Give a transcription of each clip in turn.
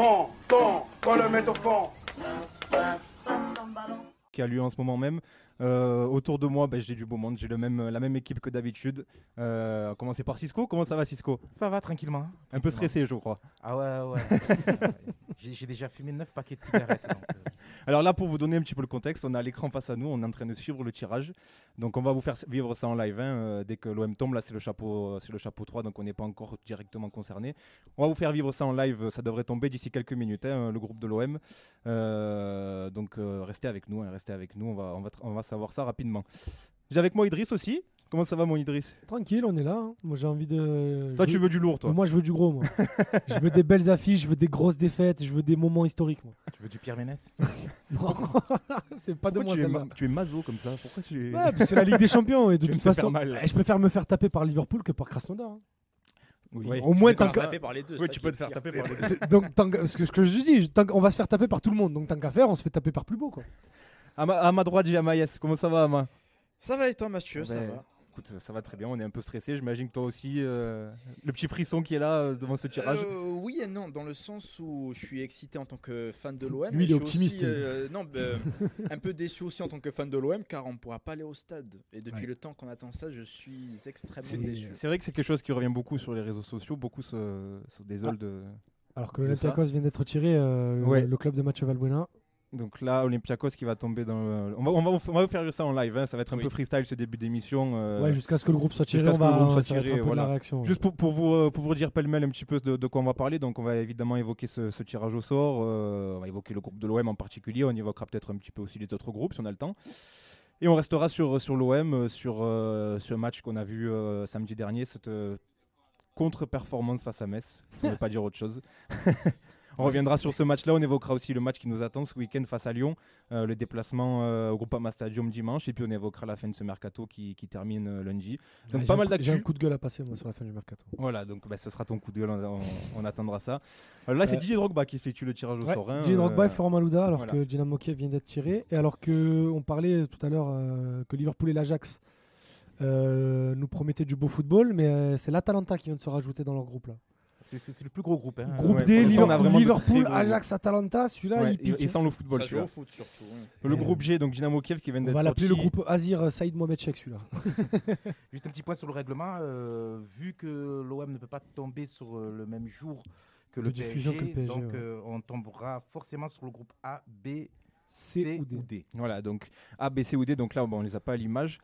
fond, fond, qu'on le mette au fond. qui a lieu en ce moment même. Euh, autour de moi, ben, j'ai du beau monde, j'ai le même, la même équipe que d'habitude. Euh, on va commencer par Cisco. Comment ça va, Cisco? Ça va tranquillement. Un peu stressé, je crois. Ah ouais, ouais. j'ai j'ai déjà fumé 9 paquets de cigarettes. donc, euh, Alors là, pour vous donner un petit peu le contexte, on a l'écran face à nous, on est en train de suivre le tirage. Donc on va vous faire vivre ça en live. hein, euh, dès que l'OM tombe, là c'est le, chapeau, c'est le chapeau 3, donc on n'est pas encore directement concerné. On va vous faire vivre ça en live, ça devrait tomber d'ici quelques minutes, hein, le groupe de l'OM. Euh, donc euh, restez avec nous, hein, restez avec nous, on va, on, va, on va savoir ça rapidement. J'ai avec moi Idriss aussi. Comment ça va mon Idriss Tranquille, on est là. hein. Moi, j'ai envie de. Toi je tu veux du lourd toi Moi, je veux du gros, moi. je veux des belles affiches, je veux des grosses défaites, je veux des moments historiques, moi. tu veux du Pierre Ménès Non, c'est pas de Pourquoi moi tu, es ma- tu es maso comme ça? Pourquoi tu es... Ouais, puis c'est la Ligue des Champions et de Tu vas toute me faire façon, mal. eh, je préfère me faire taper par Liverpool que par Krasnodar. hein. Oui. Au moins, Tu peux tant te que- faire taper par les deux. Oui, ça tu qui peux est te faire pire. taper par les c'est- donc, tant que- ce que, ce que je dis, tant qu'on va se faire taper par tout le monde. Donc, tant qu'à faire, on se fait taper par plus beau, quoi. À ma, à ma droite, j'ai Amaïs. Comment ça va, Ama? Ça va et toi, Mathieu? Ça va. Écoute, ça va très bien, on est un peu stressé. J'imagine que toi aussi, euh, le petit frisson qui est là euh, devant ce tirage. Euh, oui et non, dans le sens où je suis excité en tant que fan de l'OM. Lui, il est optimiste, aussi, euh, non, ben, un peu déçu aussi en tant que fan de l'OM car on ne pourra pas aller au stade. Et depuis Ouais. le temps qu'on attend ça, je suis extrêmement déçu. C'est vrai que c'est quelque chose qui revient beaucoup sur les réseaux sociaux. Beaucoup se, se désolent de. Alors que l'Olympiakos vient d'être tiré, euh, Ouais. le club de Mathieu Valbuena. Donc là, Olympiakos qui va tomber dans. le- On va, on va, on va vous faire ça en live. hein. Ça va être un Oui. peu freestyle ce début d'émission. euh, Ouais, jusqu'à ce que le groupe soit tiré, jusqu'à on ce que le va, groupe soit ça va être tiré, un peu de voilà. la réaction. Juste pour, pour vous, euh, pour vous redire pêle-mêle un petit peu de, de quoi on va parler, donc on va évidemment évoquer ce, ce tirage au sort, euh, on va évoquer le groupe de l'OM en particulier, on évoquera peut-être un petit peu aussi les autres groupes si on a le temps. Et on restera sur, sur l'OM, sur euh, ce match qu'on a vu samedi dernier, cette contre-performance face à Metz, pour ne pas dire autre chose. on reviendra sur ce match-là, on évoquera aussi le match qui nous attend ce week-end face à Lyon, euh, le déplacement euh, au Groupama Stadium dimanche, et puis on évoquera la fin de ce mercato qui, qui termine euh, lundi. Donc Ouais, pas mal coup- J'ai un d'actu. coup de gueule à passer, moi, sur la fin du mercato. Voilà, donc bah, ce sera ton coup de gueule, on, on- on attendra ça. Euh, là, c'est. Didier Drogba qui effectue le tirage au Ouais, sort. hein, Didier Drogba et Florent Malouda, alors voilà. que Dynamo Kiev vient d'être tiré. Et alors que on parlait tout à l'heure que Liverpool et l'Ajax nous promettaient du beau football, mais c'est l'Atalanta qui vient de se rajouter dans leur groupe là. C'est- le plus gros groupe. Hein. groupe ouais, D, on Liverpool, Liverpool, Ajax, Atalanta, celui-là ouais, il pique. et, et sans le football, celui-là. surtout. oui. Le Euh, groupe G, donc Dynamo Kiev qui vient on d'être va l'appeler le groupe Azir Saïd Mohamed Cheikh celui-là. Juste un petit point sur le règlement. euh, vu que l'OM ne peut pas tomber sur euh, le même jour que le diffusion PSG, que le PSG, donc ouais. euh, on tombera forcément sur le groupe A, B, C ou D. ou D. Voilà, donc A, B, C ou D, donc là, bon, on les a pas à l'image.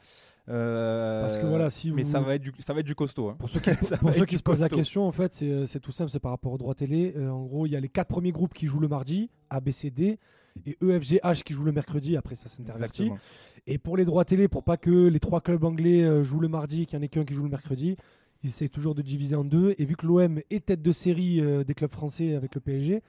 Euh, Parce que voilà, si Mais ça va être du, ça va être du costaud. hein. Pour ceux qui se, pour ceux qui posent la question, en fait, c'est tout simple, c'est par rapport au droit télé. Euh, en gros, il y a les quatre premiers groupes qui jouent le mardi, A, B, C, D, et E, EFGH qui joue le mercredi. Après, ça s'intervertit. Et pour les droits télé, pour pas que les trois clubs anglais euh, jouent le mardi et qu'il n'y en ait qu'un qui joue le mercredi, ils essaient toujours de diviser en deux. Et vu que l'OM est tête de série des clubs français avec le PSG,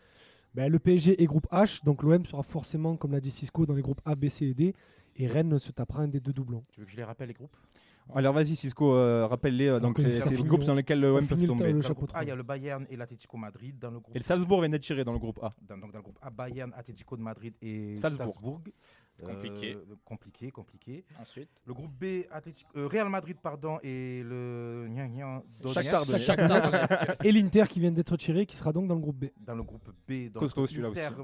ben, le PSG est groupe H, donc l'OM sera forcément, comme l'a dit Cisco, dans les groupes A, B, C et D. Et Rennes se tapera un des deux doublons. Tu veux que je les rappelle les groupes? Alors vas-y, Cisco, euh, rappelle-les. euh, donc c'est les groupes dans lesquels l'OM peut le tomber. le chapeau groupe A, 3. il y a le Bayern et l'Atlético Madrid. Dans le groupe Et le Salzbourg vient d'être tiré dans le groupe A. dans, donc dans le groupe A, Bayern, Atlético de Madrid et Salzbourg. Salzbourg. Compliqué. Euh, compliqué, compliqué. Ensuite, Le groupe B, Atlético- euh, Real Madrid pardon, et le Gnan Gnan. Shakhtar et l'Inter qui vient d'être tiré, qui sera donc dans le groupe B. Dans le groupe B, donc Inter, aussi.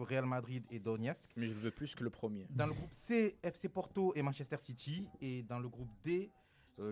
Real Madrid et Donetsk. mais je le veux plus que le premier. Dans le groupe C, FC Porto et Manchester City. Et dans le groupe D, euh,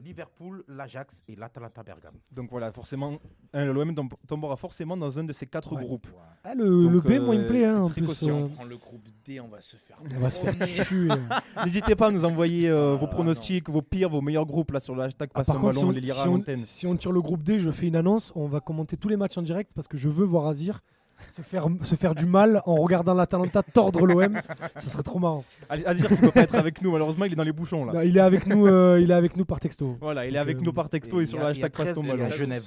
Liverpool, l'Ajax et l'Atalanta Bergame. Donc voilà, forcément, hein, l'OM tom- tombera forcément dans un de ces quatre Ouais. groupes. Ah, le, B, moi, il me euh, plaît. hein, c'est en plus, costaud. euh, On prend le groupe D, on va se faire. on va se faire promener. tuer. N'hésitez pas à nous envoyer euh, vos pronostics, vos pires, vos meilleurs groupes là sur le hashtag Ah, passe ballon, si on, les lira si à on- l'antenne. si on tire le groupe D, je fais une annonce. On va commenter tous les matchs en direct parce que je veux voir Azir se faire, se faire du mal en regardant l'Atalanta tordre l'OM. Ça serait trop marrant. À, à dire qu'il peut pas être avec nous, malheureusement, il est dans les bouchons là. Bah, il, est avec nous, euh, il est avec nous par texto. Voilà, il est Donc, avec euh, nous par texto et, Et sur le hashtag passe ton 13 et il a ballon. Genève.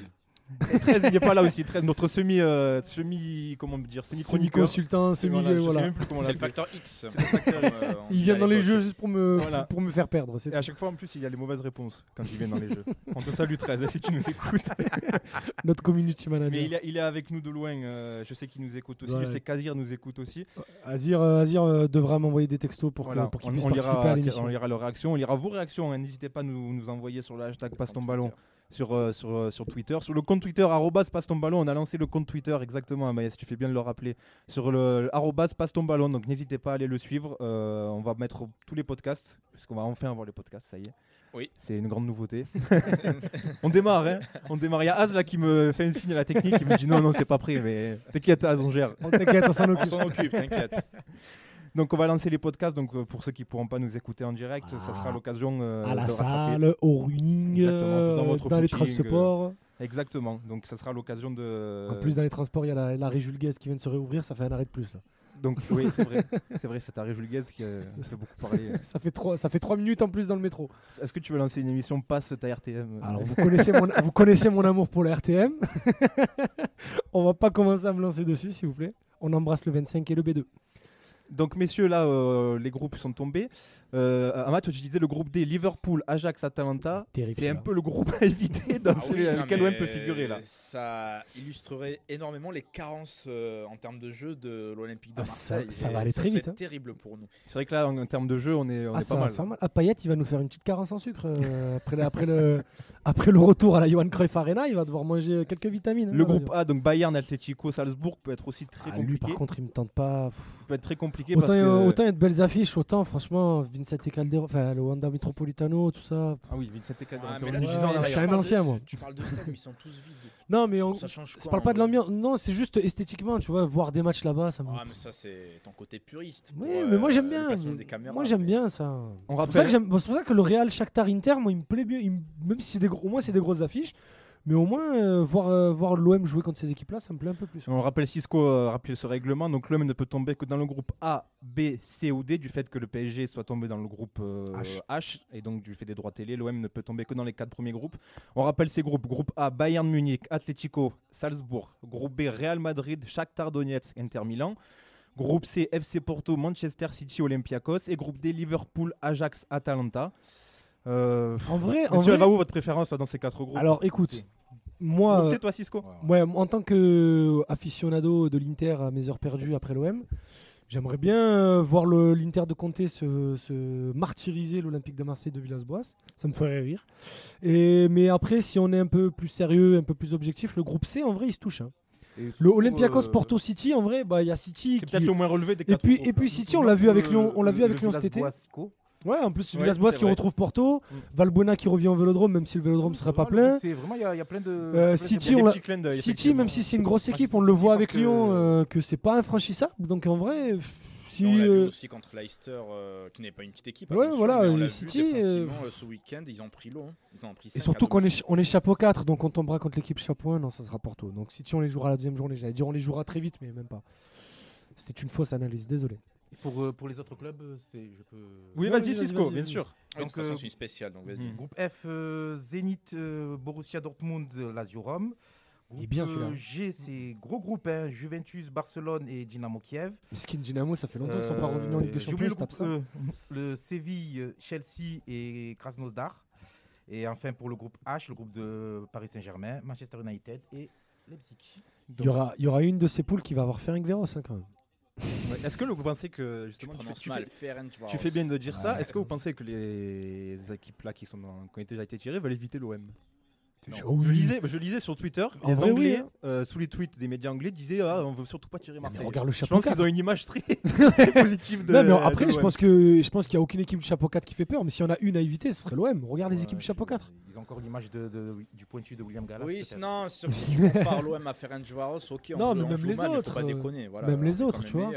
13, il n'est pas là aussi. 13, notre semi, euh, semi, comment dire, semi chroniqueur. Semi-consultant, semi. Voilà, voilà. même plus comment C'est le facteur X. C'est le facteur X. Euh, on Il vient dans les jeux juste pour me, Voilà. pour me faire perdre. Et à chaque fois, en plus, il y a les mauvaises réponses quand il vient dans les jeux. On te salue 13 si tu nous écoutes. Notre community manager. Mais il est, il est avec nous de loin. euh, je sais qu'il nous écoute aussi. Voilà. Je sais qu'Azir nous écoute aussi. Azir, euh, Azir euh, devra m'envoyer des textos pour qu'il on, puisse on participer lira, à l'émission. on lira leurs réactions. On lira vos réactions. hein. N'hésitez pas à nous, nous envoyer sur le hashtag passe ton ballon sur, euh, sur, euh, sur Twitter. Sur le compte Twitter, arrobas passe ton ballon. On a lancé le compte Twitter, exactement, si tu fais bien de le rappeler. Sur le arrobas passe ton ballon. Donc n'hésitez pas à aller le suivre. Euh, on va mettre tous les podcasts, puisqu'on va enfin avoir les podcasts, ça y est. Oui. C'est une grande nouveauté. on démarre, hein. On démarre. Il y a Az là qui me fait un signe à la technique. qui me dit non, non, c'est pas prêt. Mais t'inquiète, Az, on gère. On t'inquiète, on s'en On occupe. s'en occupe, t'inquiète. Donc on va lancer les podcasts. Donc euh, pour ceux qui pourront pas nous écouter en direct, ça Ah. sera l'occasion euh, à la de salle, au running, euh, dans votre dans les transports. Exactement. Donc ça sera l'occasion de. En plus, dans les transports, il y a la, la rue Jules Guez qui vient de se réouvrir, ça fait un arrêt de plus. Là. Donc oui, c'est vrai. C'est vrai, c'est Jules Guez qui euh, fait beaucoup parler. Ça, fait trois, ça fait trois minutes en plus dans le métro. Est-ce que tu veux lancer une émission Passe ta RTM Alors, vous connaissez, mon, vous connaissez mon amour pour la RTM. On va pas commencer à me lancer dessus, s'il vous plaît. On embrasse le 25 et le B2. Donc messieurs, là, euh, les groupes sont tombés. Euh, Amat, tu disais le groupe D, Liverpool, Ajax, Atalanta. Terrible, C'est un peu le groupe à éviter dans Ah celui oui, lequel l'OM peut figurer là. Ça illustrerait énormément les carences euh, en termes de jeu de l'Olympique de Ah, ça- Marseille. ça Et va aller très vite, hein. terrible pour nous. C'est vrai que là, en, en termes de jeu, on est, on Ah, est ça pas va mal. faire mal. Ah, Payet, il va nous faire une petite carence en sucre. euh, après, le, après le retour à la Johan Cruyff Arena, il va devoir manger quelques vitamines. hein, Le groupe. A, donc Bayern, Atlético, Salzbourg, peut être aussi très Ah, lui, compliqué. par contre, il me tente pas. Pff, peut être très compliqué Autant, parce que. autant il y a de belles affiches, autant franchement, Vincent et Calderon, enfin le Wanda Metropolitano, tout ça. Ah oui, Vincent et Calderon, Ouais, tu mais là, en je suis un ancien, de- moi. Tu parles de stade où ils sont tous vides. Non, mais on, Ça change je parle pas en- de l'ambiance. Non, c'est juste esthétiquement, tu vois, voir des matchs là-bas, ça me. Ah, mais ça, c'est ton côté puriste. oui, pour, mais moi euh, j'aime bien. caméras, Moi j'aime mais- bien ça. On C'est pour, ça que j'aime- c'est pour ça que le Real Shakhtar Inter, moi il me plaît bien. il me- Même si c'est des gros, au moins c'est des grosses affiches, mais au moins euh, voir, euh, voir l'OM jouer contre ces équipes-là, ça me plaît un peu plus. On rappelle Cisco euh, rappelle ce règlement. Donc l'OM ne peut tomber que dans le groupe A, B, C ou D du fait que le PSG soit tombé dans le groupe euh, H. H. et donc du fait des droits télé, l'OM ne peut tomber que dans les quatre premiers groupes. On rappelle ces groupes groupe A, Bayern Munich, Atlético, Salzbourg. Groupe B, Real Madrid, Shakhtar Donetsk, Inter Milan. Groupe C, FC Porto, Manchester City, Olympiakos. Et groupe D, Liverpool, Ajax, Atalanta. Euh, En vrai, en vrai- va où votre préférence dans ces quatre groupes? Alors écoute, moi, euh, C, toi Cisco Ouais, en tant que aficionado de l'Inter à mes heures perdues après l'OM, j'aimerais bien euh, voir l'Inter de Conte se, se martyriser l'Olympique de Marseille de Villas-Boas. Ça me ferait rire. Et, mais après, si on est un peu plus sérieux, un peu plus objectif, le groupe C, en vrai, il se touche. hein. Et Le Olympiakos euh, Porto City, en vrai, bah, il y a City C'est qui... peut-être le moins relevé des Et puis, et puis. City, on l'a vu avec Lyon, on l'a vu avec Lyon cet été. Ouais, en plus, Villas-Boas qui retrouve Porto, Mm. Valbuena qui revient au Vélodrome, même si le Vélodrome ne sera pas plein. C'est vraiment, il y, a- plein de. Euh, City, City, même si c'est une grosse équipe, on le voit avec Lyon euh, que c'est pas infranchissable. Donc en vrai, si. on l'a vu euh, aussi contre Leicester, euh, qui n'est pas une petite équipe. Ouais, voilà, on City, euh, ce week-end, ils ont pris l'eau. hein. Et surtout qu'on est, on est chapeau 4, donc on tombera contre l'équipe chapeau 1, non, ça sera Porto. Donc City, on les jouera la deuxième journée. J'allais dire on les jouera très vite, mais même pas. C'était une fausse analyse, désolé. Pour, euh, pour les autres clubs, euh, c'est je peux. Oui, vas-y, Cisco, bien sûr. Toute Donc, façon, euh, c'est une spéciale, donc vas-y. Groupe F, euh, Zénith, euh, Borussia Dortmund, Lazio Rome. Groupe bien. G, c'est gros groupe, hein, Juventus, Barcelone et Dynamo Kiev. Skin Dynamo, ça fait longtemps qu'ils sont pas revenus en Ligue des Champions, tapent ça. le, le Séville, Chelsea et Krasnodar. Et enfin pour le groupe H, le groupe de Paris Saint-Germain, Manchester United et Leipzig. Il y, aura, il y aura une de ces poules qui va avoir Ferenc Véros hein, quand même. Ouais. Est-ce que vous pensez que justement tu fais, tu fais- tu fais bien de dire ça. Est-ce que vous pensez que les équipes là qui sont dans- qui ont déjà été tirées veulent éviter l'OM Je, lisais, je lisais sur Twitter, En les vrai, oui, Anglais, hein. euh, sous les tweets des médias anglais, disaient ah, on veut surtout pas tirer Non, mais Marseille. regarde le Je chapeau pense 4. qu'ils ont une image très, très positive de. Non, mais de après, je pense que je pense qu'il n'y a aucune équipe de chapeau 4 qui fait peur. Mais s'il y en a une à éviter, ce serait l'OM. Regarde les équipes de chapeau 4. Ils ont encore l'image de, de- du pointu de William Gallas. Oui, c'est sûr que si tu compares l'OM à Ferencvaros, ok, on Non, peut- mais on même joue les mal, autres, Faut pas déconner, voilà, même les autres, tu vois.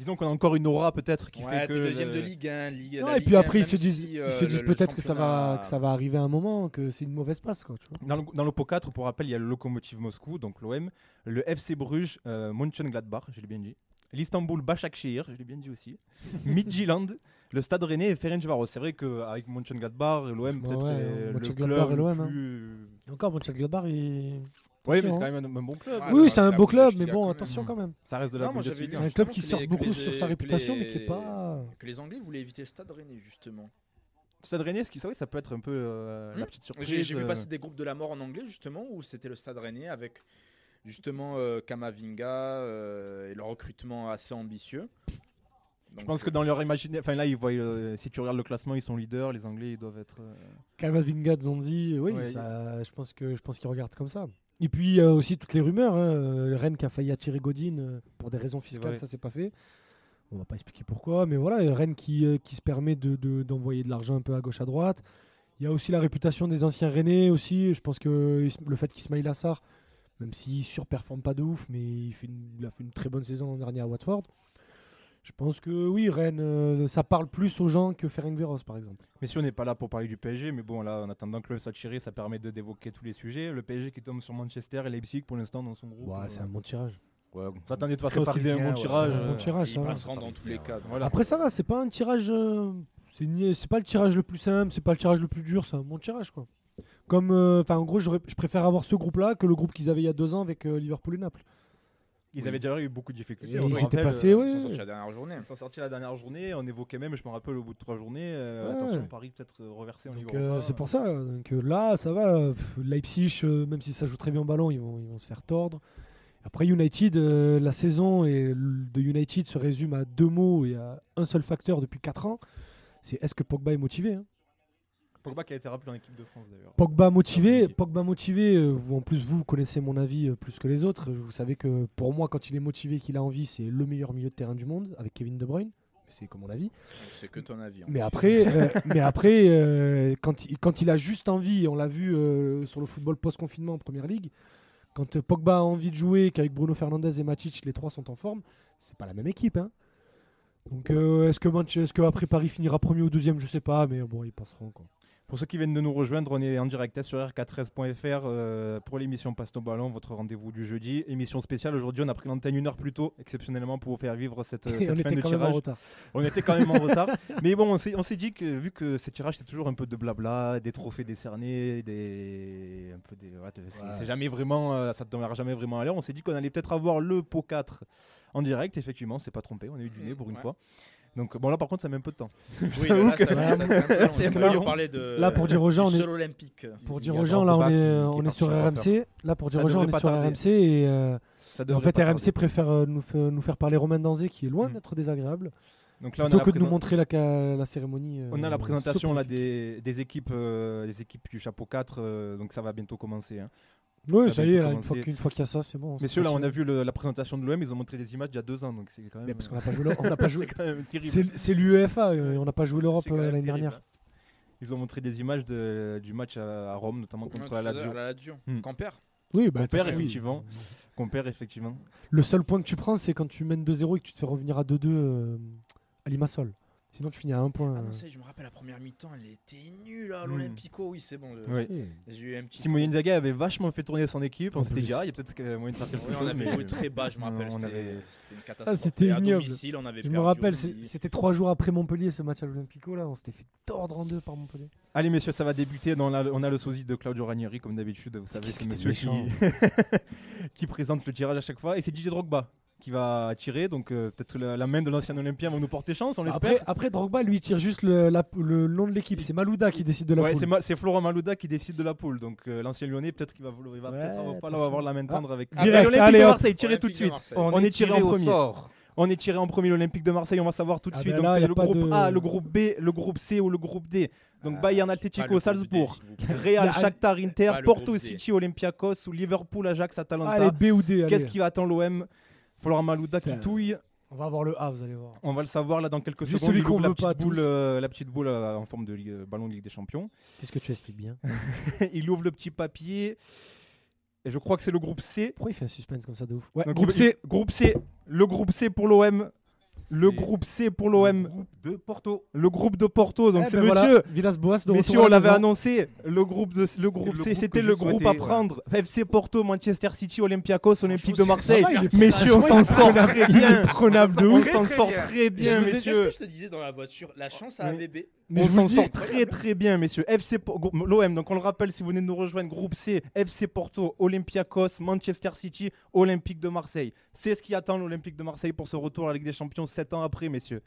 Disons qu'on a encore une aura peut-être qui Ouais, fait que. deuxième de Ligue 1, Ligue, Non, la et puis Ligue 1, après, ils se disent, si, ils euh, se disent peut-être que ça va, que ça va arriver à un moment, que c'est une mauvaise passe, quoi. Tu vois. Dans le, dans le pot 4, pour rappel, il y a le Lokomotiv Moscou, donc l'OM, le FC Bruges, euh, Mönchengladbach, je l'ai bien dit, l'Istanbul Başakşehir, je l'ai bien dit aussi, Midtjylland, le Stade Rennais et Ferencvaros. C'est vrai qu'avec Mönchengladbach, l'OM Franchement, peut-être ouais, est le Mönchengladbach club et l'OM, hein. encore, Mönchengladbach, il... Oui, mais c'est quand même un, un bon club. Ouais, oui, c'est un beau la club, mais bon, attention quand même. Ça reste de la Non, moi, j'avais Bundesliga. lu C'est un club qui sort beaucoup sur sa réputation, mais qui est pas. Que les Anglais voulaient éviter le Stade Rennais, justement. Stade Rennais, ce qui, ça, oui, ça peut être un peu euh, la Hmm. petite surprise. J'ai vu euh, passer des groupes de la mort en anglais, justement, où c'était le Stade Rennais avec justement euh, Kamavinga euh, et le recrutement assez ambitieux. Je pense que dans leur imaginaire, enfin là, ils voient, euh, si tu regardes le classement, ils sont leaders. Les Anglais, ils doivent être. euh, Kamavinga, Zonzi, oui, Ouais. ça, je pense que je pense qu'ils regardent comme ça. Et puis il y a aussi toutes les rumeurs. Hein. euh, Rennes qui a failli attirer Godin euh, pour des raisons fiscales, ça c'est pas fait. On va pas expliquer pourquoi, mais voilà, Rennes qui, euh, qui se permet de- de- d'envoyer de, l'argent un peu à gauche à droite. Il y a aussi la réputation des anciens Rennais aussi. Je pense que le fait qu'Ismail Assar, même s'il surperforme pas de ouf, mais il, fait une- il a fait une très bonne saison l'an dernier à Watford. Je pense que oui, Rennes, euh, ça parle plus aux gens que Ferencváros par exemple. Messieurs, on n'est pas là pour parler du PSG, mais bon, là, en attendant que le s'attirer, ça permet de d'évoquer tous les sujets. Le PSG qui tombe sur Manchester et Leipzig pour l'instant dans son groupe. Ouais, euh, c'est un bon tirage. ouais, on de toute façon qu'ils aient un bon parisien, tirage. ouais. Un bon euh, tirage, Ils ça va. passeront dans tous les cas. Voilà. Après ça va, c'est pas un tirage, euh, c'est ni- c'est pas le tirage le plus simple, c'est pas le tirage le plus dur, c'est un bon tirage quoi. Comme, euh, enfin en gros, je préfère avoir ce groupe-là que le groupe qu'ils avaient il y a deux ans avec euh, Liverpool et Naples. Ils avaient déjà eu beaucoup de difficultés. Et on ils rappelle, passés, euh, ouais. Ils sont sortis la dernière journée. Ils sont sortis la dernière journée. On évoquait même, je me rappelle, au bout de trois journées, euh, Ouais. attention, Paris peut-être euh, reversé en Donc Ligue euh, Europa. c'est pour ça. Donc euh, là, ça va. pff, Leipzig, euh, même si ça joue très bien au ballon, ils vont, ils vont se faire tordre. Après United, euh, la saison et de United se résume à deux mots et à un seul facteur depuis 4 ans. C'est est-ce que Pogba est motivé hein? Pogba qui a été rappelé en équipe de France d'ailleurs. Pogba motivé. Pogba motivé. euh, vous, en plus, vous connaissez mon avis euh, plus que les autres. Vous savez que pour moi, quand il est motivé, qu'il a envie, c'est le meilleur milieu de terrain du monde avec Kevin De Bruyne. C'est comme mon avis. C'est que ton avis. hein. Mais après, euh, mais après euh, quand, il, quand il a juste envie, on l'a vu euh, sur le football post-confinement en Première Ligue, quand euh, Pogba a envie de jouer, qu'avec Bruno Fernandez et Matic, les trois sont en forme, c'est pas la même équipe. hein. Donc euh, est-ce que, est-ce que après Paris finira premier ou deuxième, je sais pas, mais bon, ils passeront. Quoi. Pour ceux qui viennent de nous rejoindre, on est en direct sur rk13.fr euh, pour l'émission Passe ton ballon, votre rendez-vous du jeudi. Émission spéciale aujourd'hui, on a pris l'antenne une heure plus tôt, exceptionnellement pour vous faire vivre cette, Et cette on fin était de quand même en tirage. retard. On était quand même en retard. Mais bon, on s'est dit que vu que ces tirages, c'est toujours un peu de blabla, des trophées décernés, des. Un peu des ouais, c'est Ouais. c'est jamais vraiment. euh, ça ne demeure jamais vraiment à l'heure. On s'est dit qu'on allait peut-être avoir le pot 4 en direct. Effectivement, c'est pas trompé. On a eu du nez pour une Ouais. fois. Donc bon, là par contre, ça met un peu de temps. Oui, là, ça, que- ça, ça, ça, ça, C'est ça, pas on parlait de, Là, pour dire aux gens, on est- olympique. Pour dire a aux gens, là, on est, on est sur RMC. Là, pour dire aux gens, on est pas sur. RMC et. euh, en fait, RMC tarder. préfère euh, nous, faire, nous faire parler Romain Danzé, qui est loin Mm. d'être désagréable, Donc là, on a, plutôt la que de nous montrer la, cérémonie. euh, on a la présentation là, des, des équipes, euh, des équipes du chapeau 4. euh, donc ça va bientôt commencer. hein. Oui, Ça y est, là, une fois qu'une fois qu'il y a ça, c'est bon. c'est Messieurs, là, on a vu le- la présentation de l'OM. Ils ont montré des images il y a deux ans. Donc c'est quand même. Mais parce qu'on n'a pas joué, l'Europe- on n'a pas joué. c'est l'UEFA, euh, et on n'a pas joué l'Europe euh, l'année dernière. hein. Ils ont montré des images de- du match à, à Rome, notamment contre la Lazio. la Lazio. Hmm. Oui, bah, oui. effectivement. Qu'on perd effectivement. Le seul point que tu prends, c'est quand tu mènes 2-0 et que tu te fais revenir à 2-2 euh, à Limassol. Sinon, tu finis à un point. Ah non, euh. ça je me rappelle la première mi-temps, elle était nulle à Hmm. l'Olympico. Oui, c'est bon. je- Oui. Eu un petit. Simone Inzaghi avait vachement fait tourner son équipe. On En s'était dit, ah, il y a peut-être que moyen de faire quelque Oui, chose. on avait joué très bas, je me rappelle. C'était avait- une catastrophe. c'était ignoble. domicile, on avait Je me rappelle, c'était trois jours après Montpellier, ce match à l'Olympico. Là, on s'était fait tordre en deux par Montpellier. Allez, messieurs, ça va débuter. Dans la- on a le sosie de Claudio Ranieri, comme d'habitude. Vous savez, c'est monsieur qui... qui présente le tirage à chaque fois. Et c'est Didier Drogba qui va tirer. Donc euh, peut-être la, la main de l'ancien Olympien va nous porter chance, on l'espère. Après, après, Drogba, lui, il tire juste le, la- le nom de l'équipe. C'est Malouda qui décide de la Ouais, poule. c'est Florent Malouda qui décide de la poule. Donc euh, l'ancien Lyonnais, peut-être qu'il va, vouloir- il va Ouais, avoir- pas avoir la main tendre avec. direct, Allez, l'Olympique allez, de. Marseille, tirez tout de suite. On est tiré en au premier. sort. On est tiré en premier l'Olympique de Marseille, on va savoir tout de Ah suite. ben Donc là, c'est a le groupe de- A, le groupe B, le groupe C ou le groupe D. Donc Ah, Bayern groupe Salzbourg, D. Real Là, Shakhtar Inter, Porto. City Olympiakos ou Liverpool Ajax Atalanta. Allez, B ou D. Qu'est-ce qui attend l'OM Florent Malouda qui touille. On va avoir le A, vous allez voir. On va le savoir là dans quelques Juste secondes. celui Il ouvre qu'on la veut petite pas boule, euh, la petite boule euh, en forme de ligue- ballon de Ligue des Champions. Qu'est-ce que tu expliques bien il ouvre le petit papier. Et je crois que c'est le groupe C. Pourquoi il fait un suspense comme ça de ouf? Ouais, Donc, groupe il- C. Groupe C. Le groupe C pour l'OM. Le Et- groupe C pour l'OM. Groupe de Porto. Le groupe de Porto. Donc Eh c'est ben monsieur. voilà, Villas-Boas de Messieurs, retour à on la l'avait annoncé. Le groupe, de, le groupe le C, c'était le groupe à prendre. FC Porto, Manchester City, Olympiakos, Olympique de Marseille. est- Messieurs, on s'en sort très bien. prenable de On ouf. s'en Très sort très bien, messieurs. que je te disais dans la voiture La chance à. AVB. Mais on s'en sort très très bien, messieurs. FC l'OM, donc on le rappelle si vous venez de nous rejoindre, groupe C, FC Porto, Olympiakos, Manchester City, Olympique de Marseille. C'est ce qui attend l'Olympique de Marseille pour ce retour à la Ligue des Champions 7 ans après, messieurs.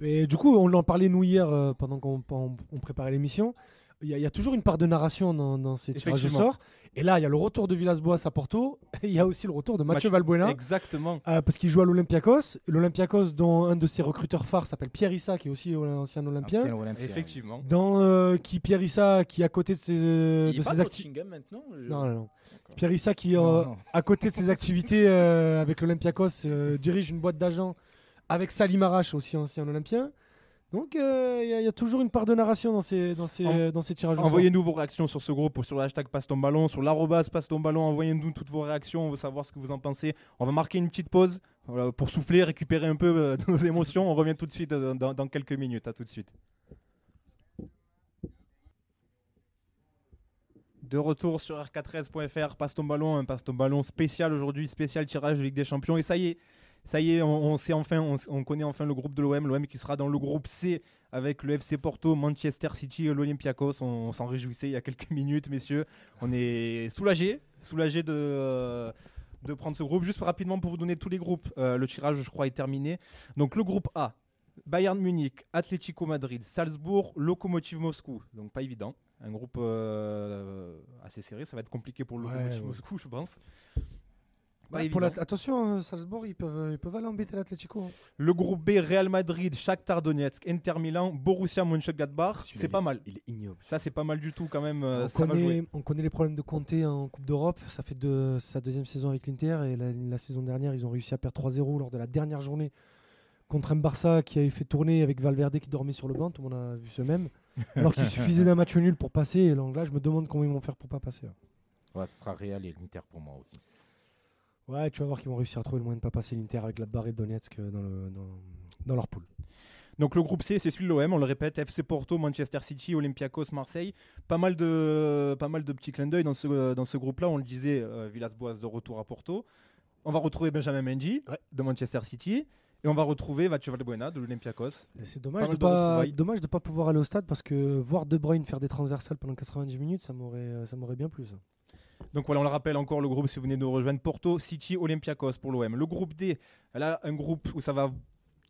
Et du coup, on en parlait nous hier euh, pendant qu'on on- on préparait l'émission. Il y, a- il y a toujours une part de narration dans, dans ces tirages au sort. Et là, il y a le retour de Villas-Boas à Porto. Et il y a aussi le retour de Mathieu Valbuena. Exactement. euh, parce qu'il joue à l'Olympiakos. L'Olympiakos, dont un de ses recruteurs phares s'appelle Pierre Issa, qui est aussi un ancien Olympien. Ancien Olympien. Effectivement. Dans, euh, qui Pierre Issa, qui à côté de ses, euh, Il de ses maintenant je- Non, non. Pierre Issa, qui Non, euh, non. à côté de ses activités euh, avec l'Olympiakos, euh, dirige une boîte d'agents avec Salim Arash, aussi ancien Olympien. Donc euh, il y, a- il y a toujours une part de narration dans ces, dans ces, En- dans ces tirages. Envoyez-nous vos réactions sur ce groupe ou sur le hashtag passe ton ballon, sur l'arrobase passe ton ballon. Envoyez-nous toutes vos réactions. On veut savoir ce que vous en pensez. On va marquer une petite pause voilà, pour souffler, récupérer un peu euh, nos émotions. On revient tout de suite euh, dans, dans quelques minutes. À tout de suite. De retour sur r4s.fr, passe ton ballon, un passe ton ballon spécial aujourd'hui, spécial tirage de Ligue des Champions. Et ça y est, ça y est, on, on sait enfin, on, on connaît enfin le groupe de l'OM, l'OM qui sera dans le groupe C avec le FC Porto, Manchester City et l'Olympiakos. On, on s'en réjouissait il y a quelques minutes, messieurs. On est soulagés, soulagés de, euh, de prendre ce groupe. Juste rapidement pour vous donner tous les groupes, euh, le tirage, je crois, est terminé. Donc le groupe A, Bayern Munich, Atlético Madrid, Salzbourg, Lokomotiv Moscou. Donc pas évident. Un groupe euh, assez serré, ça va être compliqué pour le Ouais, Lokomotiv ouais. Moscou, je pense. Pour la- attention, euh, Salzbourg, ils peuvent, ils peuvent aller embêter l'Atlético. hein. Le groupe B, Real Madrid, Shakhtar Donetsk, Inter Milan, Borussia Mönchengladbach. Celui-là, C'est pas mal. Il est ignoble. Ça, c'est pas mal du tout quand même. euh, on, ça jouer. connaît, on connaît les problèmes de Conte en Coupe d'Europe. Ça fait de, sa deuxième saison avec l'Inter. Et la, la saison dernière, ils ont réussi à perdre 3-0 lors de la dernière journée contre un Barça qui avait fait tourner avec Valverde qui dormait sur le banc. Tout le monde a vu ce même. Alors qu'il suffisait d'un match nul pour passer. Et donc là, je me demande comment ils vont faire pour pas passer. hein. Ouais, ce sera Real et l'Inter pour moi aussi. Ouais, tu vas voir qu'ils vont réussir à trouver le moyen de pas passer l'Inter avec Gladbach et Donetsk euh, dans, le, dans, dans leur poule. Donc le groupe C, c'est celui de l'OM, on le répète, FC Porto, Manchester City, Olympiakos, Marseille. Pas mal de, pas mal de petits clins d'œil dans ce, dans ce groupe-là. On le disait, euh, Villas-Boas de retour à Porto. On va retrouver Benjamin Mendy de Manchester City. Et on va retrouver Mathieu Valbuena de l'Olympiakos. C'est dommage Pas de de pas, retrouvailles. dommage de pas pouvoir aller au stade parce que voir De Bruyne faire des transversales pendant 90 minutes, ça m'aurait, euh, ça m'aurait bien plu. ça. Donc voilà, on le rappelle encore, le groupe, si vous venez nous rejoindre, Porto, City, Olympiakos pour l'OM. Le groupe D, là, un groupe où ça va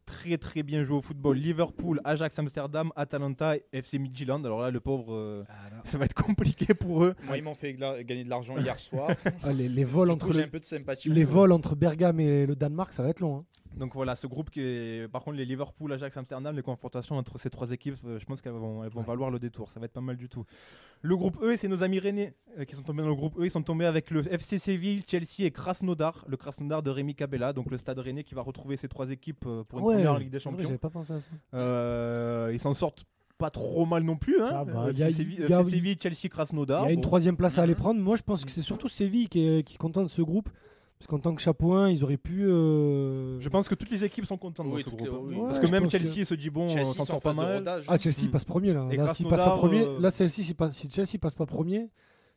très très bien jouer au football. Liverpool, Ajax Amsterdam, Atalanta, FC Midtjylland. Alors là, le pauvre, euh, ça va être compliqué pour eux. Moi, ils m'ont fait gagner de l'argent hier soir. Ah, les, les vols entre coup, j'ai le- un peu de sympathie. les vols entre Bergame et le Danemark, ça va être long. hein. Donc voilà, ce groupe qui est. Par contre, les Liverpool, Ajax, Amsterdam, les confrontations entre ces trois équipes, euh, je pense qu'elles vont, elles vont valoir le détour. Ça va être pas mal du tout. Le groupe E, c'est nos amis rennais euh, qui sont tombés dans le groupe E. Ils sont tombés avec le FC Séville, Chelsea et Krasnodar. Le Krasnodar de Rémi Cabella, donc le stade rennais qui va retrouver ces trois équipes pour une Ouais, en Ligue des Champions. J'avais pas pensé à ça. Euh, ils s'en sortent pas trop mal non plus. Hein. Euh, il y a- Séville, il y a- FC Séville, Chelsea, Krasnodar. Il y a une Bon. troisième place à aller prendre. Moi, je pense que c'est surtout Séville qui est, qui est content de ce groupe. Parce qu'en tant que chapeau 1, ils auraient pu. euh, Je pense que toutes les équipes sont contentes Oui, dans ce groupe. les- hein. oui. Parce Ouais, que même que- Chelsea se dit bon, Chelsea on s'en sort pas mal. rodage. Ah, Chelsea passe premier là. Et Là, s'il passe pas Krasnodar, premier, euh, là, Chelsea, si, pas- si Chelsea passe pas premier,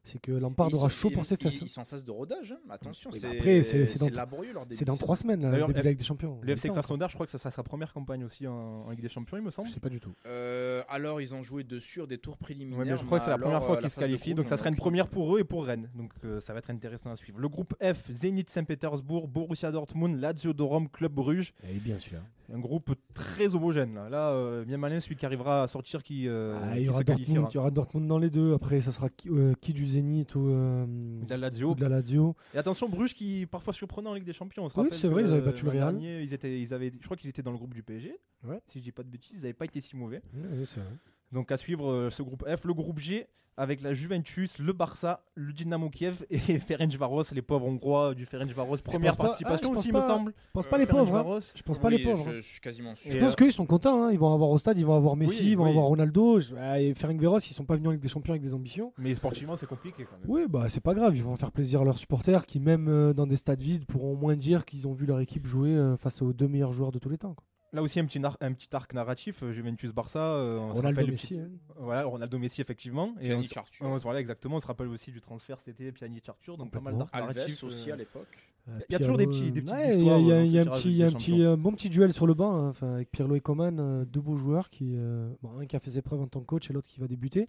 c'est que Lampard aura sont- chaud ils- pour ses fesses. Ils sont en phase de rodage. hein. Attention, bah c'est après, c'est- c'est dans- laborieux leur début C'est dans de trois semaines, là, le début de la Ligue des Champions. Le FC Krasnodar, je crois que ça sera sa première campagne aussi en, en Ligue des Champions, il me semble. Je sais pas du tout. Euh, alors, ils ont joué dessus sur des tours préliminaires. Ouais, mais je crois que c'est la première fois qu'ils se de qualifient, donc ça sera une première pour eux et pour Rennes. Donc euh, ça va être intéressant à suivre. Le groupe F, Zénith Saint-Pétersbourg, Borussia Dortmund, Lazio de Rome, Club Bruges. Et bien sûr. Un groupe très homogène. Là, là euh, bien malin celui qui arrivera à sortir qui, euh, Ah, qui il, y aura se Dortmund, qualifiera. il y aura Dortmund dans les deux. Après, ça sera qui, euh, qui du Zénith ou, euh, De la Lazio. ou de la Lazio. Et attention, Bruges qui parfois surprenant en Ligue des Champions. On se Oui, c'est vrai, ils avaient battu le Real. dernier, ils étaient, ils avaient, je crois qu'ils étaient dans le groupe du PSG. Ouais. Si je dis pas de bêtises, ils n'avaient pas été si mauvais. Oui, c'est vrai. Donc à suivre euh, ce groupe F, le groupe G avec la Juventus, le Barça, le Dynamo Kiev et Ferencvaros, les pauvres Hongrois du Ferencvaros. Première pas- participation ah, je aussi, il me pas- semble. Je pense pas les pauvres. hein. Je pense pas Oui, les pauvres. Je, hein. je suis quasiment sûr. Je Et, pense euh, qu'ils sont contents. hein. Ils vont avoir au stade, ils vont avoir Messi, Oui, ils vont oui. avoir Ronaldo. Ah, Et Ferencvaros, ils sont pas venus en Ligue des Champions avec des ambitions. Mais sportivement, c'est compliqué quand même. Oui, bah c'est pas grave. Ils vont faire plaisir à leurs supporters qui, même euh, dans des stades vides, pourront au moins dire qu'ils ont vu leur équipe jouer euh, face aux deux meilleurs joueurs de tous les temps. quoi. Là aussi, un petit, nar- un petit arc narratif, euh, Juventus-Barça. euh, on Ronaldo Messi. petit- hein. Voilà, Ronaldo Messi, effectivement. Et s- Arthur. on- voilà, exactement. On se rappelle aussi du transfert, c'était Pjanic Arthur. Donc pas mal d'arcs Alves narratifs. aussi euh, à l'époque. Euh, Il y a toujours des petits- des petites ouais, Il y a, histoires, il y a- il y a un petit, y a un petit, euh, bon petit duel sur le banc hein, enfin, avec Pirlo et Coman, euh, deux beaux joueurs qui, euh, bon, un qui a fait ses preuves en tant que coach et l'autre qui va débuter.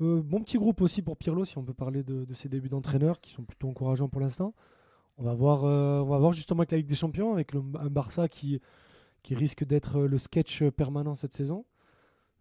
Euh, bon petit groupe aussi pour Pirlo, si on peut parler de, de ses débuts d'entraîneur qui sont plutôt encourageants pour l'instant. On va voir, euh, on va voir justement avec la Ligue des Champions, avec le- un Barça qui, qui risque d'être euh, le sketch permanent cette saison.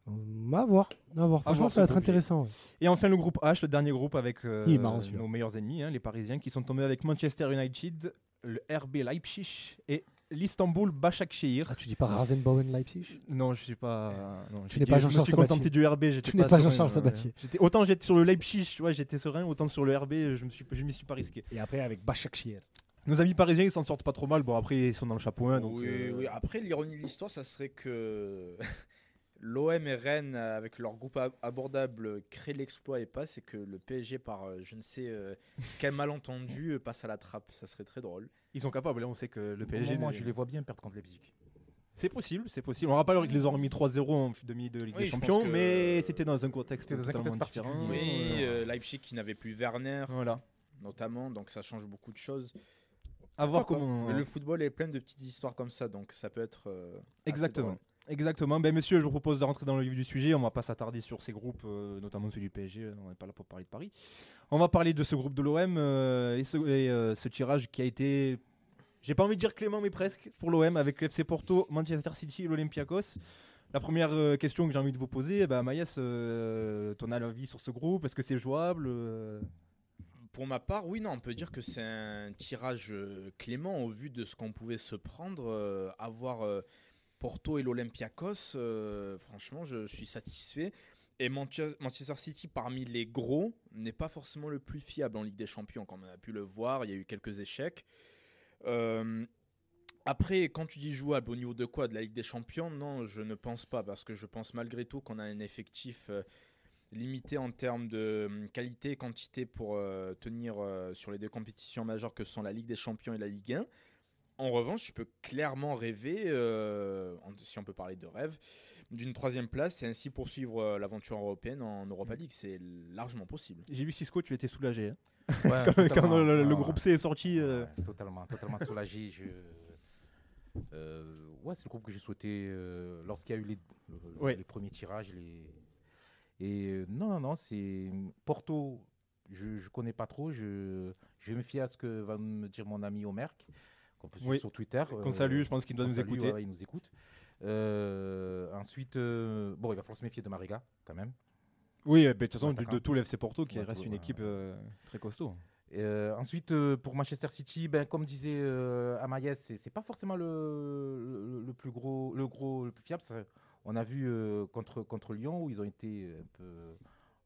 Euh, à voir, à voir. Franchement, ça va être intéressant. ouais. Et enfin le groupe H, le dernier groupe avec euh, marrant, nos meilleurs ennemis, hein, les Parisiens, qui sont tombés avec Manchester United, le RB Leipzig et l'Istanbul Başakşehir. Ah, tu dis pas Rasenbauen Leipzig? Non, je suis pas. non, Tu n'es dit- pas Je me Jean-Charles suis Sabatier. contenté du RB. Tu n'es pas Jean-Charles euh, Sabatier. j'étais- Autant j'étais sur le Leipzig, tu vois, j'étais serein, autant sur le RB, je me suis, je m'y suis pas risqué. Et après, avec Başakşehir. Nos amis parisiens, ils s'en sortent pas trop mal. Bon, après, ils sont dans le chapeau 1. Donc, oui, euh, oui. Après, l'ironie de l'histoire, ça serait que l'OM et Rennes, avec leur groupe ab- abordable, créent l'exploit et passe, et que le PSG, par euh, je ne sais euh, quel malentendu, passe à la trappe. Ça serait très drôle. Ils sont capables. Là, on sait que le PSG. n'est- je les vois bien perdre contre Leipzig. C'est possible, c'est possible. On rappelle qu'ils les ont remis 3-0 en demi de Ligue Oui, des Champions, mais c'était dans un contexte C'était dans un contexte différent. particulier. Oui, Leipzig qui n'avait plus Werner, Voilà. notamment, donc ça change beaucoup de choses. À voir comment. Le football est plein de petites histoires comme ça, donc ça peut être. euh, Exactement. Exactement. Ben, monsieur, je vous propose de rentrer dans le vif du sujet. On va pas s'attarder sur ces groupes, euh, notamment celui du PSG. On n'est pas là pour parler de Paris. On va parler de ce groupe de l'OM euh, et, ce, et, euh, ce tirage qui a été, j'ai pas envie de dire clément, mais presque pour l'OM avec le FC Porto, Manchester City et l'Olympiakos. La première euh, question que j'ai envie de vous poser, eh ben, Maïs, euh, ton avis sur ce groupe? Est-ce que c'est jouable euh? Pour ma part, oui, non, on peut dire que c'est un tirage euh, clément au vu de ce qu'on pouvait se prendre. euh, avoir euh, Porto et l'Olympiakos, euh, franchement, je, suis satisfait. Et Manche- Manchester City, parmi les gros, n'est pas forcément le plus fiable en Ligue des Champions, comme on a pu le voir. Il y a eu quelques échecs. Euh, après, quand tu dis jouable, au niveau de quoi De la Ligue des Champions Non, je ne pense pas, parce que je pense malgré tout qu'on a un effectif euh, limité en termes de hum, qualité et quantité pour euh, tenir euh, sur les deux compétitions majeures que sont la Ligue des Champions et la Ligue 1. En revanche, je peux clairement rêver, euh, si on peut parler de rêve, d'une troisième place et ainsi poursuivre euh, l'aventure européenne en Europa League. C'est largement possible. J'ai vu Cisco, tu étais soulagé. hein. Ouais, Quand le, groupe. C est sorti. euh, Ouais, totalement, totalement soulagé. Je... Euh, ouais, c'est le groupe que souhaitais euh, lorsqu'il y a eu les, le- le- Ouais. les premiers tirages. Les... Et euh, non, non, non, c'est Porto. Je ne connais pas trop. Je, je vais me fier à ce que va me dire mon ami Omer, qu'on peut suivre Oui. sur Twitter. Qu'on euh, salue, je pense qu'il doit nous salue, écouter. ouais, il nous écoute. Euh, ensuite, euh, bon, il va falloir se méfier de Mariga quand même. Oui, de toute façon, de, de tout l'FC Porto qui Ouais, reste tout, une équipe très costaud. Euh, ensuite, euh, pour Manchester City, ben, comme disait euh, Amaïs, c'est c'est pas forcément le, le, le plus gros, le gros, le plus fiable. Ça, on a vu euh, contre, contre Lyon où ils ont été un peu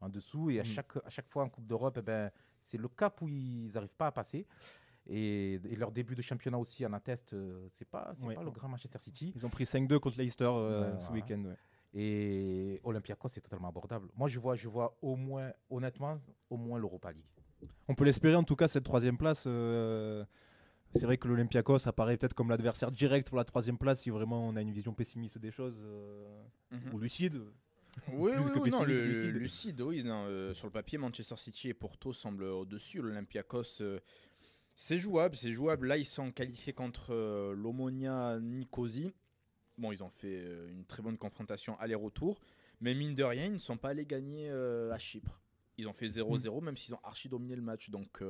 en dessous et à, Mm. chaque, à chaque fois en Coupe d'Europe, eh ben, c'est le cap où ils n'arrivent pas à passer. Et, et leur début de championnat aussi en atteste, euh, c'est pas, c'est Ouais. pas le grand Manchester City. Ils ont pris 5-2 contre Leicester euh, Ouais, ce voilà. week-end. ouais. Et Olympiakos, c'est totalement abordable. Moi, je vois, je vois au moins, honnêtement, au moins l'Europa League. On peut l'espérer en tout cas, cette troisième place. euh, c'est vrai que l'Olympiakos apparaît peut-être comme l'adversaire direct pour la troisième place si vraiment on a une vision pessimiste des choses euh, ou lucide. Oui, oui, oui, non, le, lucide. oui. non, euh, sur le papier, Manchester City et Porto semblent au-dessus. L'Olympiakos, euh, c'est jouable, c'est jouable. Là, ils sont qualifiés contre l'Omonia Nicosie. Bon, ils ont fait une très bonne confrontation aller-retour. Mais mine de rien, ils ne sont pas allés gagner à Chypre. Ils ont fait 0-0, même s'ils ont archi dominé le match. Donc,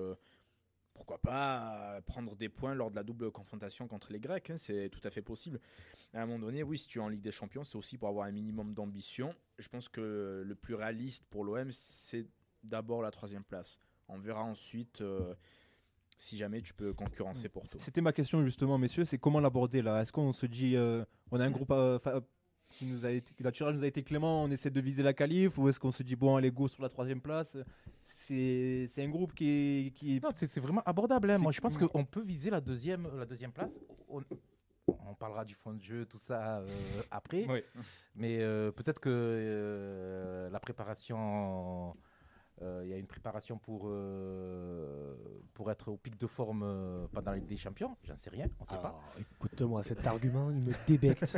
pourquoi pas euh, prendre des points lors de la double confrontation contre les Grecs hein, C'est tout à fait possible. À un moment donné, oui, si tu es en Ligue des Champions, c'est aussi pour avoir un minimum d'ambition. Je pense que le plus réaliste pour l'OM, c'est d'abord la troisième place. On verra ensuite euh, si jamais tu peux concurrencer Porto. C'était ma question justement, messieurs, c'est comment l'aborder là? Est-ce qu'on se dit, euh, on a un groupe euh, fa- qui nous a été, la tirage nous a été clément, on essaie de viser la qualif, ou est-ce qu'on se dit bon, allez go sur la troisième place? C'est c'est un groupe qui est, qui Non, c'est c'est vraiment abordable. hein. Moi, je pense qu'on peut viser la deuxième, la deuxième place. On, on parlera du fond de jeu, tout ça euh, après. Mais euh, peut-être que euh, la préparation, euh, il y a une préparation pour, euh, pour être au pic de forme euh, pendant la Ligue des Champions. J'en sais rien, on ne sait pas. Ah, Écoute-moi, cet argument, il me débecte.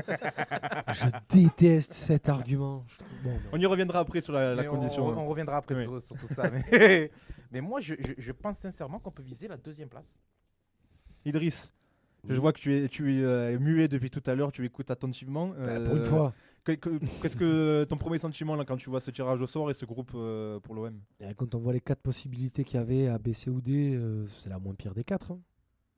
je déteste cet argument. Je trouve- bon, On y reviendra après sur la, condition. On, on reviendra après Oui. sur, sur tout ça. Mais, mais moi, je, je- je pense sincèrement qu'on peut viser la deuxième place. Idriss, je vois que tu es, tu es euh, muet depuis tout à l'heure, tu écoutes attentivement. bah, pour une Euh, fois. Que- que- Qu'est-ce que ton premier sentiment là quand tu vois ce tirage au sort et ce groupe euh, pour l'OM Et Quand on voit les quatre possibilités qu'il y avait à B, C ou D, euh, c'est la moins pire des quatre. hein.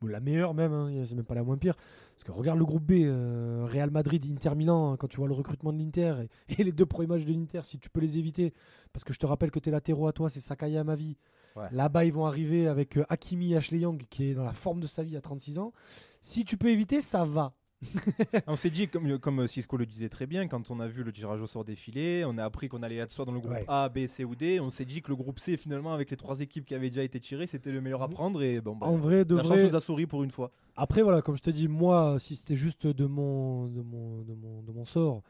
La meilleure même, hein, c'est même pas la moins pire. Parce que regarde le groupe B, euh, Real Madrid, Inter Milan, hein, quand tu vois le recrutement de l'Inter et, et les deux premiers matchs de l'Inter, si tu peux les éviter, parce que je te rappelle que tes latéraux à toi, c'est Sakaye à ma vie. Ouais. Là-bas, ils vont arriver avec Hakimi Ashley Young, qui est dans la forme de sa vie à 36 ans. Si tu peux éviter, ça va. On s'est dit, comme, comme Cisco le disait très bien, quand on a vu le tirage au sort défiler, on a appris qu'on allait être soit dans le groupe Ouais. A, B, C ou D. On s'est dit que le groupe C, finalement, avec les trois équipes qui avaient déjà été tirées, c'était le meilleur à prendre. Et bon, bah, En vrai, de la vrai, chance nous a souri pour une fois. Après, voilà, comme je te dis, moi, si c'était juste de mon, de mon, de mon, de mon sort,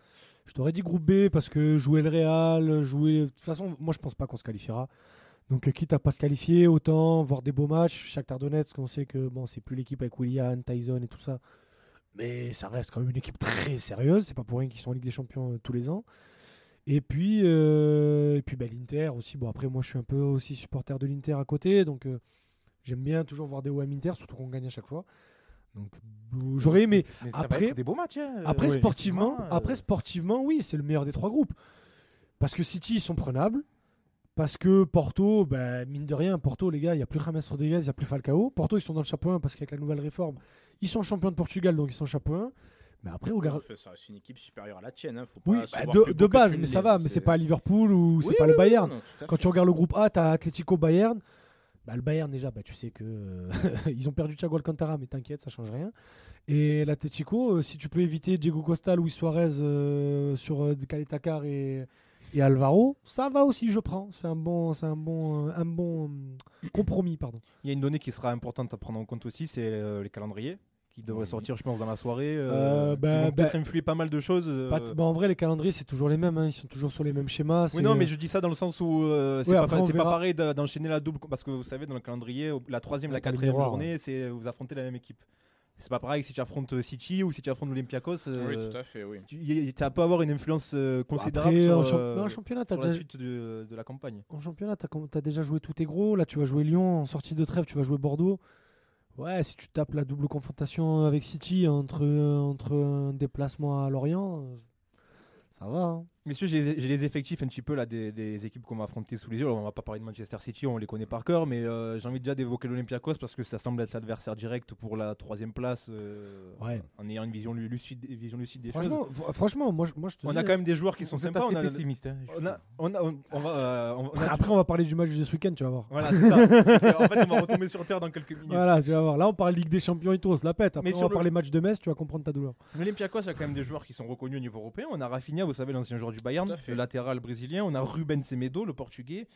je t'aurais dit groupe B parce que jouer le Real, jouer. De toute façon, moi, je pense pas qu'on se qualifiera. Donc, euh, quitte à pas se qualifier, autant voir des beaux matchs. Shakhtar Donetsk, on sait que bon, c'est plus l'équipe avec Willian, Tyson et tout ça. Mais ça reste quand même une équipe très sérieuse. C'est pas pour rien qu'ils sont en Ligue des Champions euh, tous les ans. Et puis, euh, et puis bah, l'Inter aussi. Bon, après, moi, je suis un peu aussi supporter de l'Inter à côté. Donc, euh, j'aime bien toujours voir des OM Inter, surtout qu'on gagne à chaque fois. Donc, j'aurais aimé. Mais ça Après- va être des beaux matchs. hein. Après, Ouais, sportivement, après, sportivement, oui, c'est le meilleur des trois groupes. Parce que City, ils sont prenables. Parce que Porto, bah, mine de rien, Porto, les gars, il n'y a plus James Rodriguez, il n'y a plus Falcao. Porto, ils sont dans le chapeau 1 parce qu'avec la nouvelle réforme, ils sont champions de Portugal, donc ils sont chapeau 1. Mais après, regarde. Reste une équipe supérieure à la tienne. Hein. Faut pas Oui, se bah, de, de base, mais ça va, mais c'est pas Liverpool ou c'est pas le Bayern. non, Quand tu regardes le groupe A, tu as Atletico Bayern. Bah, le Bayern, déjà, bah, tu sais que ils ont perdu Thiago Alcantara, mais t'inquiète, ça change rien. Et l'Atletico, euh, si tu peux éviter Diego Costa, Luis Suarez euh, sur euh, Caletacar et, et Alvaro, ça va aussi, je prends. C'est un bon, c'est un bon, euh, un bon euh, compromis, pardon. Il y a une donnée qui sera importante à prendre en compte aussi, c'est euh, les calendriers qui devraient Oui. sortir, je pense, dans la soirée. Euh, Euh, bah, bah- peut-être influer pas mal de choses. bah, en vrai, les calendriers, c'est toujours les mêmes. hein, Ils sont toujours sur les mêmes schémas. Oui, non, mais je dis ça dans le sens où euh, c'est Ouais, pas, pareil d'enchaîner la double. Parce que vous savez, dans le calendrier, la troisième, la quatrième miroir, journée, c'est vous affrontez la même équipe. C'est pas pareil si tu affrontes City ou si tu affrontes l'Olympiakos. euh, Oui, tout à fait, oui. tu- y- ça peut avoir une influence euh, considérable Après, sur, en, champ- euh, mais en championnat, t'as sur la déjà, suite de, de la campagne. en championnat, t'as com- t'as déjà joué tous tes gros. Là, tu vas jouer Lyon. En sortie de trêve, tu vas jouer Bordeaux. Ouais, si tu tapes la double confrontation avec City entre, entre un déplacement à Lorient, euh, ça va. hein. Messieurs, j'ai les- effectifs un petit peu là des, des équipes qu'on va affronter sous les yeux. Alors, on va pas parler de Manchester City, on les connaît par cœur, mais euh, j'ai envie déjà d'évoquer l'Olympiakos parce que ça semble être l'adversaire direct pour la troisième place euh, Ouais. en ayant une vision lu- lucide, vision lucide des choses. Franchement, fr- franchement, moi, je- moi je te On dis, a quand même des joueurs qui sont sympas. On a, pessimiste. hein, je on a- on a- on- on va, euh, on- on a- Après, on va parler du match de ce week-end, tu vas voir. Voilà, c'est ça. en fait, on va retomber sur terre dans quelques minutes. Voilà, tu vas voir. Là, on parle Ligue des Champions et tout, on se la pète. Après, Mais on va le- parler match de Metz, tu vas comprendre ta douleur. L'Olympiakos a quand même des joueurs qui sont reconnus au niveau européen. On a Rafinha, vous savez, l'ancien joueur du Bayern, le latéral brésilien. On a Ruben Semedo, le portugais.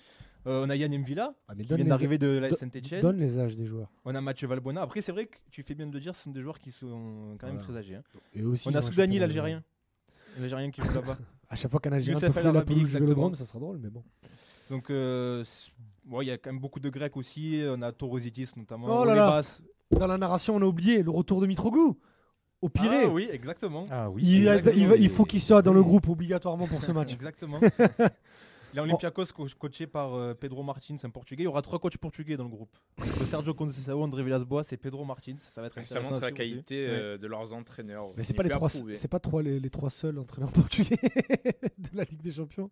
Euh, on a Yann Mvila, Ah, mais qui vient les- d'arriver de la do- Saint-Etienne. Donne les âges des joueurs. On a Mathieu Valbuena. Après, c'est vrai que tu fais bien de le dire, ce sont des joueurs qui sont quand même Voilà. très âgés. hein. Et aussi, On a Soudani, l'Algérien. L'Algérien qui joue là-bas. À chaque fois qu'un Algérien peut El la pelouse du. Vélodrome, ça sera drôle, mais bon. Donc, euh, il y a quand même beaucoup de Grecs aussi. On a Torositis notamment. Oh là là. Dans la narration, on a oublié le retour de Mitroglou. Au Pirée. Ah oui, exactement. Ah oui. il, a- exactement. il va- il faut qu'il soit dans le groupe obligatoirement pour ce match. Exactement. Il y a Olympiakos co- coaché par euh, Pedro Martins, un portugais. Il y aura trois coachs portugais dans le groupe. Sergio Conceição, André Villas-Boas et Pedro Martins. Ça va être Ça montre la qualité euh, de leurs entraîneurs. Mais c'est pas les trois, pas trois les, les trois seuls entraîneurs portugais de la Ligue des Champions.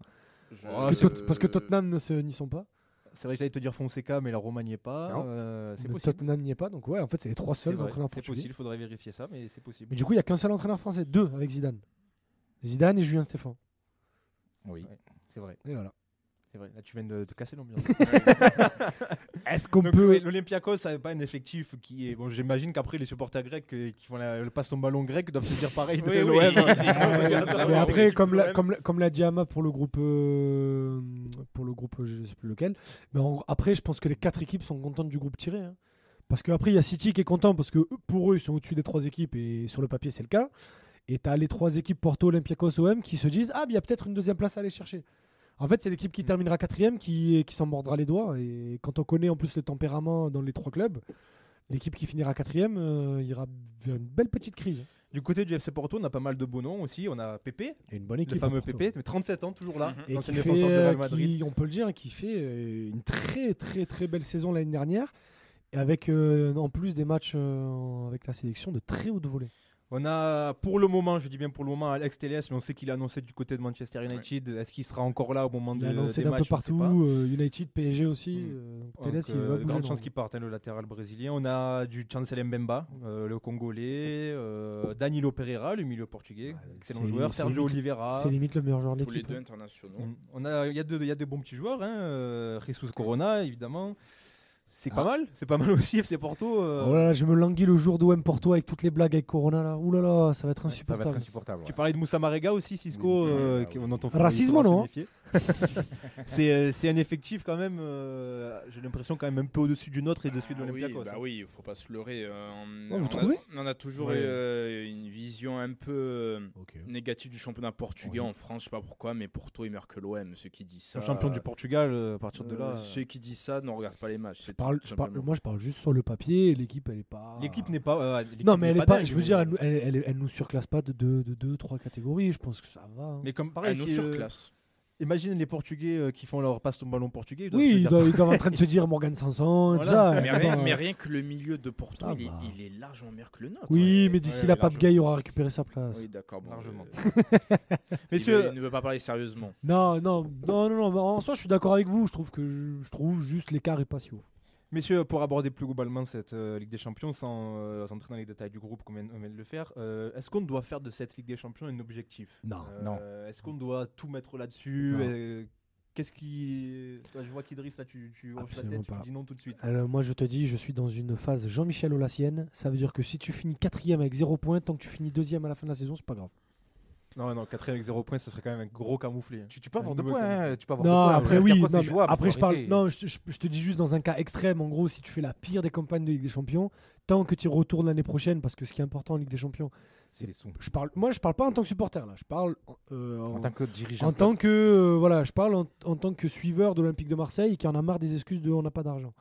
Parce, que, parce Tottenham ne se- n'y sont pas. C'est vrai que j'allais te dire Fonseca, mais la Roma n'y est pas. Non. Euh, c'est possible. Tottenham n'y est pas, donc ouais, en fait, c'est les trois C'est seuls vrai, entraîneurs C'est portugais. possible, il faudrait vérifier ça, mais c'est possible. Mais du coup, il y a qu'un seul entraîneur français, deux avec Zidane. Zidane et Julien Stéphane. Oui. C'est vrai, Et voilà. C'est vrai. Là, tu viens de te casser l'ambiance. Est-ce qu'on peut. L'Olympiakos n'a pas un effectif qui est. Bon, j'imagine qu'après, les supporters grecs euh, qui font la- le passe ton ballon grec doivent se dire pareil de Oui, oui, l'OM. ils- ils sont- Ouais, regarde, mais après, comme l'a, comme, l'a- comme l'a dit Ama pour le groupe, euh, pour le groupe, je sais plus lequel. Mais en après, je pense que les quatre équipes sont contentes du groupe tiré. hein. Parce qu'après, il y a City qui est content parce que eux, pour eux, ils sont au-dessus des trois équipes et sur le papier, c'est le cas. Et tu as les trois équipes Porto, Olympiakos, OM qui se disent Ah, mais il y a peut-être une deuxième place à aller chercher. En fait, c'est l'équipe qui terminera quatrième qui, qui s'en mordra les doigts. Et quand on connaît en plus le tempérament dans les trois clubs, l'équipe qui finira quatrième euh, ira vers une belle petite crise. Du côté du FC Porto, on a pas mal de beaux noms aussi. On a Pépé, Et une bonne le équipe. fameux à Porto. Pépé, mais 37 ans, toujours là. Fait, défenseur de euh, Real Madrid. qui, on peut le dire, qui fait euh, une très très très belle saison l'année dernière, et avec euh, en plus des matchs euh, avec la sélection de très haute volée. On a pour le moment, je dis bien pour le moment, Alex Telles, mais on sait qu'il a annoncé du côté de Manchester United. Est-ce qu'il sera encore là au moment Il de, a lancé des peu matchs, sait partout. euh, United, PSG aussi. Mm. euh, Donc, Telles, il euh, va bouger. grande chance qu'il parte, hein, le latéral brésilien. On a du Chancel Mbemba, euh, le Congolais, euh, Danilo Pereira, le milieu portugais, Ouais, excellent joueur, Sergio limite- Oliveira. C'est limite le meilleur joueur de Tous les l'équipe. deux hein. internationaux. Mm. On a, il y a de, il y a des bons petits joueurs, hein, euh, Jesus Corona évidemment. C'est Ah. pas mal, c'est pas mal aussi FC Porto. euh. Oh là là, je me languis le jour d'OM Porto avec toutes les blagues avec Corona là. Ouh là là, ça va être Ça va insupportable. être insupportable. Tu ouais. parlais de Moussa Marega aussi, Cisco, Oui, euh, on faut- Racisme, non méfier. C'est euh, c'est un effectif quand même, euh, j'ai l'impression quand même un peu au-dessus du nôtre et dessus de Ah oui, l'Olympiakos. bah hein. oui, il faut pas se leurrer. euh, on, Oh, vous on a- trouvez on a toujours Ouais. euh, une vision un peu négative du championnat portugais Ouais. en France. Je sais pas pourquoi, mais Porto, il meurt que l'OM. Ceux qui disent ça. Le champion du Portugal, à partir de là. Ceux qui disent ça ne regardent pas les matchs. c'est Je parle, tout je parle- simplement. moi, je parle juste sur le papier. L'équipe, elle est pas. L'équipe n'est pas. euh, Non, mais elle n'est est pas. dingue, Je veux dire, elle, nous- elle, elle- elle nous surclasse pas de 2, de deux, trois catégories. Je pense que ça va. hein. Mais comme pareil, Elle nous euh, surclasse. Imagine les Portugais euh, qui font leur passe au ballon portugais. ils doivent oui, ils doivent, ils doivent en train de se dire Morgan Sanson et tout Voilà. ça. Mais rien, bon, mais rien que le milieu de Porto, Ah il, est, il est largement meilleur que le nôtre. Oui, hein. mais d'ici ouais, là, Pape. Gay aura récupéré sa place. Oui, d'accord. Bon, Largement. euh, il, Messieurs, veut- il ne veut pas parler sérieusement. Non, non, non, non, non. En soi, je suis d'accord avec vous. Je trouve que je, je trouve juste l'écart est pas si ouf. Messieurs, pour aborder plus globalement cette euh, Ligue des Champions, sans euh, entrer dans les détails du groupe vient, on vient de le faire, euh, est-ce qu'on doit faire de cette Ligue des Champions un objectif? Non, Euh, non. Est-ce qu'on doit tout mettre là-dessus? Qu'est-ce qui. Toi, je vois qu'Idriss, là, tu, tu hoches la tête, tu dis non tout de suite. Alors, moi, je te dis, je suis dans une phase Jean-Michel Olassienne. Ça veut dire que si tu finis quatrième avec zéro point, tant que tu finis deuxième à la fin de la saison, c'est pas grave. Non, non, 4 avec 0 points, ce serait quand même un gros camouflé. hein. Tu, tu peux avoir deux points. camouflet. hein, Tu peux avoir Non, deux points. après oui. non, mais jouable, après, je parle. arrêter. Non, je te, je- je te dis juste dans un cas extrême. En gros, si tu fais la pire des campagnes de Ligue des Champions, tant que tu y retournes l'année prochaine, parce que ce qui est important en Ligue des Champions, C'est les sous. je parle. Moi, je parle pas en tant que supporter là. Je parle euh, en, En tant que dirigeant. en tant que euh, voilà, je parle en, en tant que suiveur de l'Olympique de Marseille qui en a marre des excuses de on n'a pas d'argent.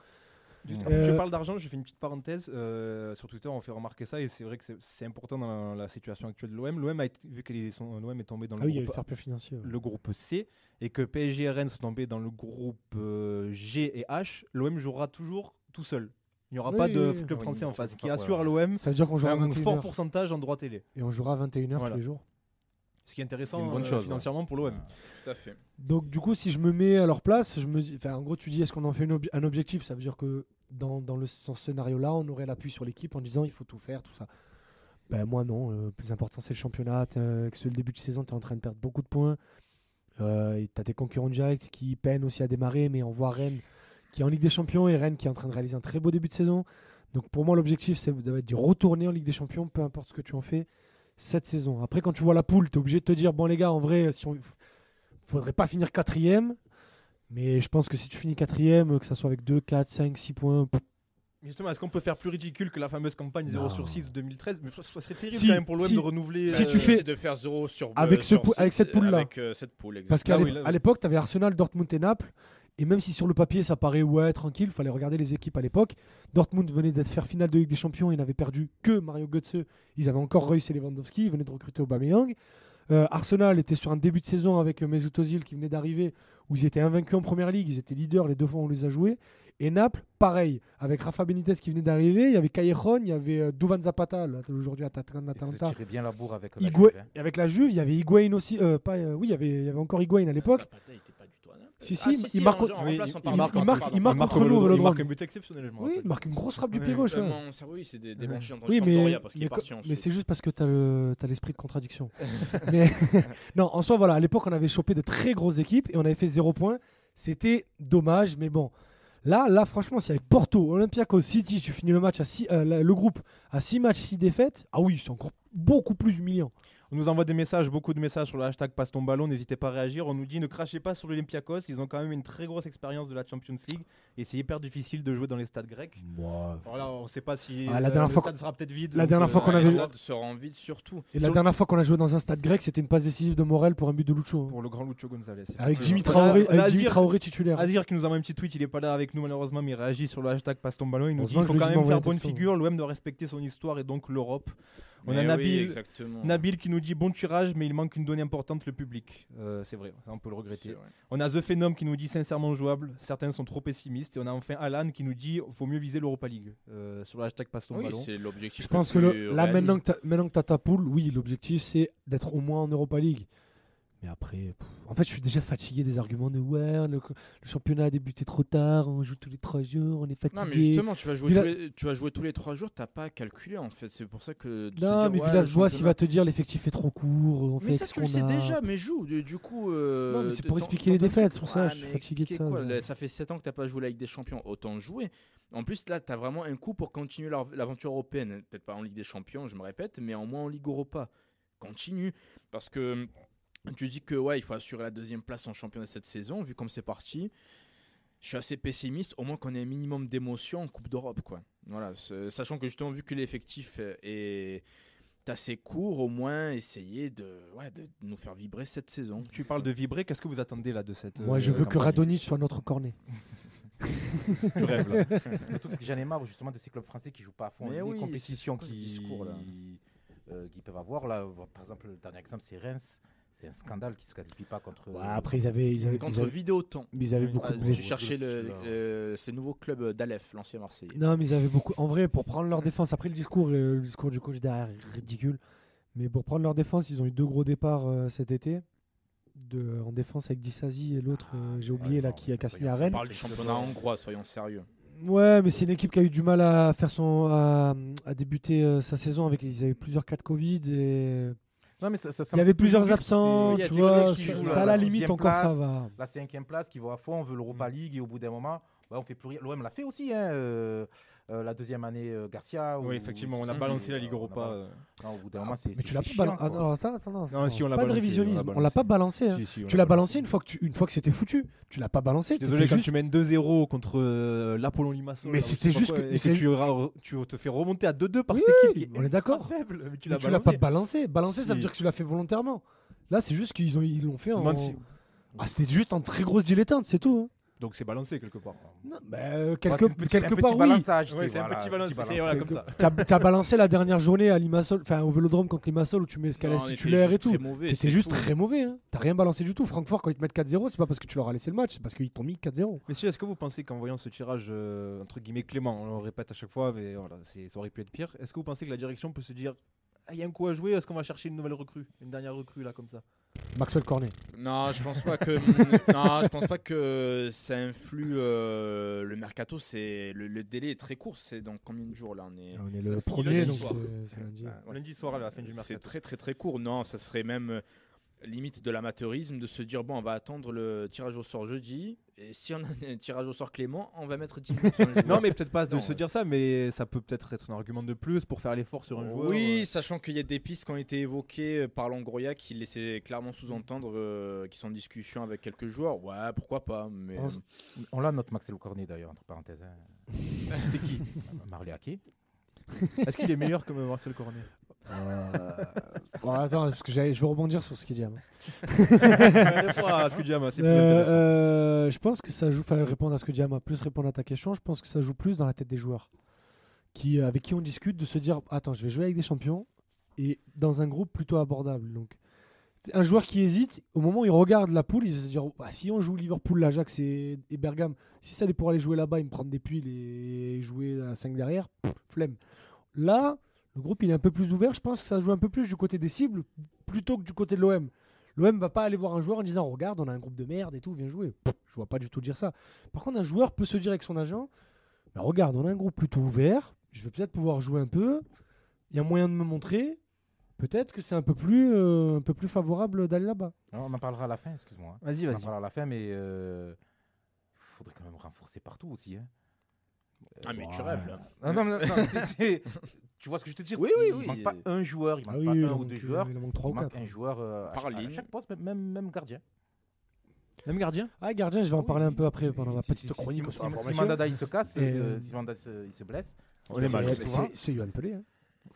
Euh, Je parle d'argent, je fais une petite parenthèse. euh, sur Twitter, on fait remarquer ça et c'est vrai que c'est- important dans la, la situation actuelle de l'OM. L'OM, a été- vu que l'OM est tombé dans Ah le oui, groupe le fair play financier. ouais. le groupe C et que PSG et Rennes sont tombés dans le groupe euh, G et H, l'OM jouera toujours tout seul. Il n'y aura Oui, pas de club Oui, français en face, qui assure à l'OM Ça veut dire qu'on jouera à un 21h. fort pourcentage en droit télé. Et on jouera à 21h Voilà. tous les jours. Ce qui est intéressant C'est une bonne euh, chose, ouais. financièrement pour l'OM. Tout à fait. Donc du coup, si je me mets à leur place, je me dis, en gros, tu dis, est-ce qu'on en fait ob- un objectif? Ça veut dire que dans, dans le, ce scénario-là, on aurait l'appui sur l'équipe en disant, il faut tout faire, tout ça. Ben moi non, euh, le plus important c'est le championnat. T'es, euh, Avec ce début de saison, tu es en train de perdre beaucoup de points. Euh, tu as tes concurrents directs qui peinent aussi à démarrer, mais on voit Rennes qui est en Ligue des Champions et Rennes qui est en train de réaliser un très beau début de saison. Donc pour moi, l'objectif, c'est de d'y retourner en Ligue des Champions, peu importe ce que tu en fais cette saison. Après, quand tu vois la poule, tu es obligé de te dire, bon les gars, en vrai, si on... faudrait pas finir quatrième. Mais je pense que si tu finis quatrième, que ça soit avec 2, 4, 5, 6 points, pff, Justement, est-ce qu'on peut faire plus ridicule que la fameuse campagne 0 Non. sur 6 de 2013 Mais ça serait terrible Si, quand même pour l'OM si. de renouveler. Si euh, tu fais- de faire 0 sur Avec ce sur pou- avec cette poule-là. Avec euh, cette poule. Parce qu'à Ah l'ép- oui, là, à oui. l'époque, tu avais Arsenal, Dortmund et Naples. Et même si sur le papier, ça paraît ouais, tranquille, fallait regarder les équipes à l'époque. Dortmund venait d'être faire finale de Ligue des Champions et n'avait perdu que Mario Götze. Ils avaient encore Reus et Lewandowski, ils venaient de recruter Aubameyang. Euh, Arsenal était sur un début de saison avec euh, Mesut Ozil qui venait d'arriver, où ils étaient invaincus en première ligue, ils étaient leaders les deux fois où on les a joués. Et Naples, pareil, avec Rafa Benitez qui venait d'arriver, il y avait Callejon, il y avait euh, Duvan Zapata, aujourd'hui attaquant Ils se d'Atalanta. tiraient bien la bourre avec la Higue- Juve, hein. Et avec la Juve, il y avait Higuain aussi. euh, pas, euh, oui, il y, avait, il y avait encore Higuain à l'époque. Si, Ah, si, il marque en- oui, il- marque- Naples, il marque- pardon. il marque contre nous, Il marque un but exceptionnel, je Oui, il marque une grosse frappe du pied gauche. Cerveau, oui, c'est des, entre Oui, mais, mais, c'est juste parce que tu as l'esprit de contradiction. mais non, en soi, voilà, à l'époque, on avait chopé de très grosses équipes et on avait fait zéro point. C'était dommage, mais bon. Là, là, franchement, si avec Porto, Olympiakos, City, tu finis le match à six- euh, le groupe à 6 matchs, 6 défaites, ah oui, c'est encore beaucoup plus humiliant. On nous envoie des messages, beaucoup de messages sur le hashtag passe ton ballon. N'hésitez pas à réagir. On nous dit ne crachez pas sur l'Olympiakos. Ils ont quand même une très grosse expérience de la Champions League et c'est hyper difficile de jouer dans les stades grecs. Alors là, on ne sait pas si Ah, la euh, dernière le fois stade sera peut-être vide. la dernière fois qu'on avait- Les stades seront vides surtout. Et la Sur- dernière fois qu'on a joué dans un stade grec, c'était une passe décisive de Morel pour un but de Lucho. hein. pour le grand Lucho Gonzalez. Avec. Jimmy Traoré, avec Jimmy Traoré titulaire. Azir qui nous envoie un petit tweet, il est pas là avec nous malheureusement, mais il réagit sur le hashtag passe ton ballon. Il nous dit il faut quand même faire bonne figure. L'OM doit respecter son histoire et donc l'Europe. On Mais a oui, Nabil, qui nous dit bon tirage, mais il manque une donnée importante, le public. Euh, c'est vrai, on peut le regretter. On a The Phenom qui nous dit sincèrement jouable. Certains sont trop pessimistes. Et on a enfin Alan qui nous dit faut mieux viser l'Europa League. Euh, sur le hashtag passe ton Oui, ballon. c'est l'objectif. Je pense que le- là, maintenant que, t'as- maintenant que tu as ta poule, oui, l'objectif c'est d'être au moins en Europa League. Mais après, pff, en fait, je suis déjà fatigué des arguments de ouais, le, le championnat a débuté trop tard, on joue tous les trois jours, on est fatigué. Non, mais justement, tu vas jouer, Villa- tous les, tu vas jouer tous les trois jours, t'as pas à calculer en fait. C'est pour ça que. non, mais Villas-Boas, il va te dire l'effectif est trop court, on Mais fait ça, ce tu le sais déjà, mais joue. Du, coup. euh, Non, mais c'est pour expliquer les défaites, c'est pour ça, je suis fatigué de ça, quoi, ça fait 7 ans que t'as pas joué la Ligue des Champions, autant jouer. En plus, là, t'as vraiment un coup pour continuer l'aventure européenne. Peut-être pas en Ligue des Champions, je me répète, mais au moins en Ligue Europa. Continue. Parce que tu dis que ouais, il faut assurer la deuxième place en championnat cette saison, vu comme c'est parti. Je suis assez pessimiste, au moins qu'on ait un minimum d'émotion en Coupe d'Europe, quoi. Voilà, sachant que justement, vu que l'effectif est assez court, au moins essayer de, ouais, de nous faire vibrer cette saison. Tu parles de vibrer. Qu'est-ce que vous attendez là de cette Moi, euh, je veux que Radonic soit notre cornet. Tu rêves là. Le truc, c'est que j'en ai marre justement de ces clubs français qui jouent pas à fond les oui, compétitions qui, discours, là? euh, qu'ils peuvent avoir. Là, par exemple, le dernier exemple, c'est Reims. C'est un scandale qui se qualifie pas contre. Ouais, après, ils avaient, ils avaient, ils Contre avaient- Vidéoton. mais ils avaient beaucoup Ah, de blessés. cherchais le, euh, ces nouveaux clubs d'Aleph, l'ancien Marseillais. Non, mais ils avaient beaucoup. En vrai, pour prendre leur défense, après le discours, euh, le discours du coach derrière est ridicule. Mais pour prendre leur défense, ils ont eu deux gros départs euh, cet été. De, en défense avec Dissasi et l'autre, euh, j'ai oublié, ouais, là, non, qui a cassé soyons à On Rennes. parle du championnat hongrois, soyons sérieux. Ouais, mais c'est une équipe qui a eu du mal à faire son, à, à débuter euh, sa saison avec. Ils avaient plusieurs cas de Covid et Non, mais ça, ça- ça il y avait plusieurs absents. a Tu vois, ça, à la limite encore ça va. La cinquième place qui va à fond, on veut Mm. l'Europa League et au bout d'un moment, ouais, on fait plus rien. L'OM l'a fait aussi, hein, euh, euh, la deuxième année euh, Garcia. Oui, effectivement, on a balancé la euh, Ligue Europa. bal- euh. Non, au bout d'un moment, c'est. Mais tu l'as pas balancé. quoi. Alors ça, non, Non, si, on l'a pas de révisionnisme. On l'a pas balancé. hein. Si, si, on Tu l'a l'as balancé une fois que tu, une fois que c'était foutu. Tu l'as pas balancé. Désolé, quand juste- tu mènes 2-0 contre euh, l'Apollon Limassol. Mais c'était juste quoi, que- tu, ra- tu te fais remonter à 2-2 par Oui, cette équipe on est d'accord. tu l'as pas balancé. balancé. Ça veut dire que tu l'as fait volontairement. Là, c'est juste qu'ils ont, ils l'ont fait en. Ah, c'était juste en très grosse dilettante, c'est tout. hein. Donc c'est balancé quelque part. Non, bah, euh, quelque c'est un petit- quelque un part, oui. balançage, Ouais, c'est un petit balance, voilà, comme ça. Tu as, balancé la dernière journée à Limassol, enfin au Vélodrome contre Limassol où tu mets était titulaire et tout. c'est juste tout. très mauvais. Hein. T'as rien balancé du tout. Francfort, quand ils te mettent 4-0, c'est pas parce que tu leur as laissé le match, c'est parce qu'ils t'ont mis 4-0. Messieurs, est-ce que vous pensez qu'en voyant ce tirage euh, entre guillemets clément, on le répète à chaque fois, mais voilà, c'est- ça aurait pu être pire, est-ce que vous pensez que la direction peut se dire il y a un coup à jouer, est-ce qu'on va chercher une nouvelle recrue? Une dernière recrue là comme ça Maxwell Cornet. Non, je pense pas que non, je pense pas que ça influe euh, le mercato. C'est le, le délai est très court. C'est dans combien de jours là On est, On est ça le premier, lundi donc soir. euh, c'est lundi. Ouais, Lundi soir à la fin du C'est mercato. très très très court. Non, ça serait même euh, limite de l'amateurisme de se dire bon, on va attendre le tirage au sort jeudi. Et si on a un tirage au sort Clément, on va mettre 10 minutes sur un joueur. Non, mais peut-être pas de Non, se ouais. dire ça, mais ça peut peut-être être un argument de plus pour faire l'effort sur un joueur. Oui, sachant qu'il y a des pistes qui ont été évoquées euh, par Longoria qui laissaient clairement sous-entendre euh, qu'ils sont en discussion avec quelques joueurs. Ouais, pourquoi pas. Mais On s- On l'a notre Maxel Cornet d'ailleurs, entre parenthèses. hein. C'est qui? Marliaké. Est-ce qu'il est meilleur que Marcel Cornet? Euh, bon, attends, parce que je veux rebondir sur ce qu'il dit. hein. Plus Euh, euh, je pense que ça joue, enfin répondre à ce que Diama, plus répondre à ta question, je pense que ça joue plus dans la tête des joueurs qui, euh, avec qui on discute de se dire attends, je vais jouer avec des champions et dans un groupe plutôt abordable. Donc, un joueur qui hésite, au moment où il regarde la poule, il va se dire Ah, si on joue Liverpool, l'Ajax et, et Bergame, si ça allait pour aller jouer là-bas et me prendre des piles et jouer à 5 derrière, pff, flemme. Là, le groupe il est un peu plus ouvert, je pense que ça joue un peu plus du côté des cibles plutôt que du côté de l'OM. L'OM va pas aller voir un joueur en disant regarde on a un groupe de merde et tout viens jouer. Je vois pas du tout dire ça. Par contre un joueur peut se dire avec son agent Bah, regarde on a un groupe plutôt ouvert, je vais peut-être pouvoir jouer un peu. Il y a moyen de me montrer. Peut-être que c'est un peu plus euh, un peu plus favorable d'aller là-bas. On en parlera à la fin, excuse-moi. hein. Vas-y, On en vas-y. parlera à la fin, mais il faudrait quand même renforcer partout aussi. hein. ah mais tu Ouais. rêves là. Non, non, non, non, c'est- Tu vois ce que je te dis Oui, c'est- oui, Il oui. manque pas un joueur, il Ah manque oui, pas il un ou deux joueurs. il en manque trois ou quatre. un joueur euh, à Par chaque- à ligne. chaque poste, même- même, même gardien. Même gardien? Ah gardien, je vais en Oui, parler un oui. peu après pendant ma Si- petite si- si- chronique si- sur la si- Si formation. Mandanda il se casse, Et, euh, euh, si Mandanda se- il se blesse, On est c'est- mal. c'est C'est- souvent. c'est- C'est Yohan Pelé. hein.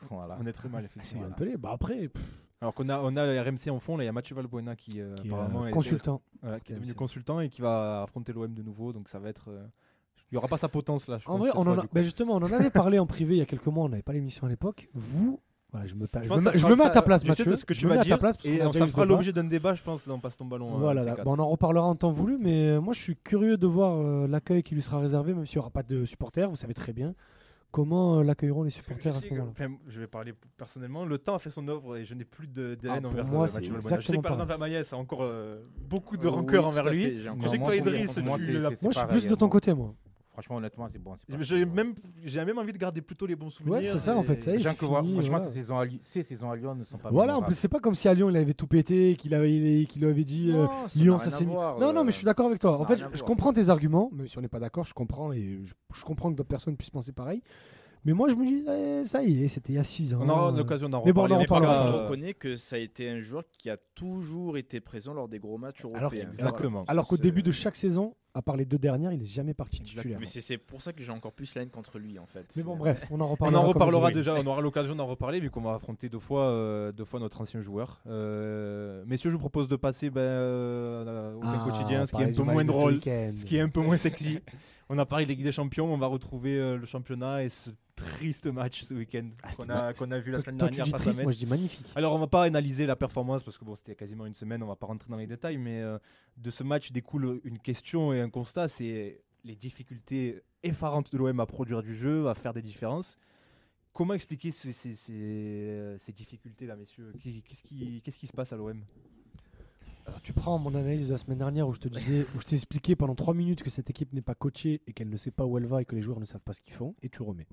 Voilà. On est très mal, C'est effectivement. Yohan Pelé. Bah après, pff, Alors qu'on a, on a le RMC en fond, là il y a Mathieu Valbuena qui, euh, qui est, apparemment euh, est- consultant. voilà, qui est devenu RMC. consultant et qui va affronter l'OM de nouveau, donc ça va être. euh, Il n'y aura pas sa potence là. je En pense, vrai, on en, a, ben justement, on en avait parlé en privé il y a quelques mois, on n'avait pas l'émission à l'époque. Vous, Voilà, je me, Je je je mets à ta place, je sais Mathieu. ce que tu je me mets à ta place parce et on ça fera l'objet d'un débat, je pense, dans Passe ton ballon. un Voilà, là, bon, on en reparlera en temps voulu, mais euh, moi je suis curieux de voir euh, l'accueil qui lui sera réservé, même s'il n'y aura pas de supporters, vous savez très bien comment euh, l'accueilleront les supporters je à ce moment-là? enfin, je vais parler personnellement. Le temps a fait son œuvre et je n'ai plus de, de Ah, haine pour envers moi, c'est Mathieu. Je sais exactement que par exemple. Amaïs a encore euh, beaucoup de Euh, rancœur oui, envers lui. Je sais que moi, toi, Idriss, tu Moi je suis plus de hein, ton moi. côté, moi. Franchement, honnêtement, c'est bon. J'ai même, j'ai même envie de garder plutôt les bons souvenirs. Ouais, c'est ça, en fait, ça y est, Sachant c'est que fini, franchement, voilà. ces saisons à Lyon- ces saisons à Lyon ne sont pas Voilà, en mémorables. plus, c'est pas comme si à Lyon il avait tout pété, qu'il avait, il- qu'il lui avait dit euh, ça Lyon, ça mis- voir, Non, non, mais euh, je suis d'accord avec toi. ça En fait, je comprends tes arguments, même si on n'est pas d'accord, je comprends et je, je comprends que d'autres personnes puissent penser pareil. Mais moi, je me dis, eh, ça y est, c'était il y a 6 ans. On aura l'occasion d'en Mais bon, on reparler. en mais reparlera pas- je reconnais que ça a été un joueur qui a toujours été présent lors des gros matchs Alors, européens. Exactement. Alors qu'au début de chaque saison, à part les deux dernières, il est jamais parti titulaire. Mais c'est pour ça que j'ai encore plus la haine contre lui en fait. Mais bon, bref, on en On reparlera. en comme reparlera déjà, on aura l'occasion d'en reparler vu qu'on va affronter deux fois, euh, deux fois notre ancien joueur. Euh, messieurs, je vous propose de passer ben, euh, au Ah, quotidien, ce qui est un peu moins ce drôle, ce qui est un peu moins sexy. on a parlé de Ligue des Champions, on va retrouver euh, le championnat et ce triste match ce week-end Ah, qu'on a, vu la semaine toi, tu dernière dis face à triste, Metz. moi je dis magnifique. Alors on va pas analyser la performance parce que bon c'était quasiment une semaine, on va pas rentrer dans les détails, mais euh, de ce match découle une question et un constat, c'est les difficultés effarantes de l'OM à produire du jeu, à faire des différences. Comment expliquer ces, ces- ces- euh, ces difficultés là, messieurs? Qui- Qu'est-ce qui, qu'est-ce qui se passe à l'OM Alors, tu prends mon analyse de la semaine dernière où je te disais, où je t'ai expliqué pendant 3 minutes que cette équipe n'est pas coachée et qu'elle ne sait pas où elle va et que les joueurs ne savent pas ce qu'ils font, et tu remets.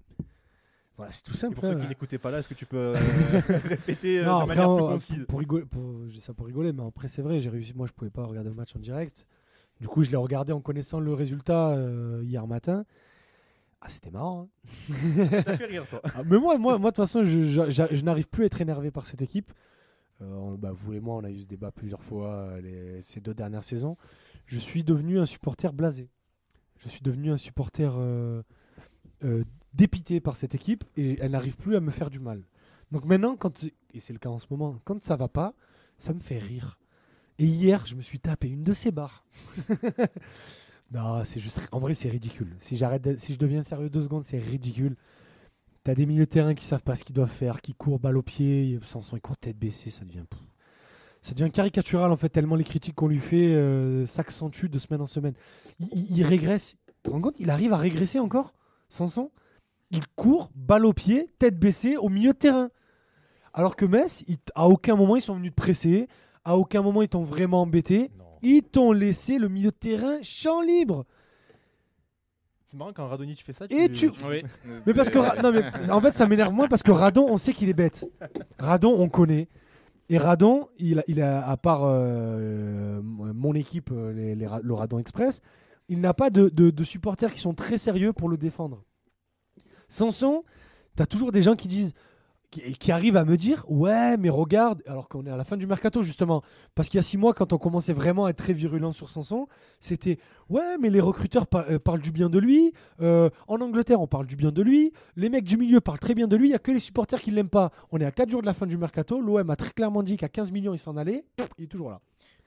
Voilà, c'est tout simple. pour ceux hein. qui n'écoutaient pas là, est-ce que tu peux euh, répéter euh, Non, de après, manière plus on- concise pour rigoler, pour- ça rigoler, mais après c'est vrai, j'ai réussi. Moi, je pouvais pas regarder le match en direct. Du coup, je l'ai regardé en connaissant le résultat euh, hier matin. Ah, c'était marrant. hein. T'as fait rire toi. Ah, mais moi, moi, moi, de toute façon, je, je- je- je n'arrive plus à être énervé par cette équipe. Euh, on- bah, vous et moi, on a eu ce débat plusieurs fois euh, ces deux dernières saisons. Je suis devenu un supporter blasé. Je suis devenu un supporter euh, dépité par cette équipe et elle n'arrive plus à me faire du mal. Donc maintenant, quand et c'est le cas en ce moment, quand ça va pas, ça me fait rire. Et hier, je me suis tapé une de ces barres. non, c'est juste. En vrai, c'est ridicule. Si j'arrête, si je deviens sérieux deux secondes, c'est ridicule. T'as des milieux de terrain qui savent pas ce qu'ils doivent faire, qui courent balle au pied, Sanson il court tête baissée, ça devient ça devient caricatural en fait tellement les critiques qu'on lui fait euh, s'accentuent de semaine en semaine. Il, il- il régresse. Tu te rends compte Il arrive à régresser encore, Sanson Il court balle au pied, tête baissée au milieu de terrain. Alors que Metz, il à aucun moment ils sont venus te presser, à aucun moment ils t'ont vraiment embêté. Ils t'ont laissé le milieu de terrain champ libre. C'est marrant quand Radonjic fait ça. Et tu- Oui. Mais parce que Ra- non mais en fait ça m'énerve moins parce que Radon on sait qu'il est bête. Radon on connaît et Radon il a, il a à part euh, mon équipe euh, les- les Ra- le Radon Express il n'a pas de, de- de supporters qui sont très sérieux pour le défendre. Sanson t'as toujours des gens qui disent qui, arrivent à me dire ouais mais regarde alors qu'on est à la fin du mercato justement parce qu'il y a six mois quand on commençait vraiment à être très virulent sur Sanson c'était ouais mais les recruteurs euh, parlent du bien de lui euh, en Angleterre, on parle du bien de lui. Les mecs du milieu parlent très bien de lui. Il n'y a que les supporters qui l'aiment pas. On est à 4 jours de la fin du mercato. L'OM a très clairement dit qu'à 15 millions, il s'en allait. Il est toujours là.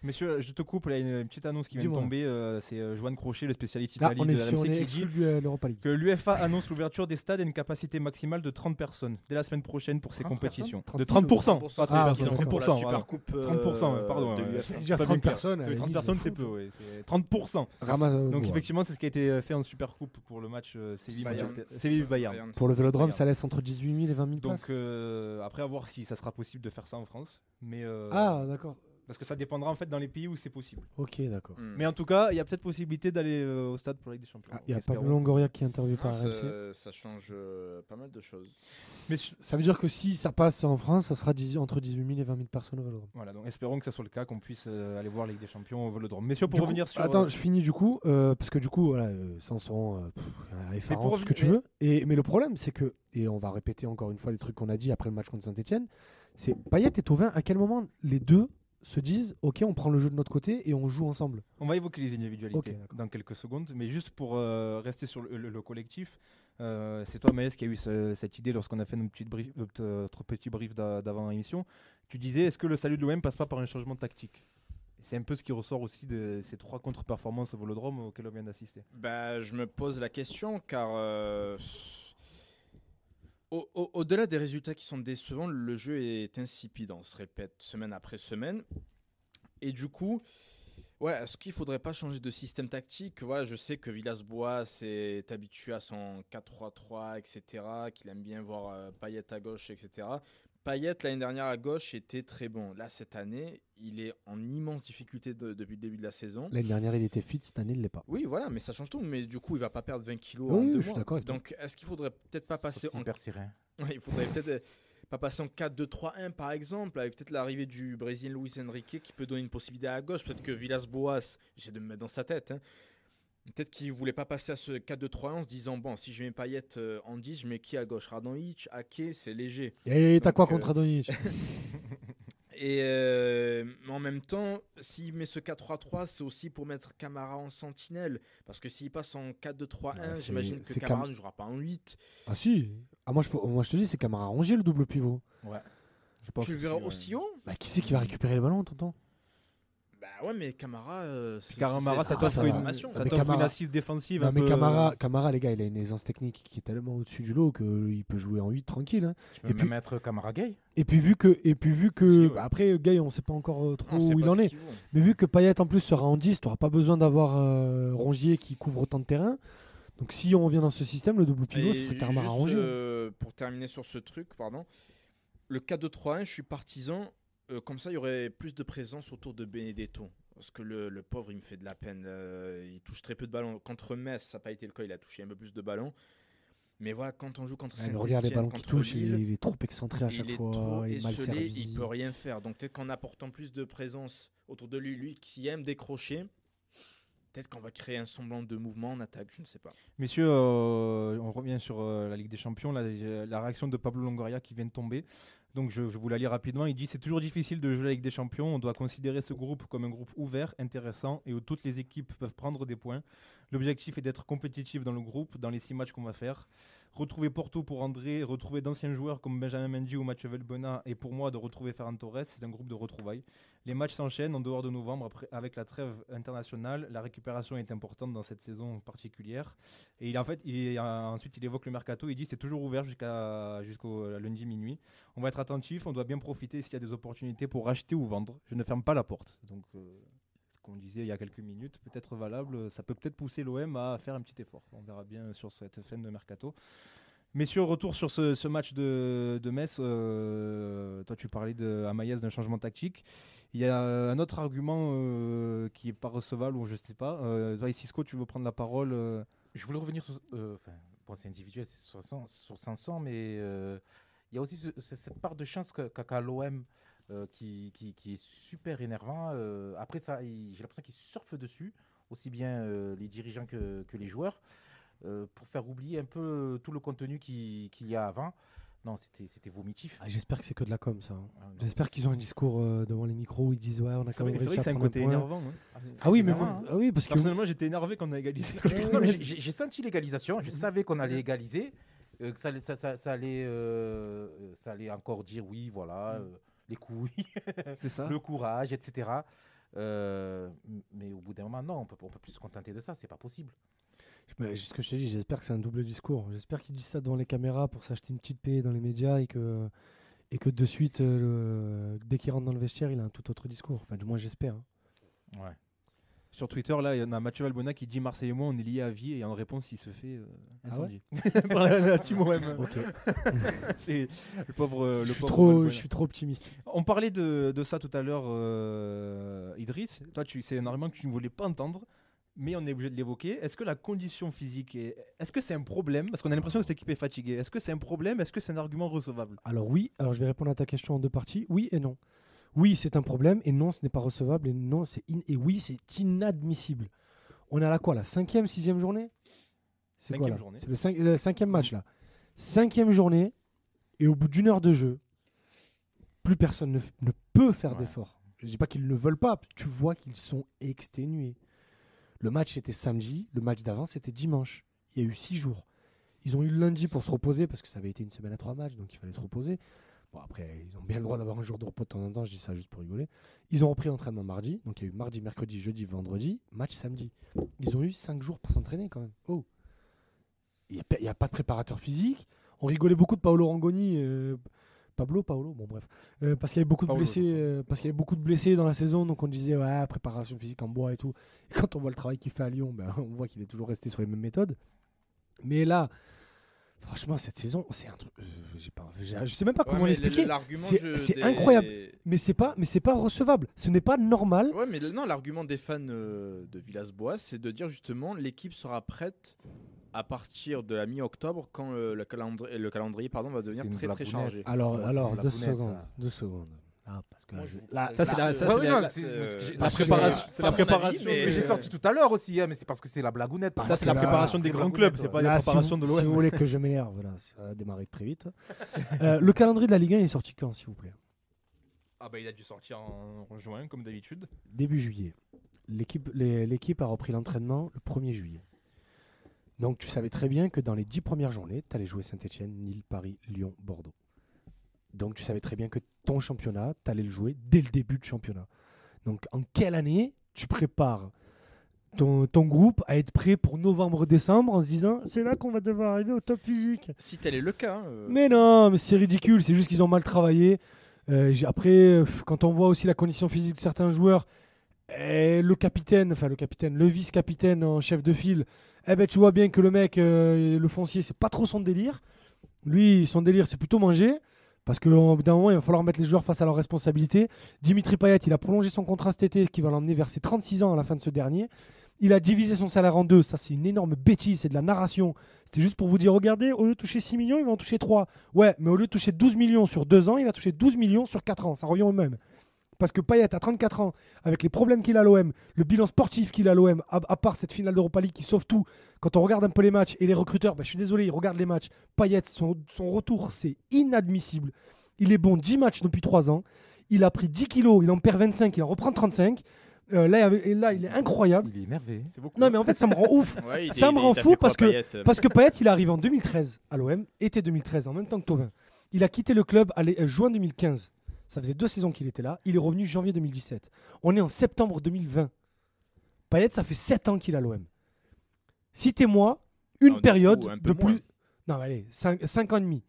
Messieurs, je te coupe, il y a une, une petite annonce qui vient de tomber. euh, c'est euh, Joanne Crochet, le spécialiste Là, Italie on de est, sur, on RMC, qui dit de euh, l'Europa League. que l'UFA annonce l'ouverture des stades à une capacité maximale de 30 personnes dès la semaine prochaine pour ces 30 compétitions. personnes De 30 30%. 30%, pas c'est Ah, ce qu'ils ont fait pour la 30%, Super. Coupe. euh, 30%, ouais, pardon, de ouais. l'UEFA. Je veux dire Ça 30 veut dire. personnes. à la 30 limite, personnes, c'est peu, ouais, c'est 30%. Ramasse- Donc effectivement, c'est ce qui a été fait en Super Coupe pour le match euh, Séville-Bayern. Pour le Vélodrome, ça laisse entre 18 000 et 20 000 Donc places. euh, après, à voir si ça sera possible de faire ça en France. Mais euh, Ah, d'accord. Parce que ça dépendra en fait dans les pays où c'est possible. Ok, d'accord. Hmm. Mais en tout cas, il y a peut-être possibilité d'aller euh, au stade pour la Ligue des Champions. Ah, Il y a. Pablo Longoria qui est interviewé par RMC. ça, change euh, pas mal de choses. Mais Ça veut dire que si ça passe en France, ça sera 10 entre 18 000 et 20 000 personnes au Vélodrome. Voilà, donc espérons que ça soit le cas, qu'on puisse euh, aller voir la Ligue des Champions au Vélodrome. Messieurs, pour Du coup- revenir sur. Attends, euh, je finis du coup, euh, parce que du coup, voilà, euh, euh, euh, effarant, pour ce que tu veux. Et, mais le problème, c'est que, et on va répéter encore une fois des trucs qu'on a dit après le match contre Saint-Etienne, c'est Payet et Tovin, à quel moment les deux se disent, ok, on prend le jeu de notre côté et on joue ensemble On va évoquer les individualités dans quelques secondes, mais juste pour euh, rester sur le, le- le collectif, euh, c'est toi Maës qui a eu ce- cette idée lorsqu'on a fait notre, petite brief, notre, euh, petit brief d'a- d'avant l'émission. Tu disais, est-ce que le salut de l'OM passe pas par un changement tactique? C'est un peu ce qui ressort aussi de ces trois contre-performances au Vélodrome auxquelles on vient d'assister. Bah, je me pose la question car euh, Au- au- Au-delà des résultats qui sont décevants, le jeu est insipide. On se répète semaine après semaine. Et du coup, ouais, est-ce qu'il faudrait pas changer de système tactique? Voilà, Je sais que Villas-Boas est habitué à son 4-3-3, etc. Qu'il aime bien voir euh, Payet à gauche, etc. Payet, l'année dernière à gauche, était très bon. Là, cette année, il est en immense difficulté de- depuis le début de la saison. L'année dernière, il était fit, cette année, il l'est pas. Oui, voilà, mais ça change tout. Mais du coup, il va pas perdre 20 kilos Oui, en oui, deux je suis d'accord. Donc, est-ce qu'il faudrait peut-être pas passer en. Ouais, il faudrait peut-être euh, pas passer en 4-2-3-1 par exemple, avec peut-être l'arrivée du Brésilien Luis Enrique qui peut donner une possibilité à gauche. Peut-être que Villas-Boas, j'essaie de me mettre dans sa tête, hein, peut-être qu'il voulait pas passer à ce 4-2-3-1 en se disant bon, si je mets Payet euh, en 10, je mets qui à gauche? Radonjic, Ake, c'est léger. Et t'as Donc, quoi euh, contre Adonic Et euh, mais en même temps, s'il met ce 4-3-3, c'est aussi pour mettre Camara en sentinelle. Parce que s'il passe en 4-2-3-1, Ah, j'imagine que c'est Camara Cam- ne jouera pas en 8. Ah si ah, moi, je, peux- moi je te dis, c'est Camara Rongier le double pivot. Je pense Tu le aussi, verras ouais. aussi haut? Bah, qui c'est qui va récupérer les ballons, tonton? Ouais, mais Camara. euh, c'est- Camara, ça c'est t'offre une, une assise défensive. Non, un mais peu- Camara, Camara, les gars, il a une aisance technique qui est tellement au-dessus du lot qu'il peut jouer en 8 tranquille. hein. Tu peux Et même puis- mettre Camara Gay. Et puis vu que, et puis vu que bah, après Gay, on sait pas encore euh, trop On où il en est. Mais vu que Payet en plus sera en 10, tu n'auras pas besoin d'avoir euh, Rongier qui couvre autant de terrain. Donc si on revient dans ce système, le double pivot, c'est Camara Rongier. euh, pour terminer sur ce truc, pardon, le 4-2-3-1, je suis partisan. Euh, comme ça, il y aurait plus de présence autour de Benedetto. Parce que le, le pauvre, il me fait de la peine. euh, il touche très peu de ballons. Contre Metz, ça n'a pas été le cas. Il a touché un peu plus de ballons. Mais voilà, quand on joue contre saint regarde les ballons qu'il touche, il, il est trop excentré à chaque il est fois, trop il est mal servi. il peut rien faire. Donc peut-être qu'en apportant plus de présence autour de lui, lui qui aime décrocher, peut-être qu'on va créer un semblant de mouvement en attaque, je ne sais pas. Messieurs, euh, on revient sur euh, la Ligue des Champions, la, la réaction de Pablo Longoria qui vient de tomber. Donc je, vous la lis rapidement. Il dit c'est toujours difficile de jouer Ligue des Champions. On doit considérer ce groupe comme un groupe ouvert, intéressant et où toutes les équipes peuvent prendre des points. L'objectif est d'être compétitif dans le groupe, dans les six matchs qu'on va faire. Retrouver Porto pour André, retrouver d'anciens joueurs comme Benjamin Mendy ou Mathieu Velbona et pour moi de retrouver Ferran Torres, c'est un groupe de retrouvailles. Les matchs s'enchaînent en dehors de novembre avec la trêve internationale. La récupération est importante dans cette saison particulière. Et il, en fait, il, euh, ensuite, il évoque le mercato. Il dit c'est toujours ouvert jusqu'au euh, lundi minuit. On va être attentif. On doit bien profiter s'il y a des opportunités pour acheter ou vendre. Je ne ferme pas la porte. Donc, euh, qu'on disait il y a quelques minutes, peut-être valable. Ça peut peut-être pousser l'OM à faire un petit effort. On verra bien sur cette fin de mercato. Messieurs, retour sur ce, match de, de Metz. Euh, toi, tu parlais de Amaïs d'un changement tactique. Il y a un autre argument euh, qui est pas recevable ou je sais pas. Euh, toi, Cisco, tu veux prendre la parole euh, Je voulais revenir sur. Enfin, bon, c'est individuel, c'est sur 500, sur 500, mais il y a aussi ce- ce- cette part de chance qu'a qu'a l'OM qui, qui, qui est super énervant. Euh, après ça, j'ai l'impression qu'ils surfent dessus, aussi bien euh, les dirigeants que, que les joueurs, euh, pour faire oublier un peu euh, tout le contenu qui- qu'il y a avant. Non, c'était c'était vomitif. Ah, J'espère que c'est que de la com, ça. Ah, J'espère qu'ils ont un discours euh, devant les micros où ils disent Ouais, on a C'est quand même vrai réussi à un côté point. énervant. hein. Ah, Ah oui, mais hein. ah oui, parce que Personnellement, j'étais énervé quand on a égalisé. J'ai senti l'égalisation, je savais qu'on allait égaliser, euh, que ça, allait- ça, ça- ça allait, euh, euh, ça allait encore dire oui, voilà, euh, les couilles, ça. le courage, etc. Euh, mais au bout d'un moment, non, on peut, on peut plus se contenter de ça, c'est pas possible. Mais ce que je te dis, j'espère que c'est un double discours. J'espère qu'ils disent ça devant les caméras pour s'acheter une petite paix dans les médias et que, et que de suite, euh, le- dès qu'il rentre dans le vestiaire, il a un tout autre discours. Enfin, du moins, j'espère. hein. Ouais. Sur Twitter, là, il y en a Mathieu Valbona qui dit Marseille et moi, on est liés à vie et en réponse, il se fait euh, Ah incendier. C'est le pauvre. euh, Le je, suis pauvre trop, Valbuena. je suis trop optimiste. On parlait de, de ça tout à l'heure, euh, Idriss. Toi, tu, c'est un argument que tu ne voulais pas entendre, mais on est obligé de l'évoquer. Est-ce que la condition physique est. Est-ce que c'est un problème? Parce qu'on a l'impression que cette équipe est fatiguée. Est-ce que c'est un problème? Est-ce que c'est un argument recevable? Alors oui, alors je vais répondre à ta question en deux parties. Oui et non. Oui, c'est un problème et non, ce n'est pas recevable et non, c'est in- et oui, c'est inadmissible. On est à la quoi, la cinquième, sixième journée? C'est quoi Cinquième là? journée. C'est le, le cinquième match là. Cinquième journée et au bout d'une heure de jeu, plus personne ne, ne peut faire Ouais. d'efforts. Je dis pas qu'ils ne veulent pas, tu vois qu'ils sont exténués. Le match était samedi, le match d'avant c'était dimanche. Il y a eu six jours. Ils ont eu le lundi pour se reposer parce que ça avait été une semaine à trois matchs, donc il fallait se reposer. Bon, après, ils ont bien le droit d'avoir un jour de repos de temps en temps, je dis ça juste pour rigoler. Ils ont repris l'entraînement mardi, donc il y a eu mardi, mercredi, jeudi, vendredi, match samedi. Ils ont eu cinq jours pour s'entraîner quand même. Oh Il n'y a, pas de préparateur physique. On rigolait beaucoup de Paolo Rangoni. euh, Pablo, Paolo, bon bref, Euh, parce qu'il y avait beaucoup de blessés, euh, parce qu'il y avait beaucoup de blessés dans la saison, donc on disait ouais préparation physique en bois et tout. Et quand on voit le travail qu'il fait à Lyon, ben, on voit qu'il est toujours resté sur les mêmes méthodes. Mais là, franchement cette saison, c'est un truc, euh, j'ai pas, j'ai- je sais même pas Ouais, comment l'expliquer. C'est- des- incroyable. Mais c'est pas, mais c'est pas recevable. Ce n'est pas normal. Ouais, mais non, l'argument des fans euh, de Villas-Boas, c'est de dire justement l'équipe sera prête à partir de la mi-octobre quand euh, le, calendrier, le calendrier pardon, va devenir très très chargé. Alors, alors, deux secondes, ça. deux secondes. Ah, parce que Moi, là, je- là- Ça, c'est la, ça, c'est préparation. c'est- la C'est ce que j'ai sorti tout à l'heure aussi, hein, mais c'est parce que c'est la blagounette. Ça, parce c'est la là- préparation des grands clubs, c'est pas la Là, si préparation vous, de si vous l'OM. voulez que je m'énerve, voilà, ça va démarrer très vite. Euh, le calendrier de la Ligue 1 est sorti quand, s'il vous plaît? Ah bah il a dû sortir en juin comme d'habitude. Début juillet. L'équipe les- l'équipe a repris l'entraînement le 1er juillet. Donc tu savais très bien que dans les 10 premières journées, tu allais jouer Saint-Etienne, Nîmes, Paris, Lyon, Bordeaux. Donc tu savais très bien que ton championnat, tu allais le jouer dès le début de championnat. Donc en quelle année tu prépares ton, ton groupe à être prêt pour novembre-décembre en se disant c'est là qu'on va devoir arriver au top physique Si tel est le cas. euh, mais non, mais c'est ridicule. C'est juste qu'ils ont mal travaillé. Euh, après, quand on voit aussi la condition physique de certains joueurs, eh, le capitaine, enfin le capitaine, le vice-capitaine en chef de file, eh ben tu vois bien que le mec, euh, le foncier, c'est pas trop son délire. Lui, son délire, c'est plutôt manger. Parce qu'au bout d'un moment, il va falloir mettre les joueurs face à leurs responsabilités. Dimitri Payet, il a prolongé son contrat cet été, qui va l'emmener vers ses 36 ans à la fin de ce dernier. Il a divisé son salaire en deux. Ça, c'est une énorme bêtise. C'est de la narration. C'était juste pour vous dire regardez, au lieu de toucher 6 millions, il va en toucher 3. Ouais, mais au lieu de toucher 12 millions sur 2 ans, il va toucher 12 millions sur 4 ans. Ça revient au même. Parce que Payet, à 34 ans, avec les problèmes qu'il a à l'OM, le bilan sportif qu'il a à l'OM, à part cette finale d'Europa League qui sauve tout, quand on regarde un peu les matchs et les recruteurs, bah, je suis désolé, ils regardent les matchs. Payet, son, son retour, c'est inadmissible. Il est bon 10 matchs depuis 3 ans. Il a pris 10 kilos, il en perd 25, il en reprend 35. Euh, là, et là, il est incroyable. Il est beaucoup. Non, mais en fait, ça me rend ouf. ouais, Ça est- me rend fou quoi, parce que- euh, Parce que Payet, il arrive en 2013 à l'OM, été 2013, en même temps que Tovin. Il a quitté le club à euh, juin 2015. Ça faisait deux saisons qu'il était là. Il est revenu janvier 2017. On est en septembre 2020. Payet, ça fait 7 ans qu'il est à l'OM. Citez-moi une Non, du période coup, un peu de moins. plus. Non, mais allez, 5, ans et demi.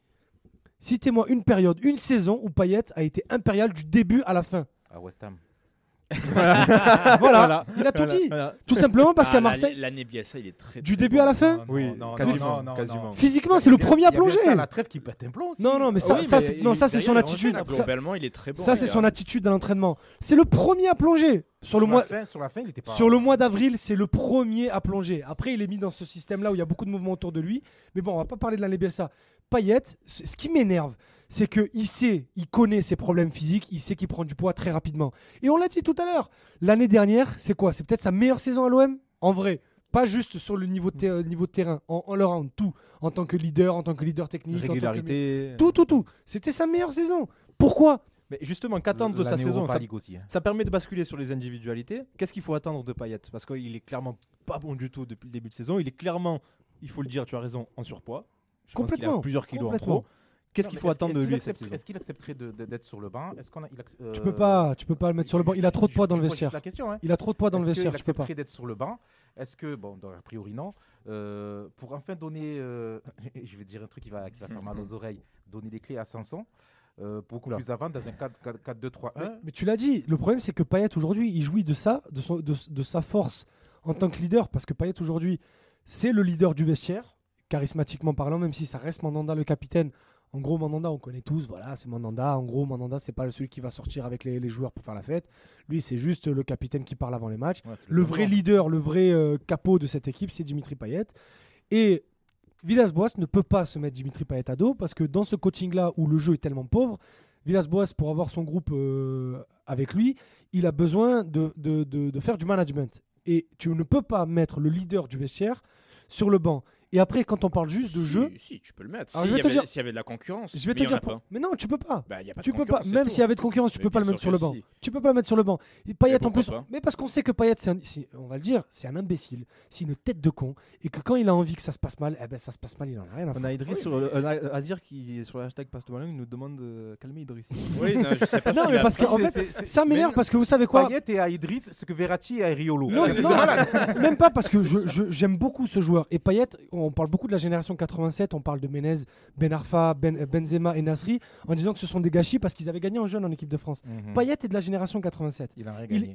Citez-moi une période, une saison où Payet a été impérial du début à la fin. À West Ham. Voilà, il a tout Voilà, dit. voilà. Tout simplement parce ah, qu'à Marseille, L'année Bielsa, il est très. du très début bon. à la fin, Oui, quasiment, quasiment. physiquement, c'est le premier à plonger. ça, la trêve qui pète un plomb aussi. Non, non, mais ça, Oui, ça, mais c'est- non, c'est son attitude. Globalement, il est très bon. Ça, c'est son attitude dans l'entraînement. C'est le premier à plonger. Sur le mois, fin- sur la fin, il était pas. sur le mois d'avril, c'est le premier à plonger. Après, il est mis dans ce système-là où il y a beaucoup de mouvements autour de lui. Mais bon, on va pas parler de l'année Bielsa. Payet, ce ce qui m'énerve, c'est qu'il sait, il connaît ses problèmes physiques, il sait qu'il prend du poids très rapidement. Et on l'a dit tout à l'heure, l'année dernière, c'est quoi? C'est peut-être sa meilleure saison à l'OM En vrai. Pas juste sur le niveau de, ter- euh, niveau de terrain, en, en leur round, tout. En tant que leader, en tant que leader technique, en tant que- Régularité. tout, tout, tout. C'était sa meilleure saison. Pourquoi? Mais justement, qu'attendre de sa saison? Ça, aussi. hein. ça permet de basculer sur les individualités. Qu'est-ce qu'il faut attendre de Payet? Parce qu'il est clairement pas bon du tout depuis le début de saison. Il est clairement, il faut le dire, tu as raison, en surpoids. Je pense a Complètement, plusieurs kilos en complètement. trop. Qu'est-ce qu'il faut attendre de lui cette accepte- saison Est-ce qu'il accepterait d'être sur le banc Est-ce qu'on a, il acc- Tu euh, peux pas, tu peux pas le mettre sur le banc. Il a trop de poids dans le vestiaire. hein. Il a trop de poids dans le Est-ce vestiaire, qu'il tu peux pas. accepterait d'être sur le banc Est-ce que, bon, a priori non, euh, pour enfin donner, euh, je vais dire un truc qui va, qui va faire mal aux oreilles, donner des clés à Sanson, euh, beaucoup plus avant dans un 4-2-3-1. Mais, mais tu l'as dit, le problème c'est que Payet aujourd'hui, il jouit de ça, de, son- de, de sa force en tant que leader, parce que Payet aujourd'hui, c'est le leader du vestiaire, charismatiquement parlant, même si ça reste Mandanda le capitaine. En gros, Mandanda, on connaît tous, voilà, c'est Mandanda. En gros, Mandanda, c'est pas celui qui va sortir avec les, les joueurs pour faire la fête. Lui, c'est juste le capitaine qui parle avant les matchs. Ouais, Le vrai leader, le vrai euh, capot de cette équipe, c'est Dimitri Payet. Et Villas-Boas ne peut pas se mettre Dimitri Payet à dos parce que dans ce coaching-là où le jeu est tellement pauvre, Villas-Boas, pour avoir son groupe euh, avec lui, il a besoin de, de- de- de faire du management. Et tu ne peux pas mettre le leader du vestiaire sur le banc. Et après, quand on parle juste de Si, jeu, Si, tu peux le mettre. S'il je y, avait- dire- y avait de la concurrence. je vais te dire. pas. Mais non, tu peux pas. Bah, y a pas de Tu peux pas. Même s'il y avait de concurrence, tu Mais peux pas le mettre sur le banc. si. Tu peux pas le mettre sur le banc. Et Payet en plus, mais parce qu'on sait que Payet, un- on va le dire, c'est un imbécile, c'est une tête de con, et que quand il a envie que ça se passe mal, eh ben ça se passe mal, il en a rien à On foutre. a Idriss sur le, euh, Azir qui sur le hashtag Passe Ballon nous demande de calmer Idriss. Oui, non, je sais pas Non, mais a- parce qu'en fait, ça m'énerve parce que vous savez quoi Payet est à Idriss ce que Verratti est à Riolo. Non, même pas parce que j'aime beaucoup ce joueur. Et Payet, on, parle beaucoup de la génération 87, on parle de Menez, Ben Arfa, ben, Benzema et Nasri, en disant que ce sont des gâchis parce qu'ils avaient gagné en jeune en équipe de France. Mhm. Payet est de la génération 87. Il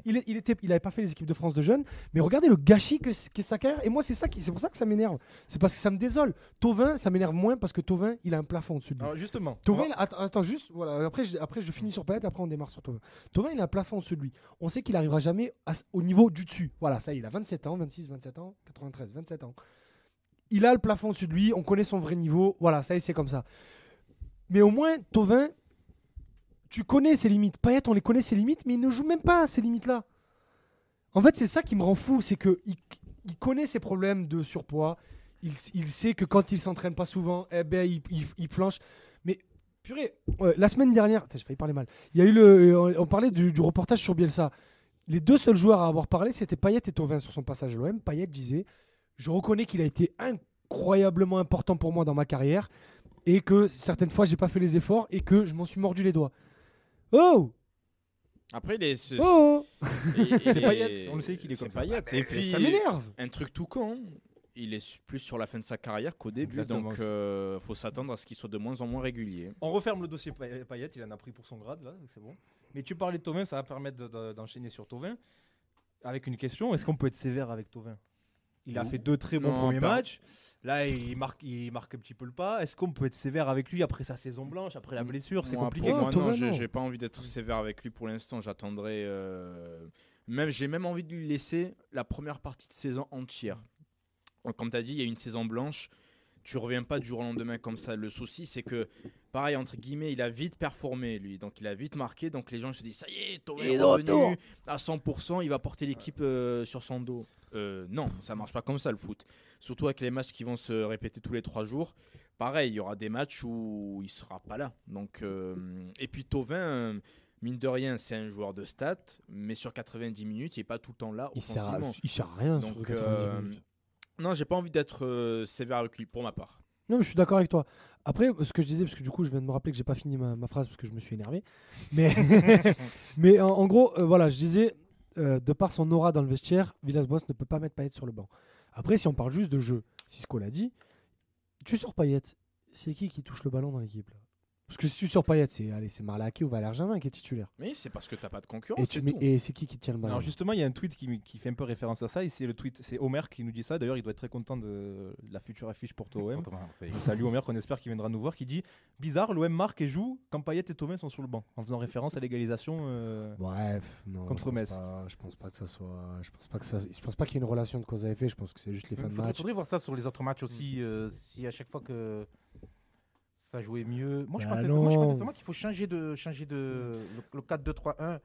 il était, il avait pas fait les équipes de France de jeunes, mais regardez le gâchis que, qu'est sa carrière. Et moi, c'est ça qui, c'est pour ça que ça m'énerve. C'est parce que ça me désole. Tovin, ça m'énerve moins parce que Tovin, il a un plafond au-dessus de lui. Alors justement, a- attends, juste, voilà. Après, je, après, je finis sur Payet, après on démarre sur Tovin. Tovin, il a un plafond au-dessus de lui. On sait qu'il arrivera jamais à au niveau du dessus. Voilà, ça, y est, il a 27 ans, 26, 27 ans, 93, 27 ans. Il a le plafond au-dessus de lui. On connaît son vrai niveau. Voilà, ça, y est, c'est comme ça. Mais au moins, Tovin, tu connais ses limites. Payet, on les connaît ses limites, mais il ne joue même pas à ces limites-là. En fait, c'est ça qui me rend fou, c'est que il, connaît ses problèmes de surpoids. Il, sait que quand il s'entraîne pas souvent, eh ben, il, il, planche. Mais purée, la semaine dernière, j'ai failli parler mal. Il y a eu le, euh, on parlait du, du reportage sur Bielsa. Les deux seuls joueurs à avoir parlé, c'était Payet et Tovin sur son passage à l'OM. Payet disait, je reconnais qu'il a été incroyablement important pour moi dans ma carrière et que certaines fois j'ai pas fait les efforts et que je m'en suis mordu les doigts. Oh, Après, il est. c'est- oh, C'est est- Payet, on le sait qu'il est c'est comme ça. Payet. Et puis, ça m'énerve. un truc tout con. Il est plus sur la fin de sa carrière qu'au début, Exactement. donc euh, faut s'attendre à ce qu'il soit de moins en moins régulier. on referme le dossier Pay- Payet, il en a pris pour son grade là, donc c'est bon. Mais tu parlais de Tovin, ça va permettre de- de- d'enchaîner sur Tovin avec une question est-ce qu'on peut être sévère avec Tovin? Il a fait deux très bons Non, premiers pas- matchs. Là, il marque, il marque un petit peu le pas. Est-ce qu'on peut être sévère avec lui après sa saison blanche, après la blessure? C'est compliqué. Oh, moi, non, j'ai non. j'ai pas envie d'être sévère avec lui pour l'instant. J'attendrai. euh, Même, j'ai même envie de lui laisser la première partie de saison entière. Comme tu as dit, il y a une saison blanche. Tu reviens pas du jour au lendemain comme ça. Le souci, c'est que, pareil, entre guillemets, il a vite performé, lui. Donc, il a vite marqué. Donc, les gens se disent, ça y est, Tovin Il est revenu à 100%. Il va porter l'équipe euh, sur son dos. Euh, non, ça marche pas comme ça, le foot. Surtout avec les matchs qui vont se répéter tous les trois jours. Pareil, il y aura des matchs où il sera pas là. Donc, euh, et puis Tovin, euh, mine de rien, c'est un joueur de stats, mais sur 90 minutes, il n'est pas tout le temps là Il sert, à, offensivement. il sert à rien sur Donc, 90 euh, minutes. Non, j'ai pas envie d'être euh, sévère avec lui, pour ma part. Non, mais je suis d'accord avec toi. Après, ce que je disais, parce que du coup, je viens de me rappeler que j'ai pas fini ma, ma phrase parce que je me suis énervé. Mais, mais en, en gros, euh, voilà, je disais, euh, de par son aura dans le vestiaire, Villas-Boas ne peut pas mettre Payet sur le banc. Après, si on parle juste de jeu, Cisco l'a dit, tu sors Payet, c'est qui qui touche le ballon dans l'équipe là? Parce que si tu sors Payet, c'est allez, c'est Marlaki ou Valère Germain qui est titulaire. Mais c'est parce que t'as pas de Et, concurrence, tu c'est mets- tout. et c'est qui qui tient le ballon? Alors justement, il y a un tweet qui, qui fait un peu référence à ça. Et c'est le tweet, c'est Omer qui nous dit ça. D'ailleurs, il doit être très content de, la future affiche pour OM. Salut Omer, qu'on espère qu'il viendra nous voir. Qui dit bizarre, l'OM marque et joue quand Payet et Tovin sont sur le banc, en faisant référence à l'égalisation. euh, Bref, non. Contre je pense Metz. pas- je pense pas que ça soit. Je pense pas que ça. Je pense pas qu'il y ait une relation de cause à effet. Je pense que c'est juste les fins Il de faudrait, match. faudrait voir ça sur les autres matchs aussi. euh, si à chaque fois que ça jouait mieux. Moi, je Bah pensais, moi, je non. pensais seulement qu'il faut changer de, changer de le, le 4-2-3-1.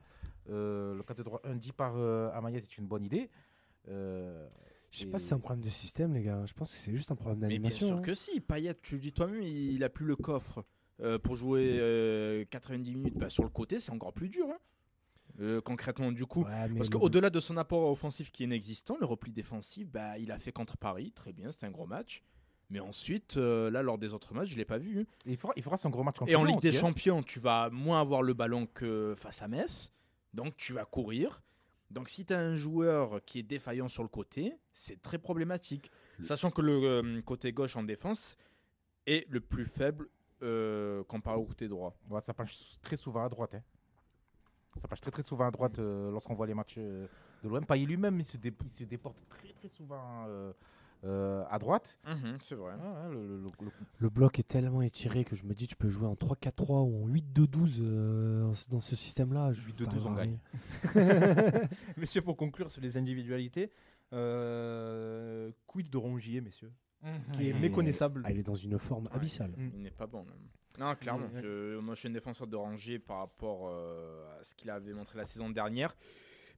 euh, le 4-2-3-1 dit par euh, Amaïs c'est une bonne idée. Euh, Je sais pas si c'est un problème de système, les gars. Je pense que c'est juste un problème Mais bien d'animation. sûr hein. que si, Payet, tu le dis toi-même, il a plus le coffre euh, pour jouer euh, 90 minutes. Bah, sur le côté, c'est encore plus dur. hein. Euh, concrètement, du coup, Ouais, Parce qu'au-delà de son apport offensif qui est inexistant, le repli défensif, bah, il a fait contre Paris, très bien, c'était un gros match. Mais ensuite, euh, là, lors des autres matchs, je l'ai pas vu. il, fera, il fera son gros match contre Et en Ligue des aussi, hein. Champions, tu vas moins avoir le ballon que face à Metz. Donc, tu vas courir. Donc, si tu as un joueur qui est défaillant sur le côté, c'est très problématique. Sachant que le euh, côté gauche en défense est le plus faible euh, comparé au côté droit. Ouais, ça penche très souvent à droite. hein. Ça penche très très souvent à droite euh, lorsqu'on voit les matchs euh, de l'OM. Payet lui-même, il se, dé- il se déporte très très souvent euh, euh, à droite. Mhm, c'est vrai. Ouais, le- le- le- le- Le bloc est tellement étiré que je me dis tu peux jouer en 3-4-3 ou en 8-2-12 euh, dans ce système-là. Je- 8-2-12, t'arrives on gagne. Messieurs, pour conclure sur les individualités, euh, quid de Rongier, messieurs, qui est méconnaissable. Ah, il est dans une forme Ouais. abyssale. Mm. Il n'est pas bon même. Non, clairement. Ouais. Je, moi, je suis un défenseur de Rangier par rapport euh, à ce qu'il avait montré la saison dernière.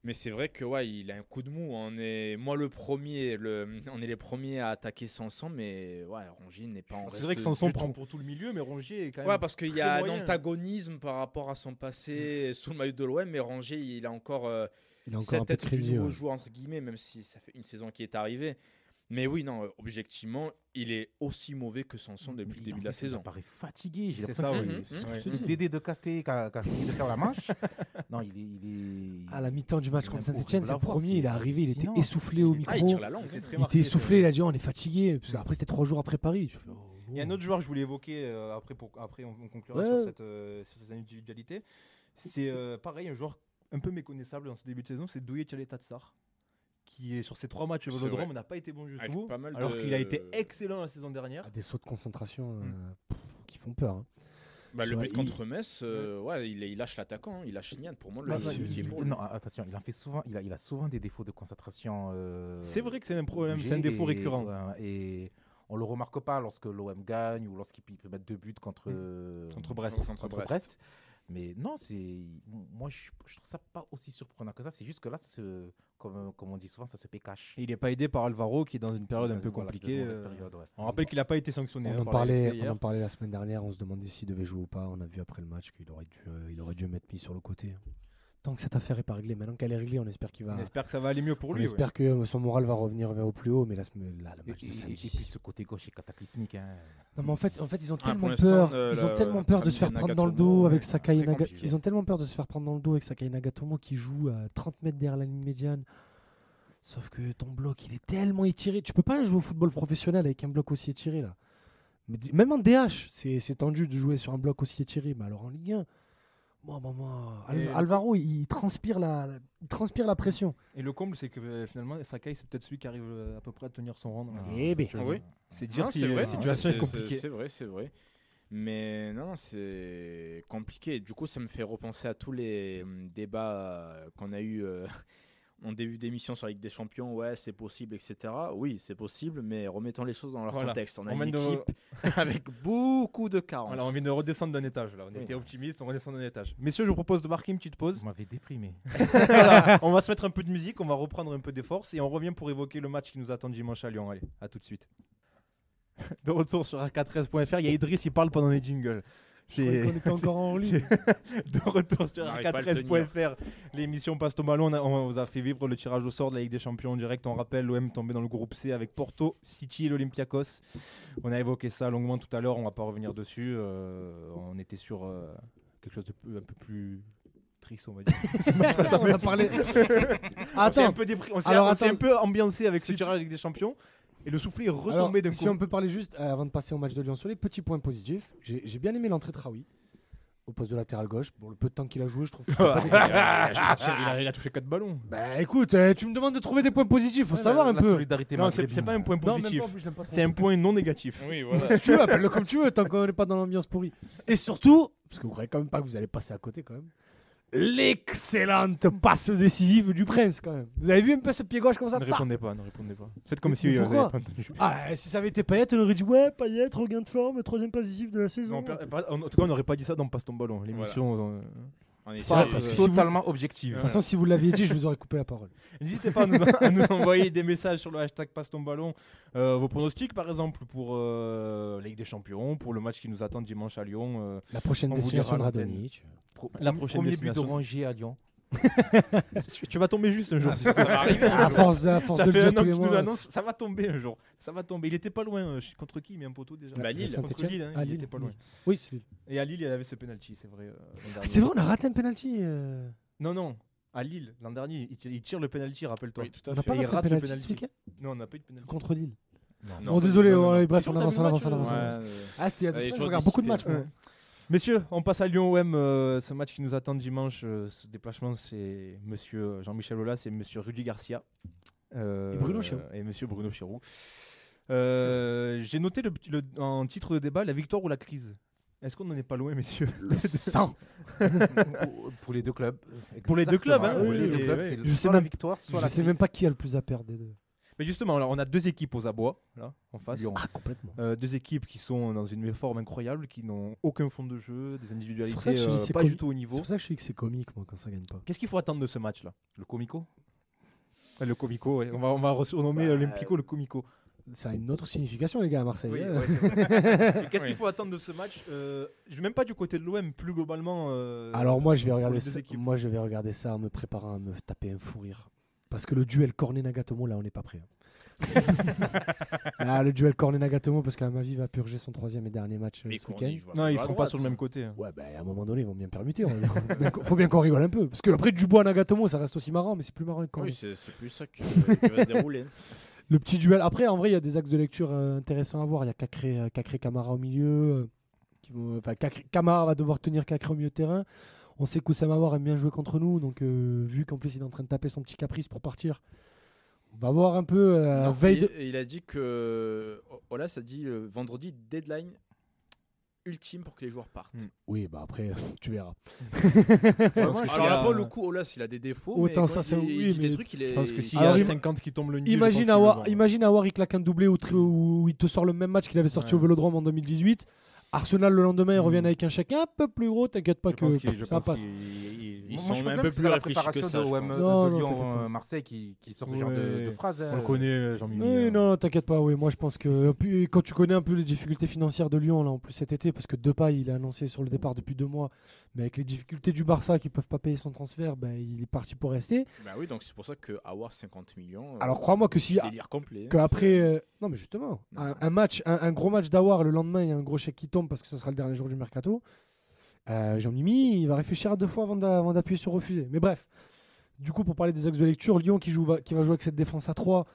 Mais c'est vrai que ouais, il a un coup de mou. On est, moi le premier, le, on est les premiers à attaquer Sanson, mais ouais, Rongier n'est pas en C'est vrai que Sanson prend tout. pour tout le milieu, mais Rongier est quand même. Ouais, parce qu'il y a un antagonisme par rapport à son passé sous le maillot de l'OM, mais Rangier, il a encore euh, Il a encore cette un peu de nouveau ouais. joueur entre guillemets, même si ça fait une saison qui est arrivée. Mais oui, non, objectivement, il est aussi mauvais que Sanson depuis le début de la fait, Il saison. paraît fatigué. J'ai C'est ça, oui. Dédé de Casté qui a qui a essayé de faire la manche. non, il est. Il est... À la mi-temps du match Il contre Saint-Etienne, c'est le premier, il est arrivé, il était essoufflé au micro. Ah, il tire la langue. Il était il essoufflé, il vrai. a dit oh, on est fatigué. Parce qu'après, c'était trois jours après Paris. Je fais, oh, Il y a un autre joueur que je voulais évoquer, euh, après, pour, après on, on conclura Ouais. sur, cette, euh, sur ces individualités. C'est euh, pareil, un joueur un peu méconnaissable dans ce début de saison, c'est Douye Tchaletatsar, qui est sur ces trois matchs au Vélodrome n'a pas été bon tout, pas mal alors de- qu'il a été excellent la saison dernière. Ah, des sauts de concentration euh, pff, qui font peur. hein. Bah, le but contre Metz, euh, ouais, il, il lâche l'attaquant, hein, il lâche Nian. Pour moi, le Bah, but, bah, il est il- pour non, lui. attention, il en fait souvent. Il a, il a souvent des défauts de concentration. euh, C'est vrai que c'est un problème, obligés c'est un défaut et- récurrent. ouais, et on le remarque pas lorsque l'OM gagne ou lorsqu'il peut mettre deux buts contre, euh, Contre Brest. Contre contre Brest. Mais non, c'est moi je, je trouve ça pas aussi surprenant que ça. C'est juste que là, ça se, comme, comme on dit souvent, ça se pécache. Et il n'est pas aidé par Alvaro qui est dans une période un peu compliquée. euh, période, ouais. On rappelle qu'il n'a pas été sanctionné. On hein, en, par la parlait, on en parlait la semaine dernière, on se demandait s'il devait jouer ou pas. On a vu après le match qu'il aurait dû, euh, il aurait dû mettre mis sur le côté. Tant que cette affaire est pas réglée, maintenant qu'elle est réglée, on espère qu'il va. On espère que ça va aller mieux pour on lui. ouais. espère que euh, son moral va revenir vers au plus haut, mais semaine- là, le match et- de et- samedi. et puis ce côté gauche est cataclysmique. hein. Non, mais en fait, en fait, ils ont Ah, pour tellement peur, euh, ils ont la- tellement peur de se faire prendre dans le Nagatomo, dos avec Sakai très Naga- compliqué. Ils ont tellement peur de se faire prendre dans le dos avec Sakai Nagatomo qui joue à 30 mètres derrière la ligne médiane. Sauf que ton bloc, il est tellement étiré. Tu peux pas jouer au football professionnel avec un bloc aussi étiré là. Mais même en DH, c'est tendu de jouer sur un bloc aussi étiré. Mais alors en Ligue 1, moi, moi, moi, Al- Et- Alvaro, il transpire la, il transpire la pression. Et le comble, c'est que euh, finalement, Sakai, c'est peut-être celui qui arrive euh, à peu près à tenir son rang. Eh ben. Oui. C'est dire Non, si c'est vrai, la non, situation c'est- est compliquée. C'est vrai, c'est vrai. Mais non, c'est compliqué. Du coup, ça me fait repenser à tous les hum, débats euh, qu'on a eu euh, en début d'émission sur la Ligue des Champions. Ouais, c'est possible, etc. Oui, c'est possible, mais remettons les choses dans leur Voilà. contexte. On a On une de- équipe avec beaucoup de carences. Voilà, on vient de redescendre d'un étage. Là. On Oui. était optimiste, on redescend d'un étage. Messieurs, je vous propose de marquer une petite pause. Vous m'avez déprimé. Voilà, on va se mettre un peu de musique, on va reprendre un peu des forces et on revient pour évoquer le match qui nous attend dimanche à Lyon. Allez, à tout de suite. De retour sur arc13.fr, il y a Idriss, il parle pendant les jingles. Je qu'on était encore en ligne. De retour sur On le arc13.fr, l'émission Passe au Ballon. On, a- on vous a fait vivre le tirage au sort de la Ligue des Champions en direct. On rappelle, l'OM tombé dans le groupe C avec Porto, City et l'Olympiakos. On a évoqué ça longuement tout à l'heure, on va pas revenir dessus. Euh, on était sur euh, quelque chose de peu- un peu plus triste, on va dire. on a parlé. On s'est un Attends, peu, dépri- on s'est- Alors, on s'est attends. un peu ambiancé avec Si ce tu- tirage de la Ligue des Champions. Et le soufflet est retombé d'un si coup. on peut parler juste, euh, avant de passer au match de Lyon sur les petits points positifs, j'ai j'ai bien aimé l'entrée de Raoui au poste de latéral gauche. Bon, le peu de temps qu'il a joué, je trouve que c'était pas il, a, il a- il a touché 4 ballons. Bah écoute, euh, tu me demandes de trouver des points positifs, faut Ouais, savoir la- un la peu. solidarité Non, c'est pas un point Non, même positif. pas, en plus, je l'aime pas trop. C'est un point non négatif. Oui, voilà. Si tu veux, appelle-le comme tu veux, tant qu'on n'est pas dans l'ambiance pourrie. Et surtout, parce que vous croyez quand même pas que vous allez passer à côté quand même, l'excellente passe décisive du Prince quand même. Vous avez vu un peu ce pied gauche comme ça? Ne répondez pas, ne répondez pas. Faites comme Mais si euh, vous n'avez pas entendu. Ah, si ça avait été Payet, on aurait dit ouais, Payet, regain de forme, troisième passe décisif de la saison. en tout cas, on n'aurait pas dit ça dans Passe ton ballon. L'émission. euh, On est Pas- parce que euh, si vous- Totalement objectif. De toute façon, si vous l'aviez dit, je vous aurais coupé la parole. N'hésitez pas à nous, à nous envoyer des messages sur le hashtag Passe ton ballon. Euh, vos pronostics, par exemple, pour euh, la Ligue des Champions, pour le match qui nous attend dimanche à Lyon. euh, La prochaine On vous destination de dira à l'antenne. Radonic. La premier- prochaine Premier but de destination. À Lyon. tu, vas tomber juste un jour. Ah, ça, ça va arriver. À force, de- à force Ça de fait dire tous les mois. va tomber un jour. Ça va tomber. Il était pas loin. euh, contre qui, mais un poteau déjà. Bah, Lille. Contre Lille, hein, Ah, il Lille, était pas loin. Oui, c'est Lille. Et à Lille, il avait ce penalty, c'est vrai. euh, Ah, c'est vrai, on a raté un penalty. euh. Non, non. À Lille, l'an dernier, il tire, il le penalty, rappelle-toi. Oui, On à n'a pas il raté le penalty Non, on n'a pas eu de penalty. contre Lille. Non, Bon, désolé, bref, on avance, on avance, on avance. Ah, c'était il y a deux je regarde beaucoup de matchs. Messieurs, on passe à Lyon-OM. euh, ce match qui nous attend dimanche, euh, ce déplacement, c'est monsieur Jean-Michel Aulas et monsieur Rudy Garcia. Euh, Et Bruno Chirou. Et monsieur Bruno Chirou. Euh, J'ai noté le, le- en titre de débat la victoire ou la crise. Est-ce qu'on n'en est pas loin, messieurs? Le sang. Pour les deux clubs. Pour les deux clubs, hein, oui, les deux oui, clubs, oui. c'est Je sais la victoire, soit Je la sais même pas qui a le plus à perdre des deux. Mais justement, alors, on a deux équipes aux abois, là, en face. Lyon. Ah, complètement. Euh, deux équipes qui sont dans une forme incroyable, qui n'ont aucun fond de jeu, des individualités ça que je te dis, euh, c'est pas du tout au C'est niveau. pour ça que je dis que c'est comique, moi, quand ça gagne pas. Qu'est-ce qu'il faut attendre de ce match-là Le Comico? Ah, Le Comico, ouais. on va, on va resurnommer Bah, euh, l'Olympico le Comico. Ça a une autre signification, les gars, à Marseille. Oui, hein. ouais, c'est Qu'est-ce Oui. qu'il faut attendre de ce match? Euh, Je vais même pas du côté de l'OM, plus globalement. euh, Alors moi je vais pour regarder ça, moi je vais regarder ça en me préparant à me taper un fou rire parce que le duel Cornet Nagatomo là on n'est pas prêt. hein. Ah, le duel Cornet-Nagatomo, parce qu'Amavi va purger son troisième et dernier match euh, Mais ce week-end. Non, ils seront pas sur le même côté. hein. Ouais, bah, à un moment donné, ils vont bien permuter. on. Faut bien qu'on- Faut bien qu'on rigole un peu. Parce que après, Dubois Nagatomo, ça reste aussi marrant, mais c'est plus marrant avec Cornet. Oui, c'est c'est plus ça qui qui va se dérouler. Le petit duel. Après, en vrai, il y a des axes de lecture euh, intéressants à voir. Il y a Cacré, euh, Cacré Camara au milieu. euh, qui vont- Enfin, Cacré- Camara va devoir tenir Cacré au milieu de terrain. On sait qu'Oussama War aime bien jouer contre nous. Donc, euh, vu qu'en plus, il est en train de taper son petit caprice pour partir, on va voir un peu. euh, Non, veille il, de- il a dit que. Olas a dit euh, vendredi, deadline ultime pour que les joueurs partent. Mm. Oui, bah après, tu verras. Alors y là, pour le coup, Olas, il a des défauts. Autant mais ça, c'est- oui, dit mais des trucs, il est. Je pense que s'il y a im- 50 qui tombent le nuit, Imagine avoir, imagine il claque un doublé où il te sort le même match qu'il avait sorti Ouais. au Vélodrome en 2018. Arsenal le lendemain, ils Mm. reviennent avec un chèque un peu plus gros. T'inquiète pas Je que pense qu'il- je ça pense passe. Ils sont un peu que plus réfléchis que ça. de je pense. de Non, non, Lyon, euh. Marseille qui, qui sort ce genre de, Ouais. de phrases. On le connaît, Jean-Mimi. Oui, hein. non, t'inquiète pas. Oui, moi je pense que puis, quand tu connais un peu les difficultés financières de Lyon là en plus cet été, parce que Depay il est annoncé sur le départ depuis deux mois, mais avec les difficultés du Barça qui peuvent pas payer son transfert, ben il est parti pour rester. Bah oui, donc c'est pour ça que avoir 50 millions. euh, Alors crois-moi que si délire complet. que hein, après euh, non mais justement Non. un, un match un, un gros match d'Awar le lendemain il y a un gros chèque qui tombe parce que ça sera le dernier jour du mercato. Euh, Jean-Mimi il va réfléchir à deux fois avant d'a- avant d'appuyer sur refuser. Mais bref. Du coup, pour parler des axes de lecture, Lyon qui, va, qui va jouer avec cette défense à 3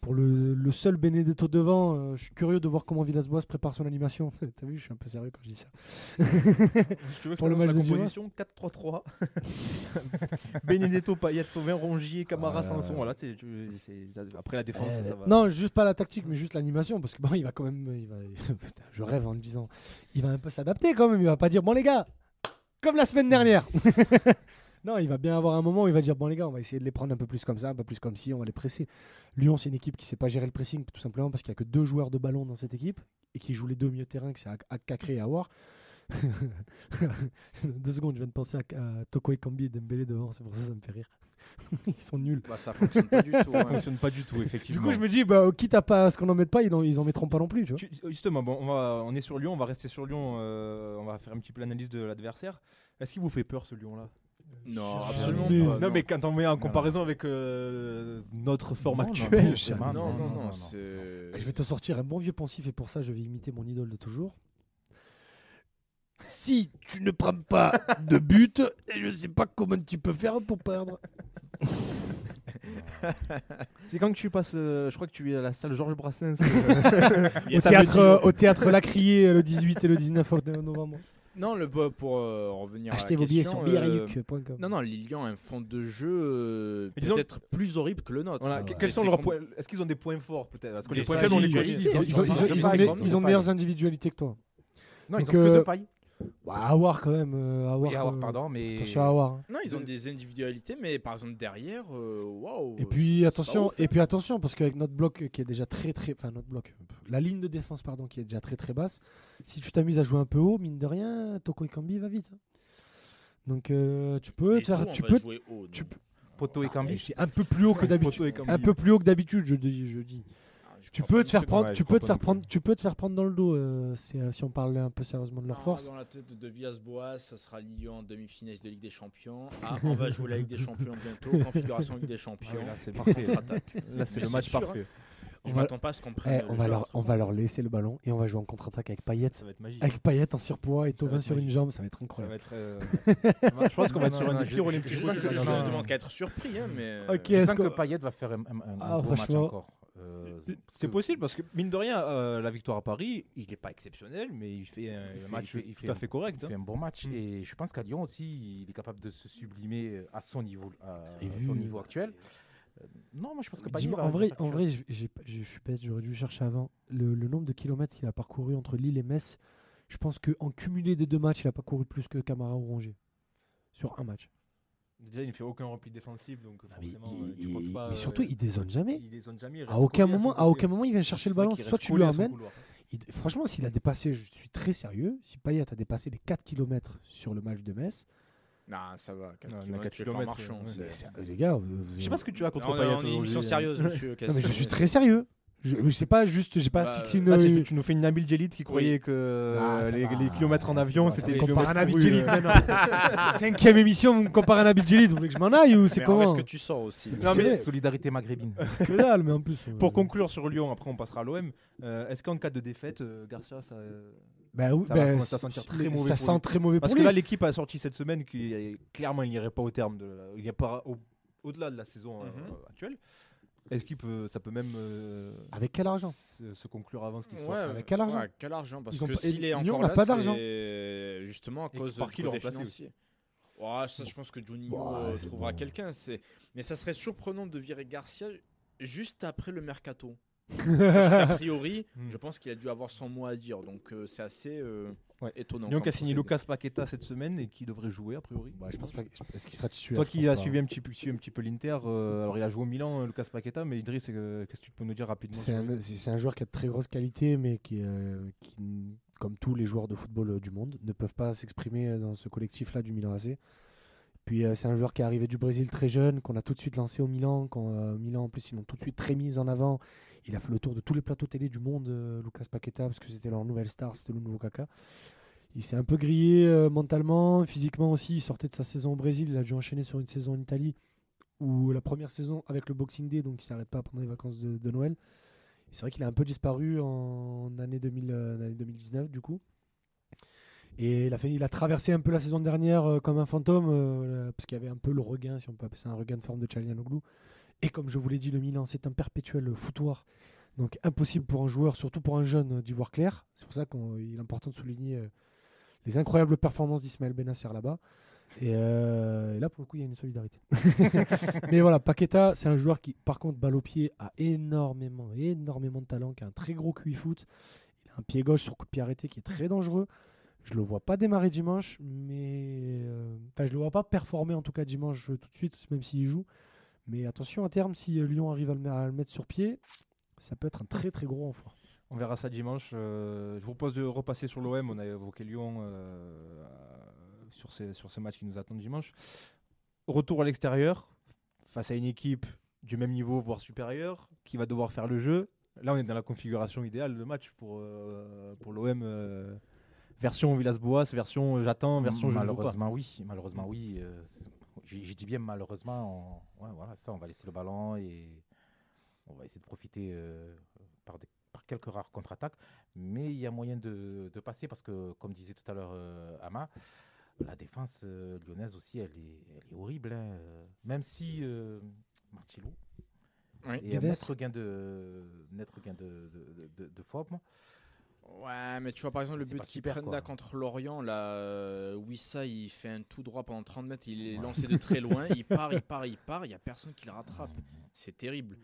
pour le, le seul Benedetto devant. euh, je suis curieux de voir comment Villas-Boas prépare son animation. T'as vu, je suis un peu sérieux quand je dis ça. Si tu veux que Pour je le match la composition 4-3-3. Benedetto, Payet, Tovin, Rongier, Camara, Euh, Sanson. Voilà, c'est- après la défense, Euh, ça va. Non, juste pas la tactique, mais juste l'animation, parce que bon, il va quand même, il va, Putain, je rêve en le disant, il va un peu s'adapter quand même. Il va pas dire bon les gars, comme la semaine dernière. Non, il va bien avoir un moment où il va dire bon les gars, on va essayer de les prendre un peu plus comme ça, un peu plus comme si, on va les presser. Lyon, c'est une équipe qui sait pas gérer le pressing, tout simplement parce qu'il y a que deux joueurs de ballon dans cette équipe et qui jouent les deux au milieu de terrain, que c'est Akakre et Awar. deux secondes, je viens de penser à, à Toko Ekambi et Dembélé devant, c'est pour ça que ça me fait rire. Ils sont nuls. Bah, ça fonctionne pas du tout. Ça hein. fonctionne pas du tout, Du effectivement. coup, je me dis, bah, quitte à pas ce qu'on en mette pas, ils en, ils en mettront pas non plus, tu vois. Tu- Justement, bon, on, va, on est sur Lyon, on va rester sur Lyon, euh, on va faire un petit peu l'analyse de l'adversaire. Est-ce qu'il vous fait peur ce Lyon-là? Non, absolument Mais- pas. non, mais quand on met en comparaison avec euh, notre forme Non, non, actuelle. non, non, Non, non, non, non, non. c'est. Je vais te sortir un bon vieux pensif et pour ça, je vais imiter mon idole de toujours. Si tu ne prends pas de but, et je sais pas comment tu peux faire pour perdre. C'est quand que tu passes, euh, je crois que tu es à la salle Georges Brassens. A Au théâtre, euh, au théâtre Lacrier le 18 et le 19 novembre. Non, le, pour pour, euh, revenir Achetez à la vos billets question, sur euh. Non, non, Lilian a un fond de jeu euh, Mais disons- peut-être plus horrible que le nôtre. Voilà, que- Quels sont leurs points Est-ce qu'ils ont des points forts peut-être Parce que Des les points faibles, on les ils ont- Ils ils ils ils de meilleures individualités que toi. Non, ils Donc, ont que euh, deux pailles. Ouais, Awar quand même. euh, Awar, Oui, Awar, euh, pardon, mais. Attention à Awar. hein. Non, ils ont des individualités, mais par exemple derrière, euh, waouh. Et puis c'est pas attention, ouf, hein. et puis attention parce qu'avec notre bloc qui est déjà très très, enfin notre bloc, la ligne de défense pardon qui est déjà très très basse, si tu t'amuses à jouer un peu haut, mine de rien, Toko Ekambi va vite. hein. Donc euh, tu peux te faire, on tu va peux, jouer haut, tu peux- Poto et Ah, c'est un peu plus haut que d'habitude, Poto et un peu plus haut que d'habitude, je dis, je dis. Tu peux te faire prendre, tu peux te faire non prendre, tu peux te faire prendre dans le dos. euh, c'est, euh, si on parle un peu sérieusement de leur Ah, force. Dans la tête de Villas-Boas, ça sera Lyon en demi-finale de Ligue des Champions. Ah, on va jouer la Ligue des Champions bientôt. Configuration Ligue des Champions. Ah là, c'est parfait. Là, c'est le match sûr, hein. parfait. Je On m'attends pas à ce qu'on Eh, prenne. on, le va leur, on va leur laisser le ballon et on va jouer en contre-attaque avec Payet. Ça va être magique. Avec Payet en surpoids et Tovin sur une jambe, ça va être Ça incroyable. va être. euh, Je pense qu'on va être Non, sur un non, des je- pires olympiques. je- non. demande qu'à être surpris, hein, mais. Je est-ce sens que Payet va faire un, un, un Ah, gros match franchement. encore. Euh, C'est possible parce que mine de rien, euh, la victoire à Paris, il n'est pas exceptionnel, mais il fait un Il fait- match il fait- il tout fait à fait correct. Il hein. fait un bon match Mm. et je pense qu'à Lyon aussi, il est capable de se sublimer à son niveau, à Et son niveau actuel. Euh, Non, moi je pense que va- en vrai, en vrai, pas- je suis bête, j'aurais dû chercher avant. Le, le nombre de kilomètres qu'il a parcouru entre Lille et Metz, je pense qu'en cumulé des deux matchs, il a pas couru plus que Camara ou Rongier. Sur un match. Déjà, il ne fait aucun repli défensif, donc Ah, mais, forcément, il- euh, tu comptes pas. mais surtout, euh, il dézone jamais. il les zone jamais. il À aucun, moment, à côté. aucun moment, il vient chercher le ballon. Soit tu lui à emmènes. Il- franchement, s'il a dépassé, je suis très sérieux, si Payet a dépassé les 4 km sur le match de Metz, Non, ça va. 4 Non, mais km, 4 tu es fort kilomètres, marchand. ouais. mais les gars, vous- vous- Je sais pas ce que tu as contre Non, Payet. on est une émission sérieuse, monsieur. Non, mais je suis très sérieux. Je, je sais pas, juste, j'ai pas Bah, fixé une. Là, c'est- tu nous fais une Nabil Djelit qui croyait Oui. que Ah, ça les, kilomètres en avion, c'était les kilomètres Nabil euh. maintenant. Cinquième émission, vous me comparez à Nabil Djelit, vous voulez que je m'en aille ou c'est comment Est-ce que tu sors aussi Non, mais-. Solidarité maghrébine. Que dalle, mais en plus. euh, Pour conclure sur Lyon, après on passera à l'OM. euh, Est-ce qu'en cas de défaite, euh, Garcia, ça, Bah oui, Ça va bah, sentir très mauvais ça pour sent lui. très mauvais Parce pour que lui. là, l'équipe a sorti cette semaine que clairement il n'irait pas au terme de, il n'y a pas au- au-delà de la saison euh, Mhm. actuelle. Est-ce qu'il peut, ça peut même euh, Avec quel argent se, se conclure avant cette Ouais, histoire Avec quel argent ouais, quel argent Parce Ils que s'il est encore n'a là, pas d'argent. c'est justement à cause par qui le financier. Ouais, ça, je pense que Juninho Ouais, trouvera bon. quelqu'un. C'est... Mais ça serait surprenant de virer Garcia juste après le mercato. Qu'a priori, Hmm. je pense qu'il a dû avoir son mot à dire. Donc euh, c'est assez euh, Ouais. étonnant. Lyon qui a signé. Lucas Paqueta cette semaine et qui devrait jouer a priori. Bah, je pense pas. Est-ce qu'il sera titulaire Toi qui as suivi un petit peu, un petit peu l'Inter, euh, alors il a joué au Milan, euh, Lucas Paqueta, mais Idriss, euh, qu'est-ce que tu peux nous dire rapidement C'est un, c'est- c'est un joueur qui a de très grosses qualités, mais qui, euh, qui, comme tous les joueurs de football du monde, ne peuvent pas s'exprimer dans ce collectif-là du Milan AC. Puis euh, c'est un joueur qui est arrivé du Brésil très jeune, qu'on a tout de suite lancé au Milan. Quand euh, Milan, en plus, ils l'ont tout de suite très mis en avant. Il a fait le tour de tous les plateaux télé du monde, euh, Lucas Paqueta, parce que c'était leur nouvelle star, c'était le nouveau caca. Il s'est un peu grillé euh, mentalement, physiquement aussi. Il sortait de sa saison au Brésil, il a dû enchaîner sur une saison en Italie, où la première saison avec le Boxing Day, donc il s'arrête pas pendant les vacances de, Noël. C'est vrai qu'il a un peu disparu en année, 2000, euh, 2019 du coup. Et il a, traversé un peu la saison dernière comme un fantôme, parce qu'il y avait un peu le regain, si on peut appeler ça un regain de forme de Chalianoglu. Et comme je vous l'ai dit, le Milan, c'est un perpétuel foutoir. Donc impossible pour un joueur, surtout pour un jeune, euh, d'y voir clair. C'est pour ça qu'il est important de souligner euh, les incroyables performances d'Ismaël Benasser là-bas. Et, euh, et là, pour le coup, il y a une solidarité. Mais voilà, Paqueta, c'est un joueur qui, par contre, balle au pied, a énormément, énormément de talent, qui a un très gros QI foot. Il a un pied gauche sur coup de pied arrêté qui est très dangereux. Je le vois pas démarrer dimanche, mais euh, enfin, je le vois pas performer en tout cas dimanche euh, tout de suite, même s'il joue. Mais attention à terme, si euh, Lyon arrive à le, à le mettre sur pied, ça peut être un très très gros renfort. On verra ça dimanche. Euh, je vous propose de repasser sur l'OM. On a évoqué Lyon euh, sur, ces, sur ce match qui nous attend dimanche. Retour à l'extérieur, face à une équipe du même niveau, voire supérieure, qui va devoir faire le jeu. Là, on est dans la configuration idéale de match pour, euh, pour l'OM. euh, version Villas-Boas, version j'attends, version je malheureusement oui, malheureusement oui. J'ai dit bien malheureusement. on- ouais, voilà, ça, on va laisser le ballon et on va essayer de profiter euh, par, des- par quelques rares contre-attaques. Mais il y a moyen de, de passer parce que, comme disait tout à l'heure euh, Ama, la défense euh, lyonnaise aussi, elle est, elle est horrible. hein, Même si euh, Martilo Ouais. est un net regain de, net regain de, de, de, de forme. Ouais, mais tu vois, par exemple, le but qu'ils prennent quoi. là contre Lorient, là, euh, Wissa, il fait un tout droit pendant 30 mètres, il est lancé de très loin, il part, il part, il part, il n'y a personne qui le rattrape. C'est terrible.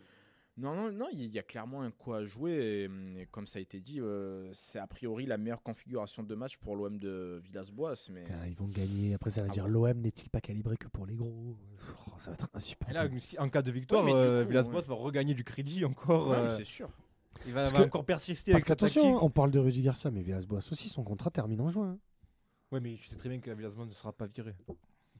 Non, non, non, il y a clairement un coup à jouer. Et, et comme ça a été dit, euh, c'est a priori la meilleure configuration de match pour l'OM de Villas-Boas. Mais ils vont gagner. Après, ça va Ah dire l'OM n'est-il pas calibré que pour les gros? Oh, Ça va être là, insupportable. si- en cas de victoire, Ouais, euh, Villas-Boas ouais. va regagner du crédit encore. Ouais, mais euh, c'est sûr. Il va, que- encore persister Parce avec qu'attention, tactique. on parle de Rudy Garcia, mais Villas-Boas aussi, son contrat termine en juin. Ouais, mais tu sais très bien que Villas-Boas ne sera pas viré.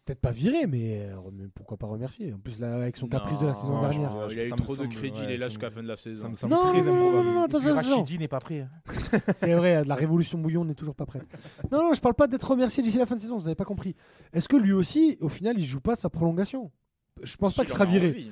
Peut-être pas viré, mais, euh, mais pourquoi pas remercier En plus, là, avec son caprice de la saison Non, dernière. je- il a eu Ça me trop de crédit, ouais, il est là ça jusqu'à me- la fin de la Ça saison. me semble Non, très non, non, improbable. non, non, attention. Rachidi n'est pas prêt. hein. C'est vrai, la révolution bouillon n'est toujours pas prête. Non, non, je parle pas d'être remercié d'ici la fin de saison, vous n'avez pas compris. Est-ce que lui aussi, au final, il joue pas sa prolongation? Je pense pas qu'il sera viré. envie.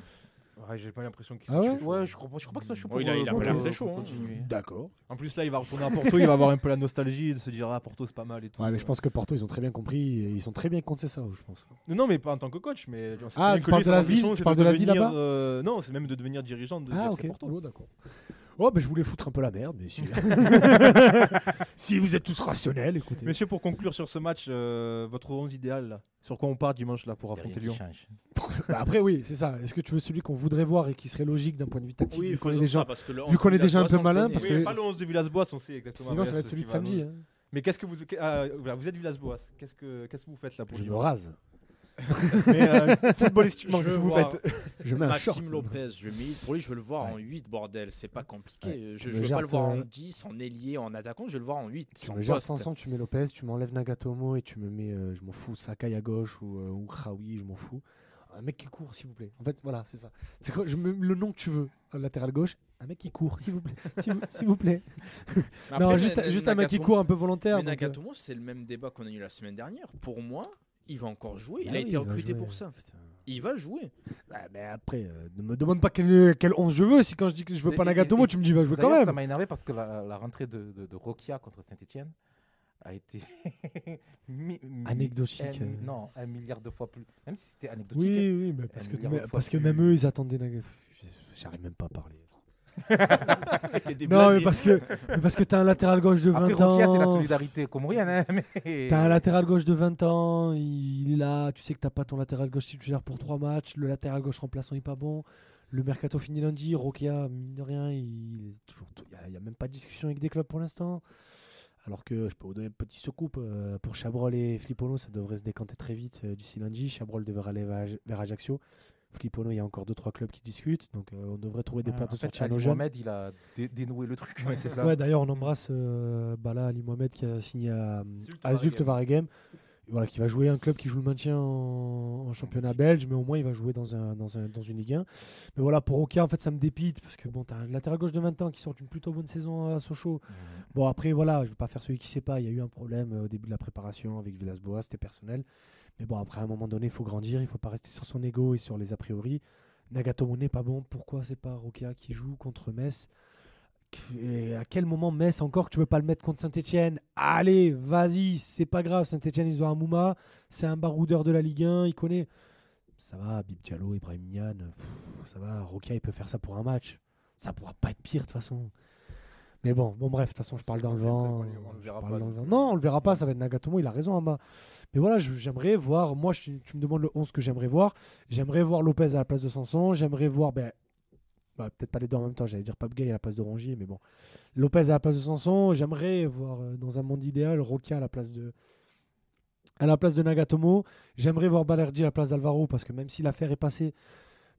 Ouais, j'ai pas l'impression qu'il Ah soit ouais chaud. Ouais, je crois, pas- je crois pas que ce soit chaud Oh, il a- il a euh, pas l'air pour- très chaud, pour hein. continuer. D'accord. En plus, là, il va retourner à Porto, il va avoir un peu la nostalgie de se dire Ah, Porto, c'est pas mal et tout. Ouais, mais je pense que Porto, ils ont très bien compris, et ils sont très bien contre ça, je pense. Non, non, mais pas en tant que coach. Mais on sait Ah, bien tu que parles lui, de son la ambition, ville- tu c'est parles de la ville devenir, là-bas euh, Non, c'est même de devenir dirigeant de Ah, FC ok. Porto. Oh, d'accord. Oh, ben je voulais foutre un peu la merde, mais si, si vous êtes tous rationnels, écoutez. Messieurs, pour conclure sur ce match, euh, votre 11 idéal, là, sur quoi on part dimanche là pour affronter Lyon. Bah, après, oui, c'est ça. Est-ce que tu veux celui qu'on voudrait voir et qui serait logique d'un point de vue tactique Oui, vu qu'on est faisons déjà- ça, parce que le vu qu'on est déjà un peu malin, connaît. parce Oui, que- pas le 11 de Villas-Boas, on sait exactement. Sinon, ça va être ce celui qui de va samedi. nous- hein. Mais qu'est-ce que vous. ah, voilà, vous êtes Villas-Boas. Qu'est-ce que, qu'est-ce que vous faites là pour Je me dimanche rase. Mais euh, footballistiquement, Je qu'est-ce que vous faites? Je mets un short. Maxime Lopez, je milite pour lui, je veux le voir en 8, bordel, c'est pas compliqué. Ouais. Je, veux pas le voir en euh, 10, en ailier, en attaquant, je veux le voir en 8. Sur son le genre poste. Sanson, tu mets Lopez, tu m'enlèves Nagatomo et tu me mets, euh, je m'en fous, Sakai à gauche ou, euh, ou Khaoui, je m'en fous. Un mec qui court, s'il vous plaît. En fait, voilà, c'est ça. C'est quoi, je mets le nom que tu veux, latéral gauche, Un mec qui court, s'il vous plaît. S'il vous, s'il vous plaît. Mais non, après, juste, Na- juste un mec qui Nagatomo- court un peu volontaire. Mais donc, euh, Nagatomo, c'est le même débat qu'on a eu la semaine dernière. Pour moi, il va encore jouer. Il ah a oui, été recruté pour ça. Putain. Il va jouer. Ouais, mais après, euh, ne me demande pas quel, quel 11 je veux. Si quand je dis que je veux pas Nagatomo, et- tu me dis va jouer quand même. Ça m'a énervé parce que la, la rentrée de, de, de Rokia contre Saint-Etienne a été mi- mi- Anecdotique, un- euh. non, un milliard de fois plus. Même si c'était anecdotique. Oui, oui, mais parce, que, mais- parce que même eux, ils attendaient. J'arrive même pas à parler. Non, mais parce que, mais parce que t'as un latéral gauche de 20 Après, ans. C'est la solidarité comorienne. Hein, mais... T'as un latéral gauche de 20 ans, il est là, tu sais que t'as pas ton latéral gauche titulaire pour 3 matchs, le latéral gauche remplaçant est pas bon, le mercato finit lundi, Rokia, mine de rien, il est toujours, il n'y a, même pas de discussion avec des clubs pour l'instant. Alors que je peux vous donner un petit secoupe, euh, pour Chabrol et Flippono, ça devrait se décanter très vite euh, d'ici lundi. Chabrol devrait aller vers, vers Ajaccio. Flippono, il y a encore 2-3 clubs qui discutent, donc euh, on devrait trouver des Ouais, places de en fait, sortie à Ali nos jeunes. Mohamed, il a dé- dénoué le truc. Ouais, c'est ça. Ouais, d'ailleurs, on embrasse euh, bah là, Ali Mohamed qui a signé à, Zulte Waregem. Waregem. Voilà, qui va jouer un club qui joue le maintien en, en championnat belge, mais au moins il va jouer dans, un, dans, un, dans une Ligue 1. Mais voilà, pour Oka, en fait, ça me dépite parce que bon, t'as un latéral gauche de 20 ans qui sort une plutôt bonne saison à Sochaux. Bon, après, voilà, je vais pas faire celui qui sait pas. Il y a eu un problème euh, au début de la préparation avec Villas-Boas, c'était personnel. Mais bon, après, à un moment donné, il faut grandir, il faut pas rester sur son ego et sur les a priori. Nagatomo n'est pas bon. Pourquoi c'est pas Rokia qui joue contre Metz Et à quel moment Metz encore que tu veux pas le mettre contre Saint-Etienne? Allez, vas-y, c'est pas grave. Saint-Etienne, ils ont un Mouma, c'est un baroudeur de la Ligue 1, il connaît. Ça va, Bib Diallo, Ibrahim Nian, pff, ça va. Rokia, il peut faire ça pour un match. Ça pourra pas être pire de toute façon. Mais bon, bon bref, de toute façon, je parle dans le vent. On le verra pas. Non, on le verra pas, ça va être Nagatomo, il a raison, Amba. Mais voilà, j'aimerais voir, moi, tu me demandes le 11 que j'aimerais voir. J'aimerais voir Lopez à la place de Sanson. J'aimerais voir, ben, bah, peut-être pas les deux en même temps, j'allais dire Pape Gay à la place de Rongier, mais bon. Lopez à la place de Sanson. J'aimerais voir, euh, dans un monde idéal, Roca à la place de, à la place de Nagatomo. J'aimerais voir Balerdi à la place d'Alvaro, parce que même si l'affaire est passée,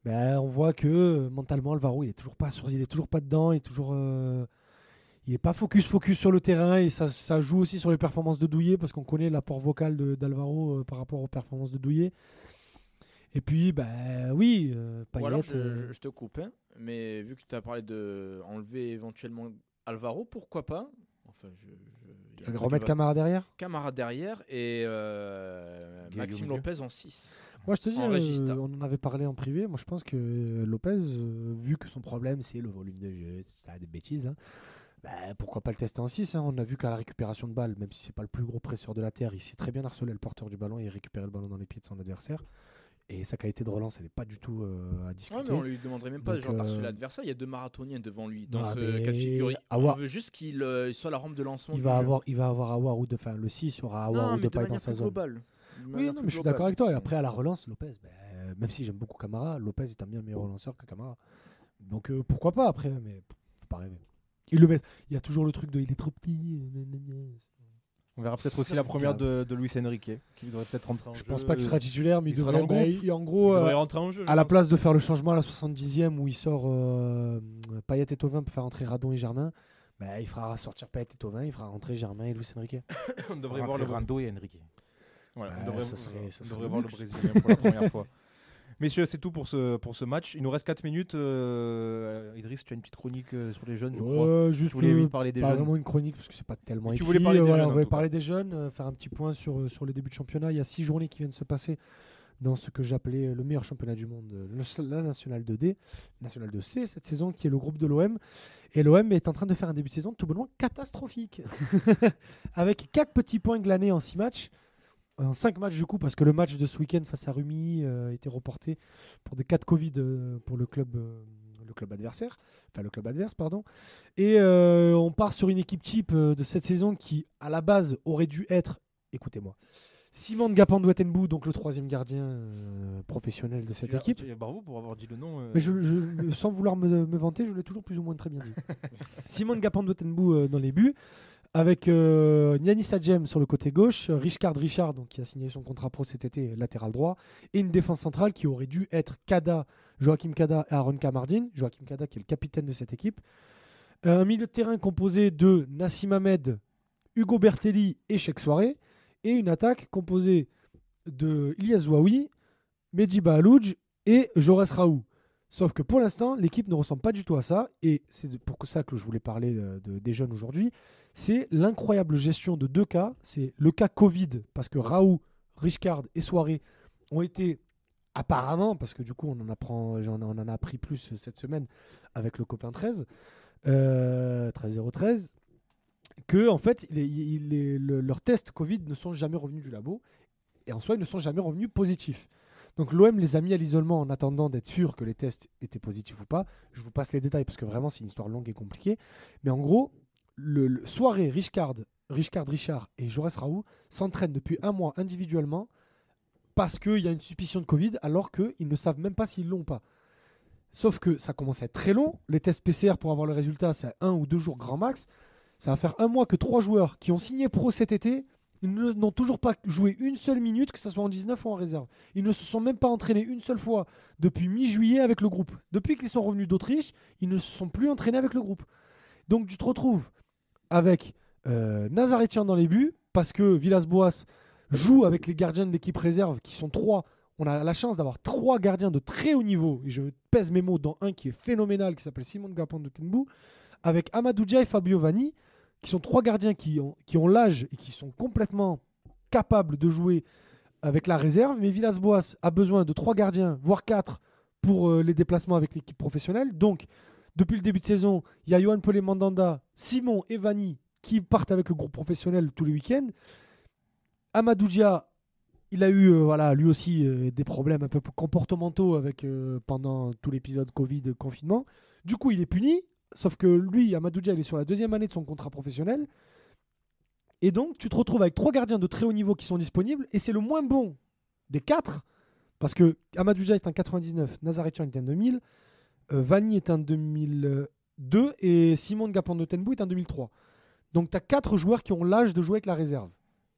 ben, on voit que euh, mentalement, Alvaro, il est toujours pas sur, il est toujours pas dedans, il est toujours. euh, il n'est pas focus focus sur le terrain et ça, ça joue aussi sur les performances de Douillet parce qu'on connaît l'apport vocal de- d'Alvaro euh, par rapport aux performances de Douillet. Et puis, bah oui, euh, Ou alors, je, euh, je- je te coupe, hein, mais vu que tu as parlé de enlever éventuellement Alvaro, pourquoi pas? Enfin, je, je- y a un truc remettre Camara derrière? Camara derrière et euh, Maxime. Lopez en 6. Moi, je te dis, euh, on en avait parlé en privé. Moi, je pense que Lopez, euh, vu que son problème, c'est le volume de jeu, ça a des bêtises, hein, bah, pourquoi pas le tester en 6 On a vu qu'à la récupération de balle, même si c'est pas le plus gros presseur de la terre, il sait très bien harceler le porteur du ballon et récupérer le ballon dans les pieds de son adversaire. Et sa qualité de relance, elle n'est pas du tout euh, à discuter. Ouais, mais on lui demanderait même pas Donc, genre d'harceler euh, l'adversaire. Il y a deux marathoniens devant lui dans Ah, ce cas de figure. Awar- On veut juste qu'il euh, soit la rampe de lancement. il va, jeu. avoir, il va avoir Awar ou de, enfin, le 6 aura Awar non, ou de paille dans sa zone. globale. Oui, non, mais je suis d'accord avec toi. Et après, à la relance, Lopez, ben, même si j'aime beaucoup Camara, Lopez est un bien meilleur relanceur que Camara. Donc euh, pourquoi pas après, mais faut pas rêver. Il le met. Il y a toujours le truc de il est trop petit. On verra peut-être aussi la première de, de Luis Enrique, qui devrait peut-être rentrer en Je jeu. pense pas qu'il sera titulaire, mais il, il sera devrait. dans le bah, groupe. il- en Il gros, devrait euh, rentrer en jeu. je à la place de faire le changement à la 70e où il sort euh, Payet et Tovin pour faire entrer Radon et Germain, bah, il fera sortir Payet et Tovin, il fera rentrer Germain et Luis Enrique. on devrait voir le Rando et Enrique. Voilà, Bah, on devrait, ça serait- ça on serait devrait voir le. Brésilien pour la première fois. Messieurs, c'est tout pour ce, pour ce match. Il nous reste 4 minutes. Euh, Idriss, tu as une petite chronique euh, sur les jeunes, je crois. Euh, juste Tu voulais euh, vite parler des pas jeunes. vraiment une chronique parce que c'est pas tellement Tu écrit. voulais parler Euh, des voilà, jeunes, on voulait parler des jeunes, euh, faire un petit point sur, euh, sur le début de championnat. Il y a six journées qui viennent se passer dans ce que j'appelais le meilleur championnat du monde, euh, la Nationale 2D, Nationale 2C cette saison, qui est le groupe de l'OM. Et l'OM est en train de faire un début de saison tout bonnement catastrophique. Avec quatre petits points glanés en six matchs. En 5 matchs du coup, parce que le match de ce week-end face à Rumi euh, a été reporté pour des cas de Covid euh, pour le club, euh, le club adversaire, enfin le club adverse, pardon. Et euh, on part sur une équipe type euh, de cette saison qui, à la base, aurait dû être, écoutez-moi, Simon Gapandouatenbou, donc le troisième gardien euh, professionnel de cette Tu as- équipe. tu- Bravo pour avoir dit le nom. euh. Mais je, je- sans vouloir me, me vanter, je l'ai toujours plus ou moins très bien dit. Simon Gapandouatenbou euh, dans les buts, avec euh, Sadjem sur le côté gauche, Richard Richard, qui a signé son contrat pro cet été, latéral droit, et une défense centrale qui aurait dû être Kada, Joachim Kada et Aaron Kamardine. Joachim Kada qui est le capitaine de cette équipe. Euh, Un milieu de terrain composé de Nassim Ahmed, Hugo Bertelli et Cheikh Soiré. Et une attaque composée de Ilyas Zouaoui, Mehdi Bahalouj et Jaurès Raoult. Sauf que pour l'instant, l'équipe ne ressemble pas du tout à ça. Et c'est pour ça que je voulais parler euh, de- des jeunes aujourd'hui. C'est l'incroyable gestion de deux cas. C'est le cas Covid, parce que Raoult, Richcard et Soirée ont été apparemment, parce que du coup on en apprend, on en a appris plus cette semaine avec le copain 13, euh, 13-013, que en fait leurs tests Covid ne sont jamais revenus du labo et en soi ils ne sont jamais revenus positifs. Donc l'OM les a mis à l'isolement en attendant d'être sûr que les tests étaient positifs ou pas. Je vous passe les détails parce que vraiment c'est une histoire longue et compliquée. Mais en gros, le, le- soirée Richcard, Richcard Richard et Jaurès Raoult s'entraînent depuis un mois individuellement parce qu'il y a une suspicion de Covid alors qu'ils ne savent même pas s'ils l'ont ou pas. Sauf que ça commence à être très long. Les tests PCR pour avoir le résultat, c'est un ou deux jours grand max. Ça va faire un mois que trois joueurs qui ont signé pro cet été, ils n'ont toujours pas joué une seule minute, que ce soit en 19 ou en réserve. Ils ne se sont même pas entraînés une seule fois depuis mi-juillet avec le groupe. Depuis qu'ils sont revenus d'Autriche, ils ne se sont plus entraînés avec le groupe. Donc tu te retrouves avec euh, Nazaretian dans les buts, parce que Villas-Boas joue avec les gardiens de l'équipe réserve, qui sont trois. On a la chance d'avoir trois gardiens de très haut niveau, et je pèse mes mots dans un qui est phénoménal, qui s'appelle Simon Gapan de Tenbou, avec Amadou et Fabio Vanni, qui sont trois gardiens qui ont, qui ont l'âge et qui sont complètement capables de jouer avec la réserve. Mais Villas-Boas a besoin de trois gardiens, voire quatre, pour euh, les déplacements avec l'équipe professionnelle. Donc, depuis le début de saison, il y a Johan Pelé Mandanda, Simon et Vanni qui partent avec le groupe professionnel tous les week-ends. Amadou Dia, il a eu, euh, voilà, lui aussi, euh, des problèmes un peu comportementaux avec, pendant tout l'épisode Covid, confinement. Du coup, il est puni. Sauf que lui, Amadou il est sur la deuxième année de son contrat professionnel. Et donc, tu te retrouves avec trois gardiens de très haut niveau qui sont disponibles. Et c'est le moins bon des quatre. Parce que Amadou est en 99, Nazaretian est en 2000, euh, Vanni est en 2002 et Simon Gapan de Tenbou est en 2003. Donc, tu as quatre joueurs qui ont l'âge de jouer avec la réserve.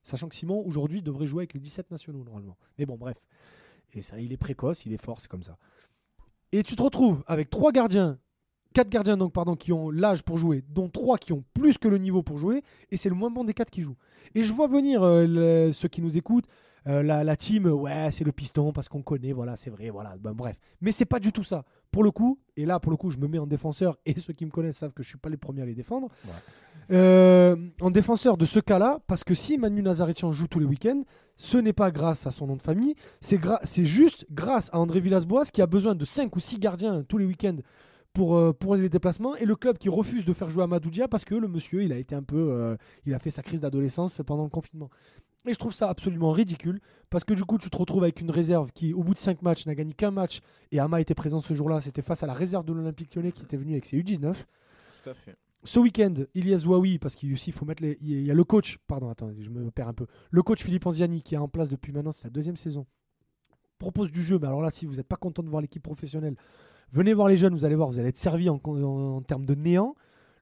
Sachant que Simon, aujourd'hui, devrait jouer avec les 17 nationaux, normalement. Mais bon, bref. Et ça, il est précoce, il est fort, c'est comme ça. Et tu te retrouves avec trois gardiens, quatre gardiens donc, pardon, qui ont l'âge pour jouer, dont trois qui ont plus que le niveau pour jouer, et c'est le moins bon des quatre qui jouent. Et je vois venir euh, le- ceux qui nous écoutent, euh, la, la team, euh, ouais, c'est le piston parce qu'on connaît, voilà, c'est vrai, voilà, ben, bref. Mais c'est pas du tout ça. Pour le coup, et là, pour le coup, je me mets en défenseur, et ceux qui me connaissent savent que je suis pas les premiers à les défendre. Euh, en défenseur de ce cas-là, parce que si Manu Nazaretian joue tous les week-ends, ce n'est pas grâce à son nom de famille, c'est gra- c'est juste grâce à André Villas-Boas qui a besoin de 5 ou 6 gardiens tous les week-ends pour, euh, pour les déplacements et le club qui refuse de faire jouer Amadou Dia parce que le monsieur, il a été un peu. euh, il a fait sa crise d'adolescence pendant le confinement. Et je trouve ça absolument ridicule parce que du coup, tu te retrouves avec une réserve qui, au bout de 5 matchs, n'a gagné qu'un match et Ama était présent ce jour-là. C'était face à la réserve de l'Olympique lyonnais qui était venue avec ses U19 Tout à fait. ce week-end, Ilyes Zouaoui, parce qu'il aussi, faut mettre les. Il y a le coach, pardon, attends, je me perds un peu. Le coach Philippe Anziani, qui est en place depuis maintenant sa deuxième saison, propose du jeu. Mais alors là, si vous n'êtes pas content de voir l'équipe professionnelle, venez voir les jeunes, vous allez voir, vous allez être servi en, termes de néant.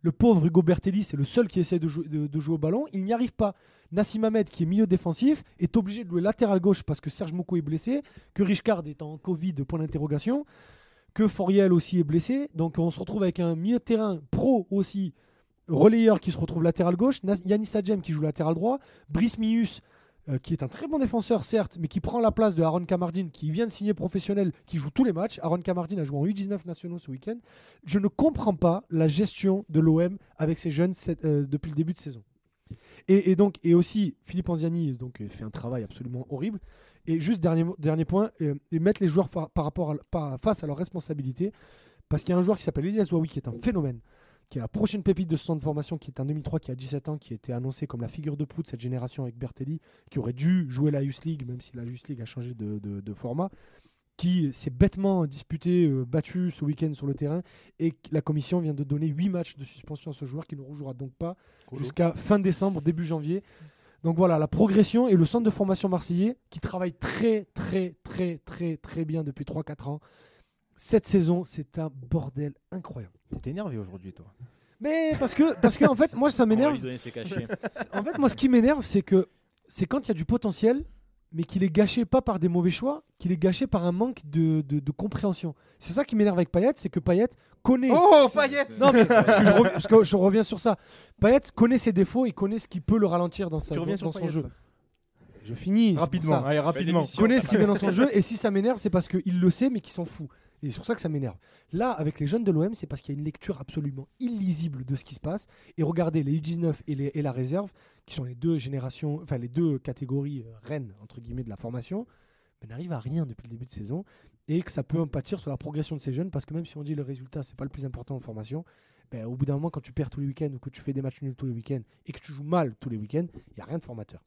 Le pauvre Hugo Bertelli, c'est le seul qui essaie de jouer, au ballon. Il n'y arrive pas. Nassim Ahmed, qui est milieu défensif, est obligé de jouer latéral gauche parce que Serge Mouko est blessé, que Richcard est en Covid, point d'interrogation, que Foriel aussi est blessé. Donc on se retrouve avec un milieu de terrain pro aussi, relayeur qui se retrouve latéral gauche, Yanis Adjem qui joue latéral droit, Brice Mius euh, qui est un très bon défenseur certes, mais qui prend la place de Aaron Kamardine qui vient de signer professionnel, qui joue tous les matchs. Aaron Kamardine a joué en U19 nationaux ce week-end. Je ne comprends pas la gestion de l'OM avec ces jeunes euh, depuis le début de saison. Et, donc et aussi Philippe Anziani donc euh, fait un travail absolument horrible. Et juste dernier dernier point, euh, et mettre les joueurs par rapport face à leurs responsabilités, parce qu'il y a un joueur qui s'appelle Elias Zouaoui qui est un phénomène qui est la prochaine pépite de ce centre de formation, qui est en 2003, qui a 17 ans, qui a été annoncé comme la figure de proue de cette génération avec Bertelli, qui aurait dû jouer la Youth League, même si la Youth League a changé de, de- de format, qui s'est bêtement disputé, euh, battu ce week-end sur le terrain, et la commission vient de donner 8 matchs de suspension à ce joueur, qui ne rejouera donc pas jusqu'à fin décembre, début janvier. Donc voilà, la progression et le centre de formation marseillais, qui travaille très, très, très, très, très bien depuis 3-4 ans. Cette saison, c'est un bordel incroyable. T'es énervé aujourd'hui, toi. Mais parce que, parce que en fait, moi, ça m'énerve. En fait, moi, ce qui m'énerve, c'est que c'est quand il y a du potentiel, mais qu'il est gâché pas par des mauvais choix, qu'il est gâché par un manque de, de- de compréhension. C'est ça qui m'énerve avec Payet, c'est que Payet connaît. Oh, Payet Non, mais parce que, je reviens, parce que je reviens sur ça. Payet connaît ses défauts, il connaît ce qui peut le ralentir dans, sa, Tu reviens dans sur son Payet, jeu. là. Je finis. Rapidement, allez, rapidement. Il connaît ce qui vient dans son jeu, et si ça m'énerve, c'est parce qu'il le sait, mais qu'il s'en fout. Et c'est pour ça que ça m'énerve. Là, avec les jeunes de l'OM, c'est parce qu'il y a une lecture absolument illisible de ce qui se passe. Et regardez, les U19 et, la réserve, qui sont les deux générations, enfin les deux catégories euh, reines, entre guillemets, de la formation, n'arrivent à rien depuis le début de saison. Et que ça peut en pâtir sur la progression de ces jeunes, parce que même si on dit le résultat, c'est pas le plus important en formation, ben, au bout d'un moment, quand tu perds tous les week-ends ou que tu fais des matchs nuls tous les week-ends et que tu joues mal tous les week-ends, il n'y a rien de formateur.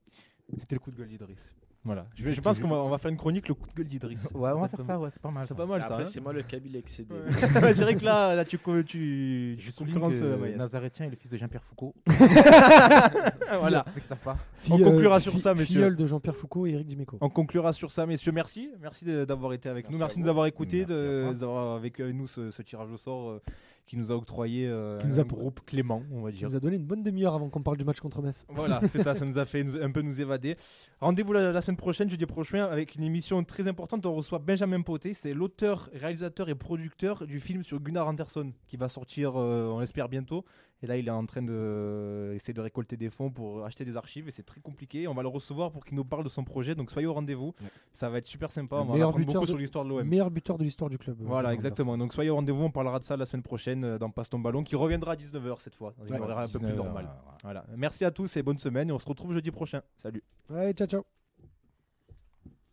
C'était le coup de gueule d'Idriss. Voilà. Je, je pense qu'on va, on va faire une chronique le coup de gueule d'Idriss. Ouais, on va faire ça, ouais, c'est pas mal. C'est pas mal ça. Après, hein. c'est moi le Kabyle excédé. Ouais. Ouais, c'est vrai que là, là tu, tu, Je souligne concurrences, que euh. Nazarétien est le fils de Jean-Pierre Foucault. voilà. C'est que ça pas. On conclura sur ça, messieurs. Filleul de Jean-Pierre Foucault et Eric Dimeco. On conclura sur ça, messieurs. Merci. Merci de- d'avoir été avec nous. Merci de nous avoir écoutés, d'avoir avec euh, nous ce, ce tirage au sort euh, qui nous a octroyé euh, Qui nous a- un groupe Clément, on va Qui dire. nous a donné une bonne demi-heure avant qu'on parle du match contre Metz. Voilà, c'est ça, ça nous a fait nous- un peu nous évader. Rendez-vous la, la semaine prochaine, jeudi prochain, avec une émission très importante. On reçoit Benjamin Poté, c'est l'auteur, réalisateur et producteur du film sur Gunnar Anderson, qui va sortir, euh, on l'espère bientôt. Et là, il est en train de euh, essayer de récolter des fonds pour acheter des archives, et c'est très compliqué. On va le recevoir pour qu'il nous parle de son projet, donc soyez au rendez-vous. Ouais. Ça va être super sympa. Le On va meilleur apprendre buteur beaucoup de- sur l'histoire de l'OM. Meilleur buteur de l'histoire du club. euh, Voilà, exactement. Donc soyez au rendez-vous, on parlera de ça la semaine prochaine euh, dans Passe ton ballon, qui reviendra à 19h cette fois, une Ouais. un peu plus 19, normal. voilà. Voilà. Merci à tous et bonne semaine, et on se retrouve jeudi prochain. Salut. Ouais, ciao, ciao.